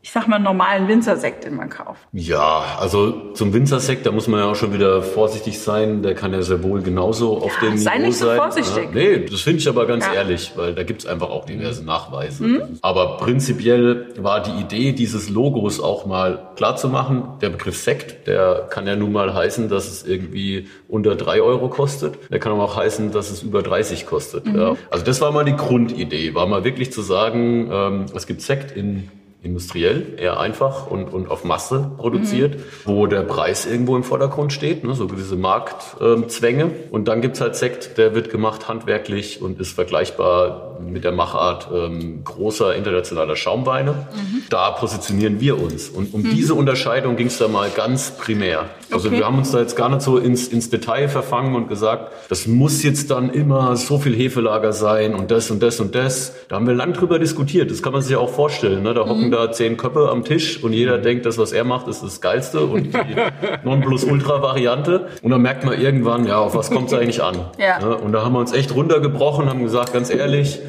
ich sag mal, normalen Winzersekt, den man kauft. Ja, also zum Winzersekt, da muss man ja auch schon wieder vorsichtig sein. Der kann ja sehr wohl genauso auf ja, dem sei Niveau nicht so sein. vorsichtig. Ja, nee, das finde ich aber ganz ja. ehrlich, weil da gibt's einfach auch diverse Nachweise. Mhm. Aber prinzipiell war die Idee dieses Logos auch mal klar zu machen. Der Begriff Sekt, der kann ja nun mal heißen, dass es irgendwie unter drei Euro kostet. Der kann aber auch heißen, dass es über 30 kostet. Mhm. Ja. Also das war mal die Grundidee, war mal wirklich zu sagen, ähm, es gibt Sekt in industriell, eher einfach und, und auf Masse produziert, mhm. wo der Preis irgendwo im Vordergrund steht, ne, so gewisse Marktzwänge. und dann gibt's halt Sekt, der wird gemacht handwerklich und ist vergleichbar mit der Machart ähm, großer internationaler Schaumweine. Mhm. Da positionieren wir uns. Und um mhm. diese Unterscheidung ging's da mal ganz primär. Also okay. wir haben uns da jetzt gar nicht so ins, ins Detail verfangen und gesagt, das muss jetzt dann immer so viel Hefelager sein und das und das und das. Da haben wir lang drüber diskutiert. Das kann man sich ja auch vorstellen. Ne? Da hocken mhm da zehn Köpfe am Tisch und jeder mhm. denkt, das, was er macht, ist das Geilste und die Nonplusultra-Variante. Und dann merkt man irgendwann, ja, auf was kommt es eigentlich an? Ja. Und da haben wir uns echt runtergebrochen, haben gesagt, ganz ehrlich,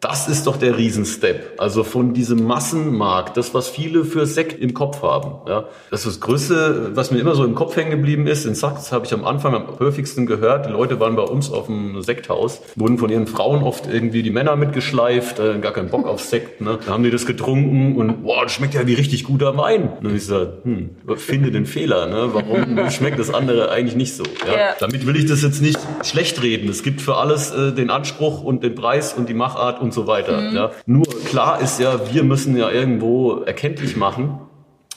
das ist doch der Riesenstep. Also von diesem Massenmarkt, das, was viele für Sekt im Kopf haben. Ja, das ist das Größte, was mir immer so im Kopf hängen geblieben ist. In Sachs habe ich am Anfang am häufigsten gehört. Die Leute waren bei uns auf dem Sekthaus, wurden von ihren Frauen oft irgendwie die Männer mitgeschleift, äh, gar keinen Bock auf Sekt. Ne? Dann haben die das getrunken und boah, das schmeckt ja wie richtig guter Wein. Und ich sage, hm, finde den Fehler. Ne? Warum schmeckt das andere eigentlich nicht so? Ja? Yeah. Damit will ich das jetzt nicht schlecht reden. Es gibt für alles äh, den Anspruch und den Preis und die Machart und und so weiter. Mhm. Ja. Nur klar ist ja, wir müssen ja irgendwo erkenntlich machen,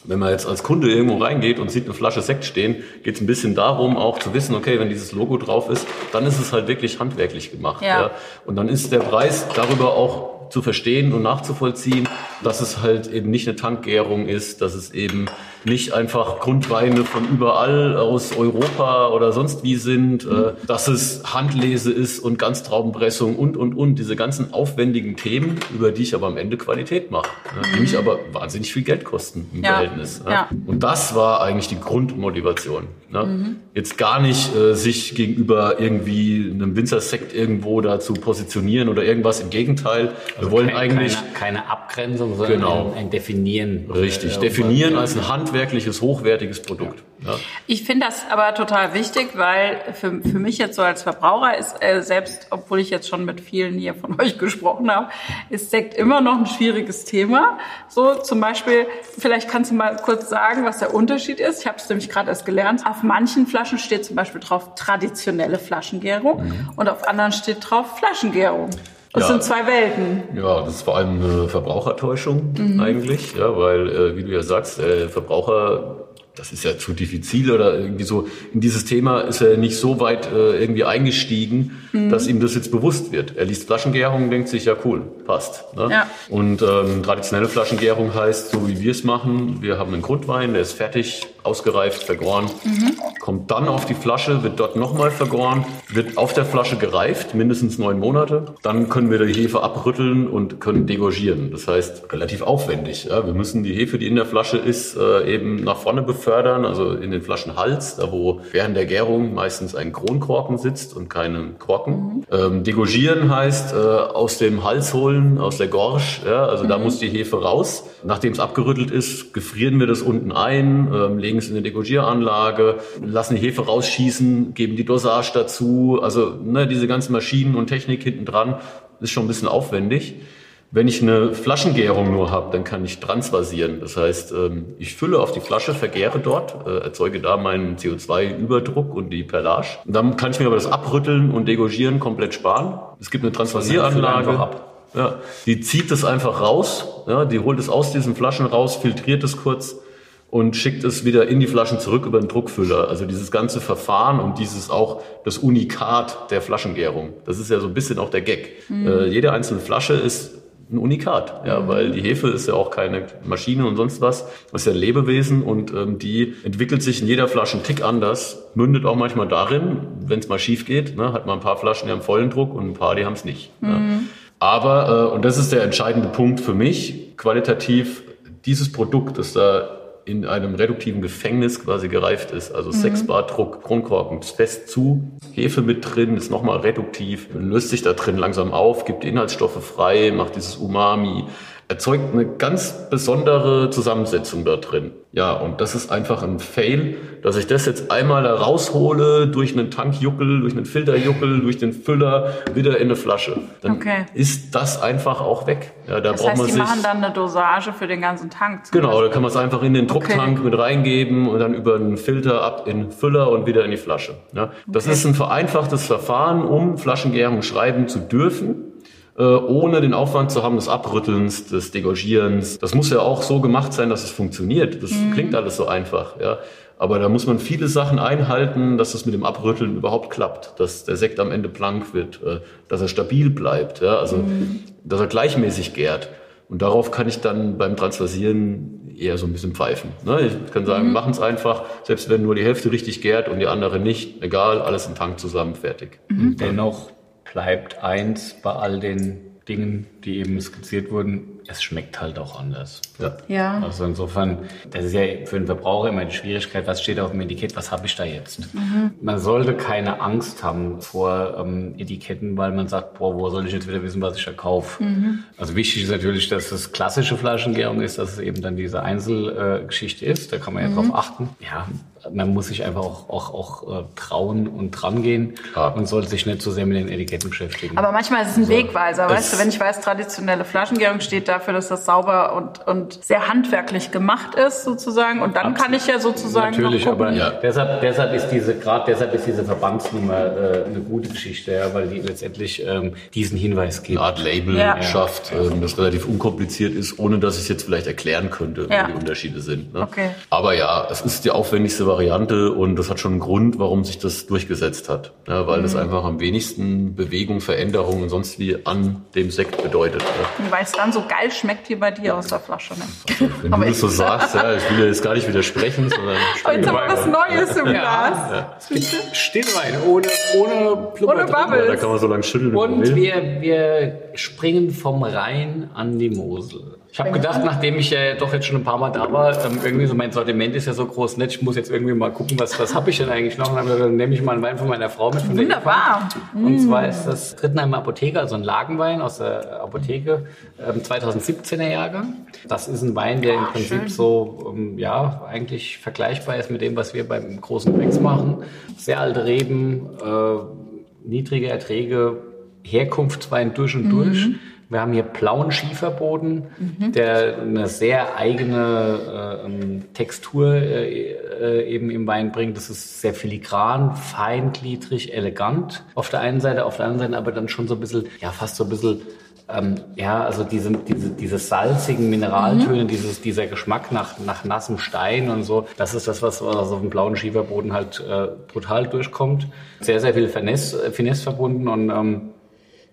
wenn man jetzt als Kunde irgendwo reingeht und sieht eine Flasche Sekt stehen, geht es ein bisschen darum, auch zu wissen, okay, wenn dieses Logo drauf ist, dann ist es halt wirklich handwerklich gemacht. Ja. ja. Und dann ist der Preis darüber auch zu verstehen und nachzuvollziehen, dass es halt eben nicht eine Tankgärung ist, dass es eben nicht einfach Grundweine von überall aus Europa oder sonst wie sind, äh, dass es Handlese ist und Ganztraubenpressung und, und, und, diese ganzen aufwendigen Themen, über die ich aber am Ende Qualität mache, ne, die mich aber wahnsinnig viel Geld kosten im ja. Verhältnis. Ne? Ja. Und das war eigentlich die Grundmotivation. Ne? Mhm. Jetzt gar nicht äh, sich gegenüber irgendwie einem Winzersekt irgendwo da zu positionieren oder irgendwas, im Gegenteil. Also wir wollen kein, eigentlich... Keine, keine, Abgrenzung, sondern genau. ein, ein Definieren. Richtig, äh, definieren als ein Hand handwerkliches, hochwertiges Produkt. Ja. Ich finde das aber total wichtig, weil für, für mich jetzt so als Verbraucher ist, äh, selbst obwohl ich jetzt schon mit vielen hier von euch gesprochen habe, ist Sekt immer noch ein schwieriges Thema. So zum Beispiel, vielleicht kannst du mal kurz sagen, was der Unterschied ist. Ich habe es nämlich gerade erst gelernt. Auf manchen Flaschen steht zum Beispiel drauf traditionelle Flaschengärung mhm. und auf anderen steht drauf Flaschengärung. Das ja, sind zwei Welten. Ja, das ist vor allem eine Verbrauchertäuschung mhm. eigentlich, ja, weil, äh, wie du ja sagst, der Verbraucher das ist ja zu diffizil oder irgendwie so, in dieses Thema ist er nicht so weit äh, irgendwie eingestiegen, mhm. dass ihm das jetzt bewusst wird. Er liest Flaschengärung und denkt sich, ja cool, passt. Ne? Ja. Und ähm, traditionelle Flaschengärung heißt, so wie wir es machen, wir haben einen Grundwein, der ist fertig, ausgereift, vergoren, mhm. kommt dann auf die Flasche, wird dort nochmal vergoren, wird auf der Flasche gereift, mindestens neun Monate. Dann können wir die Hefe abrütteln und können degorgieren. Das heißt, relativ aufwendig. Ja? Wir müssen die Hefe, die in der Flasche ist, äh, eben nach vorne befördern, also in den Flaschenhals, da wo während der Gärung meistens ein Kronkorken sitzt und keine Korken. Mhm. Ähm, degorgieren heißt äh, aus dem Hals holen, aus der Gorsch, ja? also mhm. da muss die Hefe raus. Nachdem es abgerüttelt ist, gefrieren wir das unten ein, ähm, legen es in eine Degorgieranlage, lassen die Hefe rausschießen, geben die Dosage dazu. Also ne, diese ganzen Maschinen und Technik hinten dran ist schon ein bisschen aufwendig. Wenn ich eine Flaschengärung nur habe, dann kann ich transvasieren. Das heißt, ähm, ich fülle auf die Flasche, vergäre dort, äh, erzeuge da meinen CO2-Überdruck und die Perlage. dann kann ich mir aber das Abrütteln und Degorgieren komplett sparen. Es gibt eine Transvasieranlage. Ja, die zieht es einfach raus, ja, die holt es aus diesen Flaschen raus, filtriert es kurz und schickt es wieder in die Flaschen zurück über den Druckfüller. Also dieses ganze Verfahren und dieses auch das Unikat der Flaschengärung. Das ist ja so ein bisschen auch der Gag. Mhm. Äh, jede einzelne Flasche ist ein Unikat, ja, mhm. weil die Hefe ist ja auch keine Maschine und sonst was, das ist ja ein Lebewesen und ähm, die entwickelt sich in jeder Flasche einen Tick anders, mündet auch manchmal darin, wenn es mal schief geht, ne, hat man ein paar Flaschen, die haben vollen Druck und ein paar, die haben es nicht. Mhm. Ja. Aber, äh, und das ist der entscheidende Punkt für mich, qualitativ, dieses Produkt, das da in einem reduktiven Gefängnis quasi gereift ist. Also mhm. 6 Bar Druck, Kronkorken fest zu, Hefe mit drin, ist nochmal reduktiv, löst sich da drin langsam auf, gibt Inhaltsstoffe frei, macht dieses Umami, erzeugt eine ganz besondere Zusammensetzung da drin. Ja, und das ist einfach ein Fail, dass ich das jetzt einmal da raushole durch einen Tankjuckel, durch einen Filterjuckel, durch den Füller wieder in eine Flasche. Dann okay. ist das einfach auch weg. Ja, da das braucht heißt, man die sich, machen dann eine Dosage für den ganzen Tank. Genau, Beispiel. da kann man es einfach in den Drucktank okay. mit reingeben und dann über einen Filter ab in Füller und wieder in die Flasche. Ja, das okay. ist ein vereinfachtes Verfahren, um Flaschengärung schreiben zu dürfen äh, ohne den Aufwand zu haben des Abrüttelns, des Degorgierens. Das muss ja auch so gemacht sein, dass es funktioniert. Das mhm. klingt alles so einfach, ja. Aber da muss man viele Sachen einhalten, dass es mit dem Abrütteln überhaupt klappt, dass der Sekt am Ende blank wird, äh, dass er stabil bleibt, ja, also mhm. dass er gleichmäßig gärt. Und darauf kann ich dann beim Transversieren eher so ein bisschen pfeifen. Ne? Ich kann sagen, mhm. machen es einfach, selbst wenn nur die Hälfte richtig gärt und die andere nicht, egal, alles im Tank zusammen, fertig. Mhm. Dennoch bleibt eins bei all den Dingen, die eben skizziert wurden, es schmeckt halt auch anders. Ja. ja. Also insofern, das ist ja für den Verbraucher immer die Schwierigkeit, was steht auf dem Etikett, was habe ich da jetzt? Mhm. Man sollte keine Angst haben vor ähm, Etiketten, weil man sagt, boah, wo soll ich jetzt wieder wissen, was ich da kaufe? Mhm. Also wichtig ist natürlich, dass es klassische Flaschengärung ist, dass es eben dann diese Einzelgeschichte äh, ist, da kann man ja mhm. drauf achten. Ja, man muss sich einfach auch, auch, auch äh, trauen und drangehen ja. und sollte sich nicht so sehr mit den Etiketten beschäftigen. Aber manchmal ist es ein also, Wegweiser, weißt du, wenn ich weiß, traditionelle Flaschengärung steht dafür, dass das sauber und, und sehr handwerklich gemacht ist sozusagen und dann kann ich ja sozusagen Natürlich, aber ja. deshalb, deshalb ist diese, gerade deshalb ist diese Verbandsnummer äh, eine gute Geschichte, ja, weil die letztendlich ähm, diesen Hinweis gibt. Eine Art Label ja. schafft, ähm, das relativ unkompliziert ist, ohne dass ich es jetzt vielleicht erklären könnte, ja. wie die Unterschiede sind. Ne? Okay. Aber ja, es ist die aufwendigste Variante und das hat schon einen Grund, warum sich das durchgesetzt hat. Ja, weil mhm. das einfach am wenigsten Bewegung, Veränderung und sonst wie an dem Sekt bedeutet. Ja. Weil es dann so geil schmeckt hier bei dir aus der Flasche. Ne? Also, wenn Aber du das so sagst, ja, ich will ja jetzt gar nicht widersprechen, sondern Jetzt haben wir was Neues im Glas. Ja. Stillwein, ohne, ohne Plummer Ohne Bubbles. da kann man so lange schütteln. Und wir, wir springen vom Rhein an die Mosel. Ich habe gedacht, nachdem ich ja doch jetzt schon ein paar Mal da war, ähm, irgendwie so mein Sortiment ist ja so groß nett, ich muss jetzt irgendwie mal gucken, was, was habe ich denn eigentlich noch? Und dann, dann nehme ich mal einen Wein von meiner Frau mit. Von Wunderbar. Und zwar ist das Rittenheimer Apotheker, also ein Lagenwein aus der Apotheke, ähm, 2017er Jahrgang. Das ist ein Wein, der im Prinzip schön. so, ähm, ja, eigentlich vergleichbar ist mit dem, was wir beim großen Rex machen. Sehr alte Reben, äh, niedrige Erträge, Herkunftswein durch und mhm. durch wir haben hier blauen Schieferboden, mhm. der eine sehr eigene äh, ähm, Textur äh, äh, eben im Wein bringt. Das ist sehr filigran, feingliedrig, elegant auf der einen Seite, auf der anderen Seite aber dann schon so ein bisschen, ja, fast so ein bisschen ähm, ja, also diese, diese, diese salzigen Mineraltöne, mhm. dieses, dieser Geschmack nach, nach nassem Stein und so, das ist das, was, was auf dem blauen Schieferboden halt äh, brutal durchkommt. Sehr, sehr viel Finesse, Finesse verbunden und ähm,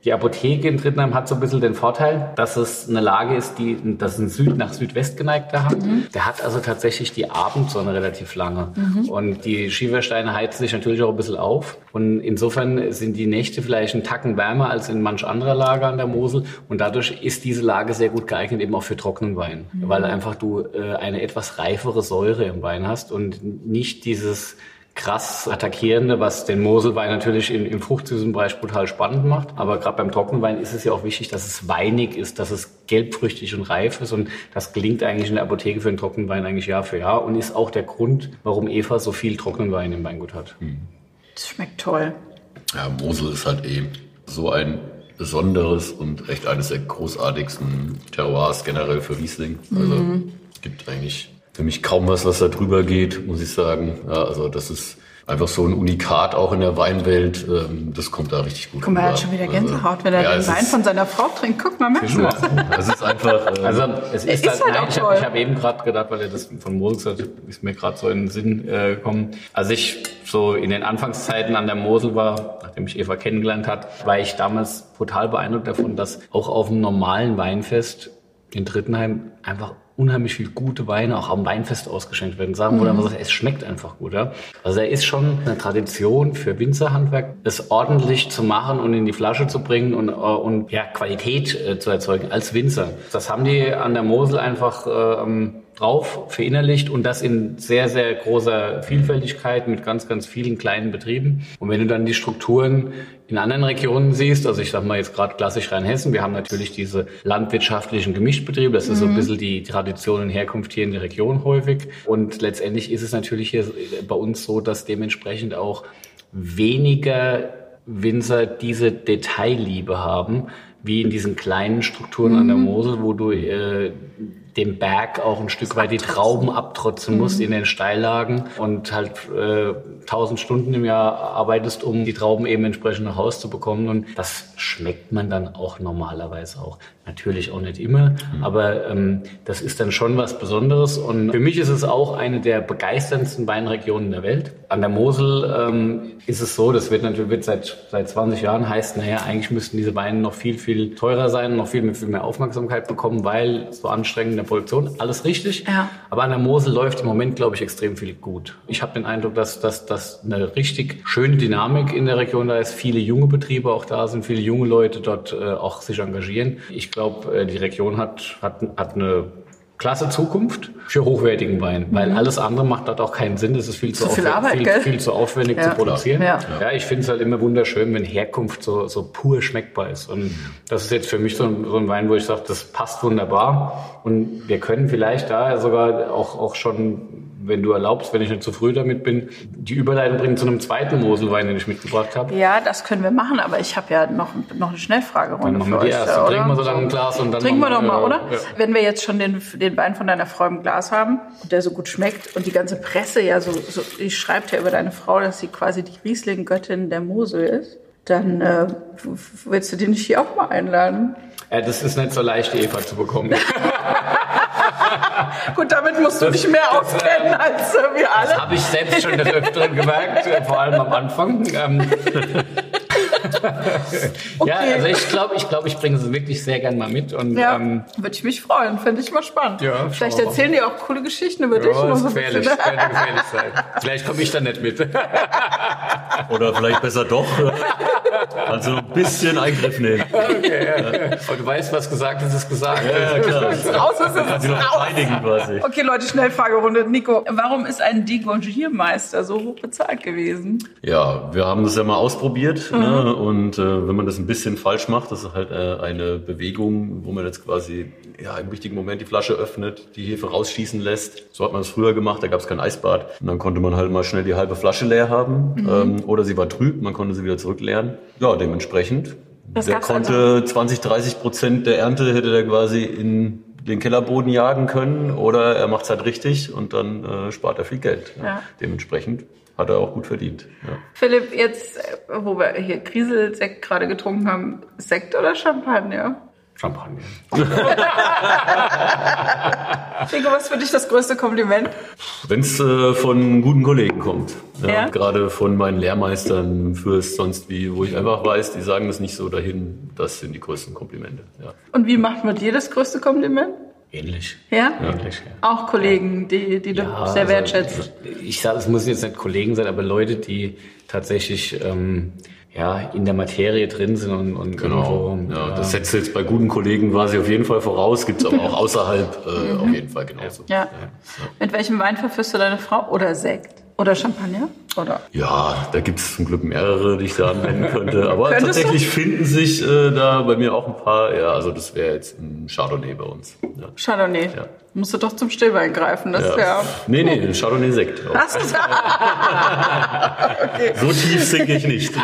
die Apotheke in Trittenheim hat so ein bisschen den Vorteil, dass es eine Lage ist, die, das ist ein Süd nach Südwest geneigter Hang. Mhm. Der hat also tatsächlich die Abendsonne relativ lange. Mhm. Und die Schiefersteine heizen sich natürlich auch ein bisschen auf. Und insofern sind die Nächte vielleicht einen Tacken wärmer als in manch anderer Lage an der Mosel. Und dadurch ist diese Lage sehr gut geeignet eben auch für trockenen Wein. Mhm. Weil einfach du äh, eine etwas reifere Säure im Wein hast und nicht dieses krass attackierende, was den Moselwein natürlich im, im Fruchtsüßenbereich brutal spannend macht. Aber gerade beim Trockenwein ist es ja auch wichtig, dass es weinig ist, dass es gelbfrüchtig und reif ist. Und das gelingt eigentlich in der Apotheke für den Trockenwein eigentlich Jahr für Jahr und ist auch der Grund, warum Eva so viel Trockenwein im Weingut hat. Das schmeckt toll. Ja, Mosel ist halt eh so ein Besonderes und echt eines der großartigsten Terroirs generell für Riesling. Also mhm. gibt eigentlich für mich kaum was, was da drüber geht, muss ich sagen. Ja, also das ist einfach so ein Unikat auch in der Weinwelt. Ähm, das kommt da richtig gut. Guck mal, er hat schon wieder Gänsehaut, also, wenn er ja, den Wein von seiner Frau trinkt. Guck mal, merkst du das? Ist einfach. Äh, also es ist, ist halt, halt nein, ich habe hab eben gerade gedacht, weil er das von Mosel gesagt hat, ist mir gerade so in den Sinn äh, gekommen. Als ich so in den Anfangszeiten an der Mosel war, nachdem ich Eva kennengelernt hat, war ich damals total beeindruckt davon, dass auch auf einem normalen Weinfest in Drittenheim einfach unheimlich viel gute Weine auch am Weinfest ausgeschenkt werden. Sagen mhm. es schmeckt einfach gut. Ja? Also er ist schon eine Tradition für Winzerhandwerk, es ordentlich zu machen und in die Flasche zu bringen und, äh, und ja, Qualität äh, zu erzeugen als Winzer. Das haben die an der Mosel einfach ähm, drauf verinnerlicht und das in sehr, sehr großer Vielfältigkeit mit ganz, ganz vielen kleinen Betrieben. Und wenn du dann die Strukturen in anderen Regionen siehst, also ich sag mal jetzt gerade klassisch Rheinhessen, wir haben natürlich diese landwirtschaftlichen Gemischtbetriebe, das ist mhm. so ein mhm. bisschen die Tradition und Herkunft hier in der Region häufig. Und letztendlich ist es natürlich hier bei uns so, dass dementsprechend auch weniger Winzer diese Detailliebe haben, wie in diesen kleinen Strukturen mhm. an der mhm. Mosel, wo du äh, dem Berg auch ein Stück weit die Trauben abtrotzen musst mhm. in den Steillagen und halt äh, 1000 Stunden im Jahr arbeitest, um die Trauben eben entsprechend nach Hause zu bekommen. Und das schmeckt man dann auch normalerweise auch. Natürlich auch nicht immer, mhm. aber ähm, das ist dann schon was Besonderes. Und für mich ist es auch eine der begeisterndsten Weinregionen der Welt. An der Mosel ähm, ist es so, das wird natürlich wird seit, seit 20 Jahren heißt, naja, eigentlich müssten diese Weine noch viel, viel teurer sein, noch viel, viel mehr Aufmerksamkeit bekommen, weil so anstrengend in der Produktion, alles richtig. Ja. Aber an der Mosel läuft im Moment, glaube ich, extrem viel gut. Ich habe den Eindruck, dass, dass, dass eine richtig schöne Dynamik in der Region da ist, viele junge Betriebe auch da sind, viele junge Leute dort äh, auch sich engagieren. Ich glaube, glaube, äh, die Region hat, hat, hat eine klasse Zukunft für hochwertigen Wein, weil mhm. alles andere macht dort auch keinen Sinn. Das ist viel zu, zu viel, Arbeit, viel, viel, zu aufwendig ja. zu produzieren. Ja, ja ich finde es halt immer wunderschön, wenn Herkunft so, so pur schmeckbar ist. Und das ist jetzt für mich so ein, so ein Wein, wo ich sage, das passt wunderbar. Und wir können vielleicht da sogar auch, auch schon wenn du erlaubst, wenn ich nicht zu früh damit bin, die Überleitung bringen zu einem zweiten Moselwein, den ich mitgebracht habe. Ja, das können wir machen, aber ich habe ja noch, noch eine Schnellfragerunde dann machen wir die erste. Trinken wir so lange ein Glas und dann Trinken wir doch mal, oder? Ja. Wenn wir jetzt schon den, den Wein von deiner Frau im Glas haben und der so gut schmeckt und die ganze Presse ja so, so die schreibt ja über deine Frau, dass sie quasi die Riesling-Göttin der Mosel ist, dann äh, willst du die nicht hier auch mal einladen? Ja, das ist nicht so leicht, die Eva zu bekommen. Gut, damit musst du dich mehr das, auskennen als äh, wir alle. Das habe ich selbst schon des Öfteren gemerkt, vor allem am Anfang. Okay. Ja, also ich glaube, ich, glaub, ich bringe sie wirklich sehr gern mal mit. Und, ja, ähm, würde ich mich freuen, finde ich mal spannend. Ja, Vielleicht erzählen die auch coole Geschichten über ja, dich. Das ist gefährlich, könnte gefährlich sein. Vielleicht komme ich da nicht mit. Oder vielleicht besser doch. Also ein bisschen Eingriff nehmen. Okay, ja. Und du weißt, was gesagt ist, ist gesagt. Ja, ja klar. Ist raus ist es noch quasi. Okay, Leute, Schnellfragerunde. Nico, warum ist ein Degongiermeister so hoch bezahlt gewesen? Ja, wir haben das ja mal ausprobiert. Ne? Mhm. Ne? Und äh, wenn man das ein bisschen falsch macht, das ist halt äh, eine Bewegung, wo man jetzt quasi ja, im richtigen Moment die Flasche öffnet, die Hefe rausschießen lässt. So hat man es früher gemacht, da gab es kein Eisbad. Und dann konnte man halt mal schnell die halbe Flasche leer haben. Mhm. Ähm, oder sie war trüb, man konnte sie wieder zurückleeren. Ja, dementsprechend. Das der konnte also. 20, 30 Prozent der Ernte hätte der quasi in den Kellerboden jagen können oder er macht es halt richtig und dann äh, spart er viel Geld. Ja. Ja. Dementsprechend hat er auch gut verdient. Ja. Philipp, jetzt, äh, wo wir hier Kriselsekt gerade getrunken haben, Sekt oder Champagner? Champagner. Ingo, was für dich das größte Kompliment? Wenn es äh, von guten Kollegen kommt. Ja, ja? Gerade von meinen Lehrmeistern fürs sonst wie, wo ich einfach weiß, die sagen das nicht so dahin, das sind die größten Komplimente. Ja. Und wie macht man dir das größte Kompliment? Ähnlich. Ja? Ähnlich, ja. Auch Kollegen, die, die du sehr also, wertschätzt. Ich sage, es müssen jetzt nicht Kollegen sein, aber Leute, die tatsächlich ähm, ja, in der Materie drin sind und, und genau. irgendwo. Ja, das setzt jetzt bei guten Kollegen quasi auf jeden Fall voraus, gibt es aber auch außerhalb äh, mhm. auf jeden Fall genauso. Ja. ja. Mit welchem Wein verführst du deine Frau? Oder Sekt? Oder Champagner? oder? Ja, da gibt es zum Glück mehrere, die ich da anwenden könnte. Aber tatsächlich du? finden sich äh, da bei mir auch ein paar. Ja, also das wäre jetzt ein Chardonnay bei uns. Ja. Chardonnay? Ja. Musst du doch zum Stillwein greifen. Das ja. wäre. Nee, nee, ein Chardonnay-Sekt. okay. So tief sinke ich nicht.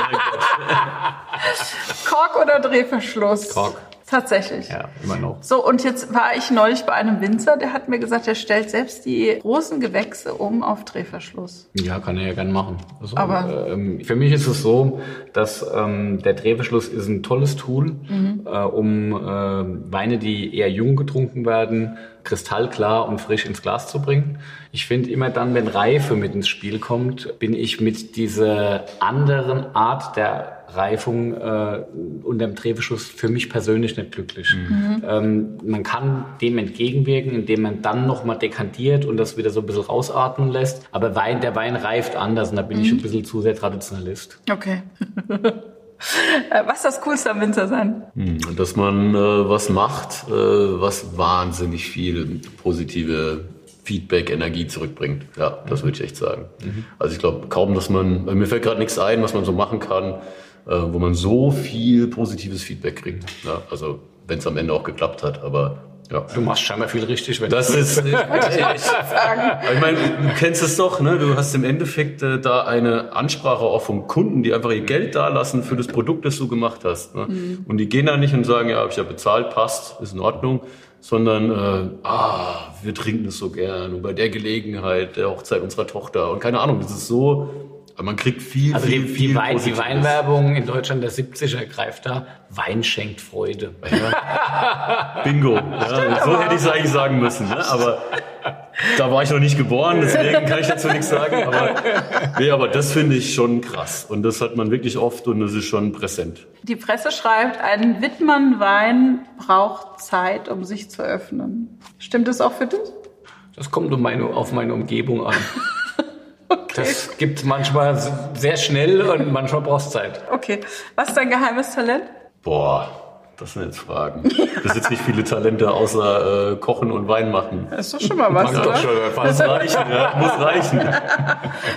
Kork oder Drehverschluss? Kork. Tatsächlich. Ja, immer noch. So, und jetzt war ich neulich bei einem Winzer, der hat mir gesagt, er stellt selbst die großen Gewächse um auf Drehverschluss. Ja, kann er ja gern machen. Also, Aber ähm, für mich ist es so, dass ähm, der Drehverschluss ist ein tolles Tool, mhm. äh, um äh, Weine, die eher jung getrunken werden, kristallklar und frisch ins Glas zu bringen. Ich finde immer dann, wenn Reife mit ins Spiel kommt, bin ich mit dieser anderen Art der Reifung äh, unter dem Drehverschluss für mich persönlich nicht glücklich. Mhm. Ähm, man kann dem entgegenwirken, indem man dann nochmal dekantiert und das wieder so ein bisschen rausatmen lässt. Aber Wein, der Wein reift anders und da bin mhm. ich ein bisschen zu sehr Traditionalist. Okay. Äh, was ist das Coolste am Winter sein? Hm, dass man äh, was macht, äh, was wahnsinnig viel positive Feedback, Energie zurückbringt. Ja, das würde ich echt sagen. Mhm. Also ich glaube kaum, dass man, mir fällt gerade nichts ein, was man so machen kann, äh, wo man so viel positives Feedback kriegt. Ja, also wenn es am Ende auch geklappt hat, aber ja. Du machst scheinbar viel richtig, wenn das ist. ich, ich meine, du kennst es doch, ne? Du hast im Endeffekt äh, da eine Ansprache auch vom Kunden, die einfach ihr Geld dalassen für das Produkt, das du gemacht hast. Ne? Mhm. Und die gehen da nicht und sagen, ja, habe ich ja bezahlt, passt, ist in Ordnung, sondern äh, ah, wir trinken es so gern und bei der Gelegenheit der Hochzeit unserer Tochter und keine Ahnung, das ist so man kriegt viel, also viel, die, viel die, Wein, die Weinwerbung in Deutschland der 70er greift da. Wein schenkt Freude. Ja. Bingo. Ja, so hätte ich es eigentlich sagen müssen. Ne? Aber da war ich noch nicht geboren, deswegen kann ich dazu nichts sagen. Aber, nee, aber das finde ich schon krass. Und das hat man wirklich oft und das ist schon präsent. Die Presse schreibt, ein Wittmann-Wein braucht Zeit, um sich zu öffnen. Stimmt das auch für dich? Das kommt um meine, auf meine Umgebung an. Das gibt manchmal sehr schnell und manchmal brauchst Zeit. Okay. Was ist dein geheimes Talent? Boah, das sind jetzt Fragen. Das sind nicht viele Talente außer äh, Kochen und Wein machen. Das ist doch schon mal was, oder? Doch schon, muss reichen, ja, muss reichen.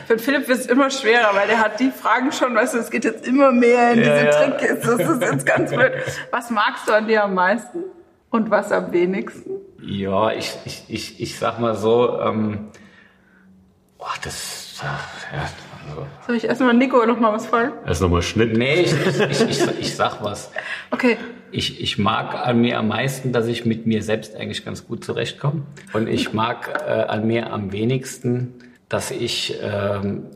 Für Philipp wird es immer schwerer, weil der hat die Fragen schon, weißt du, es geht jetzt immer mehr in ja, diese ja. Trickkiste. Das ist jetzt ganz blöd. Was magst du an dir am meisten und was am wenigsten? Ja, ich, ich, ich, ich sag mal so, ähm, Oh, das. Ja, also. Soll ich erstmal Nico noch mal was fragen? Erst nochmal Schnitt. Nee, ich, ich, ich, ich, sag was. Okay. Ich, ich mag an mir am meisten, dass ich mit mir selbst eigentlich ganz gut zurechtkomme. Und ich mag äh, an mir am wenigsten, dass ich ähm,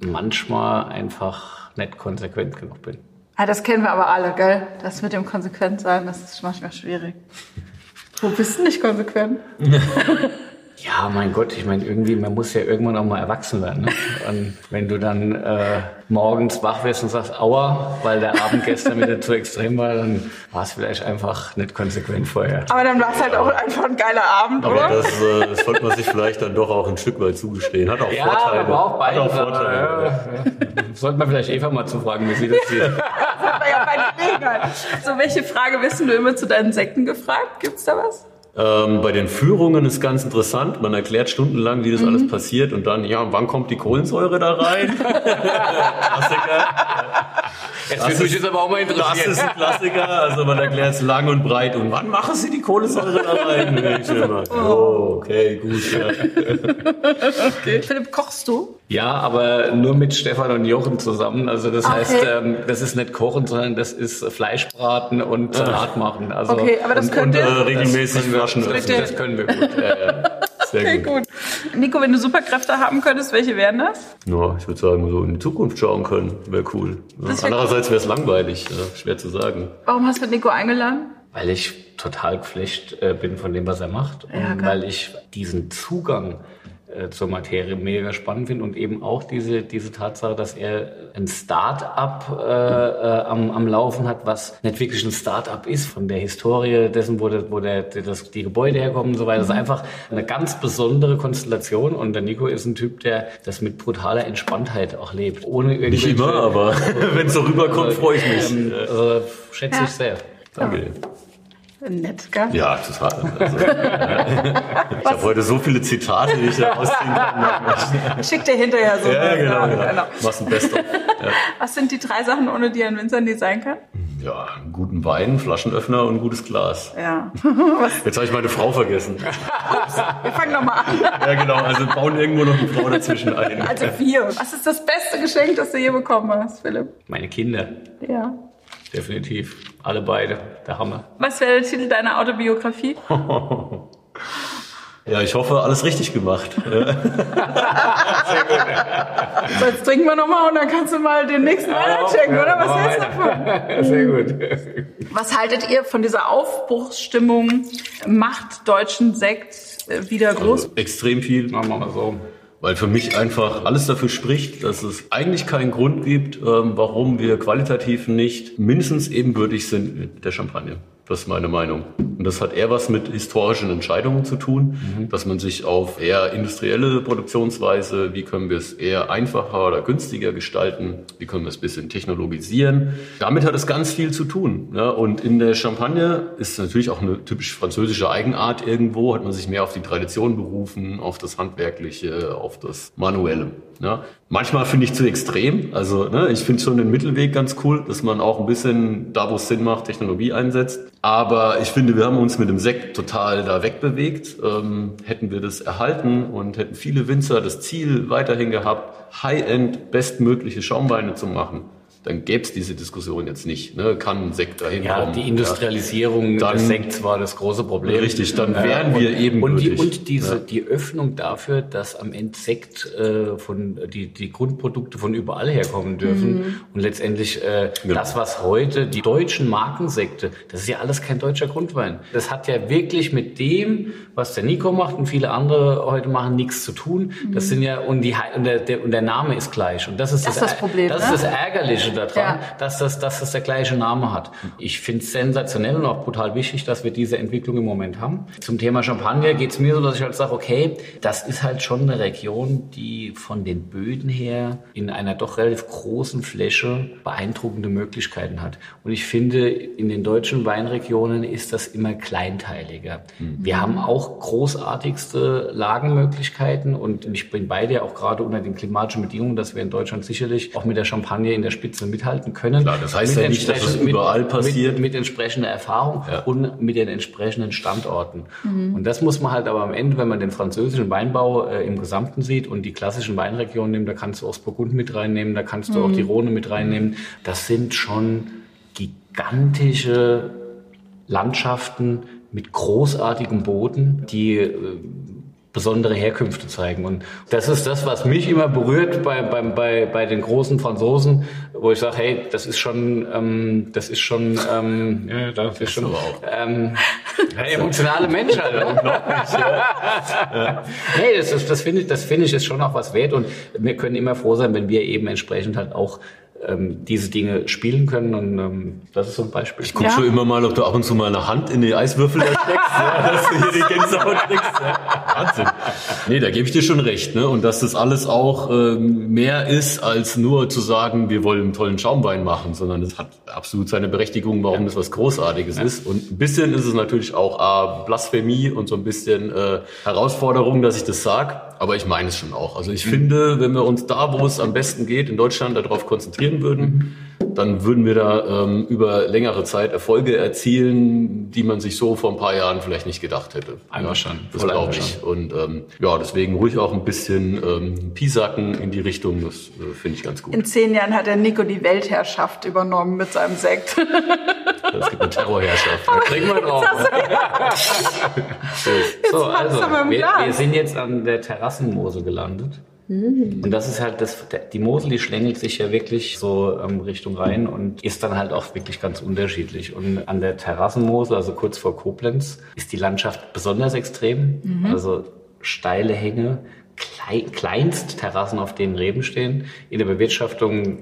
manchmal einfach nicht konsequent genug bin. Ah, das kennen wir aber alle, gell? Das mit dem konsequent sein, das ist manchmal schwierig. Wo bist du nicht konsequent? Ja, mein Gott, ich meine, irgendwie, man muss ja irgendwann auch mal erwachsen werden. Ne? Und wenn du dann äh, morgens wach wirst und sagst, aua, weil der Abend gestern wieder zu extrem war, dann war es vielleicht einfach nicht konsequent vorher. Aber dann war es halt auch einfach ein geiler Abend, aber oder? Das, äh, das sollte man sich vielleicht dann doch auch ein Stück weit zugestehen. Hat auch ja, Vorteile. Aber auch beide, Hat auch Vorteile. Ja, ja. Sollte man vielleicht Eva mal zufragen, wie sie das sieht. das hat man ja bei Gelegenheit. So, welche Frage wirst du immer zu deinen Sekten gefragt? Gibt's da was? Ähm, bei den Führungen ist ganz interessant. Man erklärt stundenlang, wie das mhm. alles passiert und dann, ja, wann kommt die Kohlensäure da rein? Klassiker. Jetzt das ist, aber auch mal interessiert. Das ist ein Klassiker. Also man erklärt es lang und breit. Und wann machen Sie die Kohlensäure da rein? Ich immer, oh, okay, gut. Ja. Okay. Philipp, kochst du? Ja, aber nur mit Stefan und Jochen zusammen. Also das okay. heißt, ähm, das ist nicht kochen, sondern das ist Fleischbraten und Salat machen. Also okay, aber das und, könnt ihr und, äh, regelmäßig waschen. Das, das, können wir gut. Sehr okay, gut. gut. Nico, wenn du Superkräfte haben könntest, welche wären das? Ja, ich würde sagen, so in die Zukunft schauen können, wäre cool. Wär Andererseits wäre es langweilig, schwer zu sagen. Warum hast du Nico eingeladen? Weil ich total geflecht äh, bin von dem, was er macht. Ja, und weil ich diesen Zugang äh, zur Materie mega spannend finde und eben auch diese, diese Tatsache, dass er ein Start-up äh, äh, am, am Laufen hat, was nicht wirklich ein Start-up ist, von der Historie dessen, wo, der, wo der, das, die Gebäude herkommen und so weiter. Das ist mhm. einfach eine ganz besondere Konstellation und der Nico ist ein Typ, der das mit brutaler Entspanntheit auch lebt. Ohne Nicht immer, aber wenn es so rüberkommt, freue ich mich. Ähm, also, schätze ich sehr. Danke. Nett, gell? Ja, total. Also, ich habe heute so viele Zitate, die ich da ausziehen kann. Schick dir hinterher so. Ja, genau. Ja, genau. Machst ein Best-of. Ja. Was sind die drei Sachen, ohne die ein Winzer nie sein kann? Ja, einen guten Wein, Flaschenöffner und ein gutes Glas. Ja. Jetzt habe ich meine Frau vergessen. Wir fangen nochmal an. Ja, genau. Also bauen irgendwo noch eine Frau dazwischen ein. Also vier. Was ist das beste Geschenk, das du je bekommen hast, Philipp? Meine Kinder. Ja. Definitiv. Alle beide. Der Hammer. Was wäre der Titel deiner Autobiografie? Ja, ich hoffe, alles richtig gemacht. so, jetzt trinken wir nochmal und dann kannst du mal den nächsten Wein checken, oder? Was hältst du davon? Sehr gut. Was haltet ihr von dieser Aufbruchsstimmung? Macht deutschen Sekt wieder groß? Also extrem viel. Machen wir mal so. Weil für mich einfach alles dafür spricht, dass es eigentlich keinen Grund gibt, ähm, warum wir qualitativ nicht mindestens ebenbürtig sind mit der Champagne. Das ist meine Meinung. Und das hat eher was mit historischen Entscheidungen zu tun, mhm. dass man sich auf eher industrielle Produktionsweise, wie können wir es eher einfacher oder günstiger gestalten, wie können wir es ein bisschen technologisieren. Damit hat es ganz viel zu tun. Ja? Und in der Champagne ist natürlich auch eine typisch französische Eigenart irgendwo, hat man sich mehr auf die Tradition berufen, auf das Handwerkliche, auf das Manuelle. Ja? Manchmal finde ich zu extrem. Also ne, ich finde schon den Mittelweg ganz cool, dass man auch ein bisschen da, wo es Sinn macht, Technologie einsetzt. Aber ich finde, wir haben uns mit dem Sekt total da wegbewegt. Ähm, hätten wir das erhalten und hätten viele Winzer das Ziel weiterhin gehabt, High-End bestmögliche Schaumweine zu machen, dann gäbe es diese Diskussion jetzt nicht. Ne? Kann ein Sekt dahin ja, kommen? Die Industrialisierung Dann- des Sekts war das große Problem. Richtig, dann wären wir eben und die, und diese Ja. die Öffnung dafür, dass am Ende Sekt äh, von die die Grundprodukte von überall herkommen dürfen und letztendlich äh, das was heute die deutschen Markensekte, das ist ja alles kein deutscher Grundwein. Das hat ja wirklich mit dem, was der Nico macht und viele andere heute machen, nichts zu tun. Das sind ja und die und der, der und der Name ist gleich und das ist Das ist das Problem, Das ne? ist das Ärgerliche daran, Ja. dass das, dass das der gleiche Name hat. Ich finde es sensationell und auch brutal wichtig, dass wir diese Entwicklung im Moment haben. Zum Thema Champagner geht es mir so, dass ich halt sage, okay, das ist halt schon eine Region, die von den Böden her in einer doch relativ großen Fläche beeindruckende Möglichkeiten hat. Und ich finde, in den deutschen Weinregionen ist das immer kleinteiliger. Wir haben auch großartigste Lagenmöglichkeiten und ich bin bei dir auch gerade unter den klimatischen Bedingungen, dass wir in Deutschland sicherlich auch mit der Champagne in der Spitze mithalten können. Klar, das heißt ja nicht, dass es entsprechend- überall mit, passiert. Mit, mit entsprechender Erfahrung Ja. und mit den entsprechenden Standorten. Und das muss man halt aber am Ende, wenn man den französischen Weinbau äh, im Gesamten sieht und die klassischen Weinregionen nimmt, da kannst du auch Burgund mit reinnehmen, da kannst du auch die Rhone mit reinnehmen. Das sind schon gigantische Landschaften mit großartigem Boden, die äh, besondere Herkünfte zeigen. Und das ist das, was mich immer berührt bei, bei, bei, bei den großen Franzosen, wo ich sage, hey, das ist schon, ähm, das ist schon, ähm, ja, das ist schon, ähm, hey, emotionale Mensch halt. Ja. Nee, das, ist, das finde ich, das finde ich ist schon auch was wert und wir können immer froh sein, wenn wir eben entsprechend halt auch ähm, diese Dinge spielen können und ähm, das ist so ein Beispiel. Ich guck Ja. schon immer mal, ob du ab und zu mal eine Hand in die Eiswürfel da steckst, ja, dass du hier die Gänsehaut kriegst. Ja. Wahnsinn. Nee, da gebe ich dir schon recht. Ne? Und dass das alles auch ähm, mehr ist, als nur zu sagen, wir wollen einen tollen Schaumwein machen, sondern es hat absolut seine Berechtigung, warum das was Großartiges ist. Und ein bisschen ist es natürlich auch A, Blasphemie und so ein bisschen äh, Herausforderung, dass ich das sag. Aber ich meine es schon auch. Also ich finde, wenn wir uns da, wo es am besten geht, in Deutschland darauf konzentrieren würden, dann würden wir da ähm, über längere Zeit Erfolge erzielen, die man sich so vor ein paar Jahren vielleicht nicht gedacht hätte. Einverstanden. Das Voll glaube ich. Und ähm, ja, deswegen ruhig auch ein bisschen ähm, Pisacken in die Richtung, das äh, finde ich ganz gut. In zehn Jahren hat der Nico die Weltherrschaft übernommen mit seinem Sekt. Es gibt eine Terrorherrschaft. Trinken wir drauf. so, also, wir, wir sind jetzt an der Terrassenmosel gelandet. Und das ist halt das, die Mosel, die schlängelt sich ja wirklich so ähm, Richtung Rhein und ist dann halt auch wirklich ganz unterschiedlich. Und an der Terrassenmosel, also kurz vor Koblenz, ist die Landschaft besonders extrem. Also steile Hänge, klei Kleinstterrassen, auf denen Reben stehen. In der Bewirtschaftung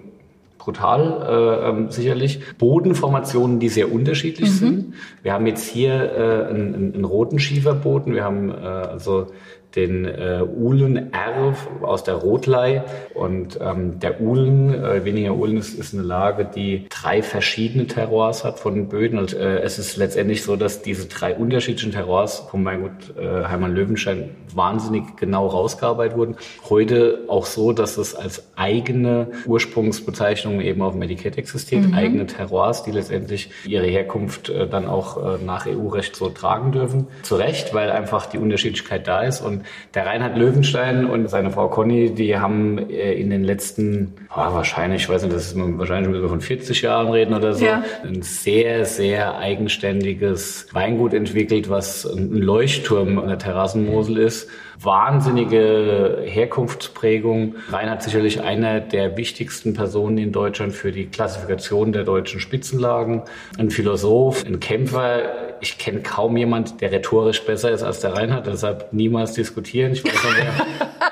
brutal, äh, ähm, sicherlich. Bodenformationen, die sehr unterschiedlich mhm. sind. Wir haben jetzt hier äh, einen, einen roten Schieferboden. Wir haben äh, also den äh, Uhlen R aus der Rotlei. Und ähm, der Uhlen, äh, weniger Uhlen, ist, ist eine Lage, die drei verschiedene Terroirs hat von den Böden. Und äh, es ist letztendlich so, dass diese drei unterschiedlichen Terroirs von Weingut äh, Heimann Löwenstein wahnsinnig genau rausgearbeitet wurden. Heute auch so, dass es als eigene Ursprungsbezeichnung eben auf dem Etikett existiert, mhm. eigene Terroirs, die letztendlich ihre Herkunft äh, dann auch äh, nach EU-Recht so tragen dürfen. Zu Recht, weil einfach die Unterschiedlichkeit da ist und der Reinhard Löwenstein und seine Frau Conny, die haben äh, in den letzten, oh, wahrscheinlich, ich weiß nicht, das ist wahrscheinlich schon von 40 Jahren reden oder so, ja. ein sehr, sehr eigenständiges Weingut entwickelt, was ein Leuchtturm an der Terrassenmosel ist wahnsinnige Herkunftsprägung. Reinhard sicherlich einer der wichtigsten Personen in Deutschland für die Klassifikation der deutschen Spitzenlagen. Ein Philosoph, ein Kämpfer. Ich kenne kaum jemand, der rhetorisch besser ist als der Reinhard, deshalb niemals diskutieren. Ich weiß noch, wer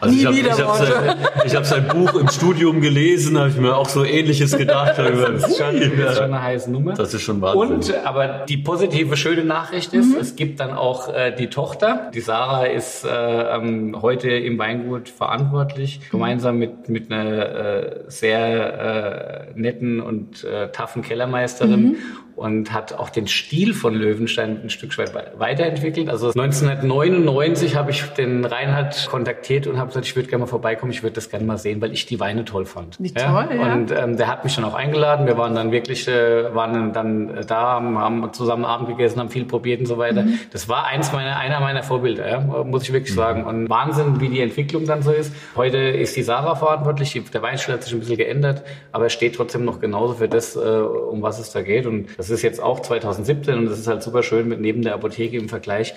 Also Nie ich habe hab sein, hab sein Buch im Studium gelesen, habe ich mir auch so Ähnliches gedacht. das, ist schon, das ist schon eine heiße Nummer. Das ist schon Wahnsinn. Und aber die positive, schöne Nachricht ist, mhm. es gibt dann auch äh, die Tochter. Die Sarah ist äh, ähm, heute im Weingut verantwortlich, gemeinsam mit, mit einer äh, sehr äh, netten und äh, taffen Kellermeisterin. Mhm und hat auch den Stil von Löwenstein ein Stück weit weiterentwickelt. Also 1999 habe ich den Reinhard kontaktiert und habe gesagt, ich würde gerne mal vorbeikommen, ich würde das gerne mal sehen, weil ich die Weine toll fand. Wie ja? toll, ja. Und ähm, der hat mich dann auch eingeladen. Wir waren dann wirklich, äh, waren dann da, haben zusammen Abend gegessen, haben viel probiert und so weiter. Mhm. Das war eins meiner, einer meiner Vorbilder, ja, muss ich wirklich mhm. sagen. Und Wahnsinn, wie die Entwicklung dann so ist. Heute ist die Sarah verantwortlich, der Weinstil hat sich ein bisschen geändert, aber er steht trotzdem noch genauso für das, äh, um was es da geht. Und das das ist jetzt auch 2017 und das ist halt super schön mit neben der Apotheke im Vergleich,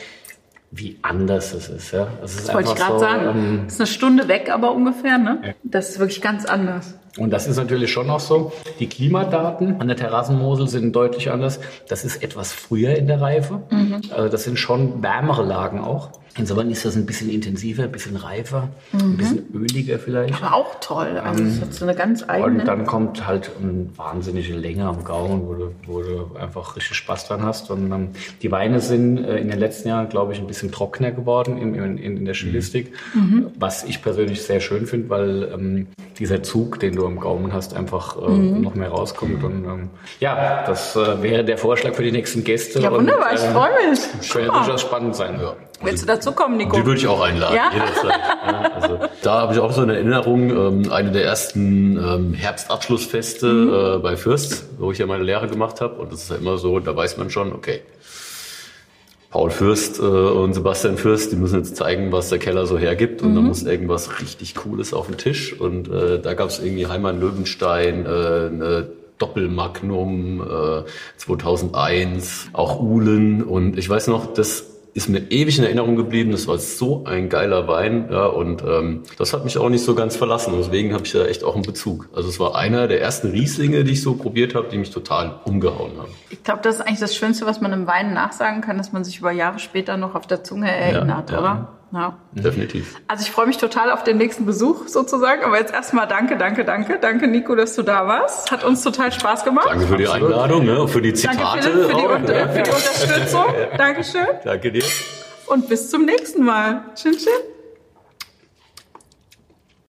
wie anders es ist. Ja? Es ist das wollte ich gerade so, sagen. Ähm, ist eine Stunde weg, aber ungefähr. Ne? Ja. Das ist wirklich ganz anders. Und das ist natürlich schon noch so. Die Klimadaten an der Terrassenmosel sind deutlich anders. Das ist etwas früher in der Reife. Mhm. Also das sind schon wärmere Lagen auch. Insofern ist das ein bisschen intensiver, ein bisschen reifer, mhm. ein bisschen öliger vielleicht. Aber auch toll. Also es hat so eine ganz eigene. Und dann kommt halt eine wahnsinnige Länge am Gaumen, wo du, wo du einfach richtig Spaß dran hast. Und ähm, die Weine sind äh, in den letzten Jahren, glaube ich, ein bisschen trockener geworden in, in, in der Stilistik, mhm. was ich persönlich sehr schön finde, weil ähm, dieser Zug, den du am Gaumen hast, einfach äh, mhm. noch mehr rauskommt. Und ähm, ja, das äh, wäre der Vorschlag für die nächsten Gäste. Ja, wunderbar, und, ich äh, freue mich. Könnte durchaus spannend sein. Ja. Willst du dazu kommen, Nico? Die würde ich auch einladen, ja? jederzeit. Ja, also, da habe ich auch so eine Erinnerung, ähm, eine der ersten ähm, Herbstabschlussfeste mhm. äh, bei Fürst, wo ich ja meine Lehre gemacht habe. Und das ist ja immer so, da weiß man schon, okay, Paul Fürst äh, und Sebastian Fürst, die müssen jetzt zeigen, was der Keller so hergibt. Und mhm. da muss irgendwas richtig Cooles auf den Tisch. Und äh, da gab es irgendwie Heimann Löwenstein, äh, eine Doppelmagnum äh, 2001, auch Uhlen. Und ich weiß noch, das ist mir ewig in Erinnerung geblieben. Das war so ein geiler Wein, ja, und ähm, das hat mich auch nicht so ganz verlassen. Deswegen habe ich da echt auch einen Bezug. Also es war einer der ersten Rieslinge, die ich so probiert habe, die mich total umgehauen haben. Ich glaube, das ist eigentlich das Schönste, was man im Wein nachsagen kann, dass man sich über Jahre später noch auf der Zunge erinnert, ja, oder? Ja. Ja. Definitiv. Also ich freue mich total auf den nächsten Besuch sozusagen. Aber jetzt erstmal danke, danke, danke. Danke, Nico, dass du da warst. Hat uns total Spaß gemacht. Danke für die Einladung, ne? für die Zitate. Danke, Philipp, für, die, auch, ne? für die Unterstützung. Dankeschön. Danke dir. Und bis zum nächsten Mal. Tschüss, tschüss.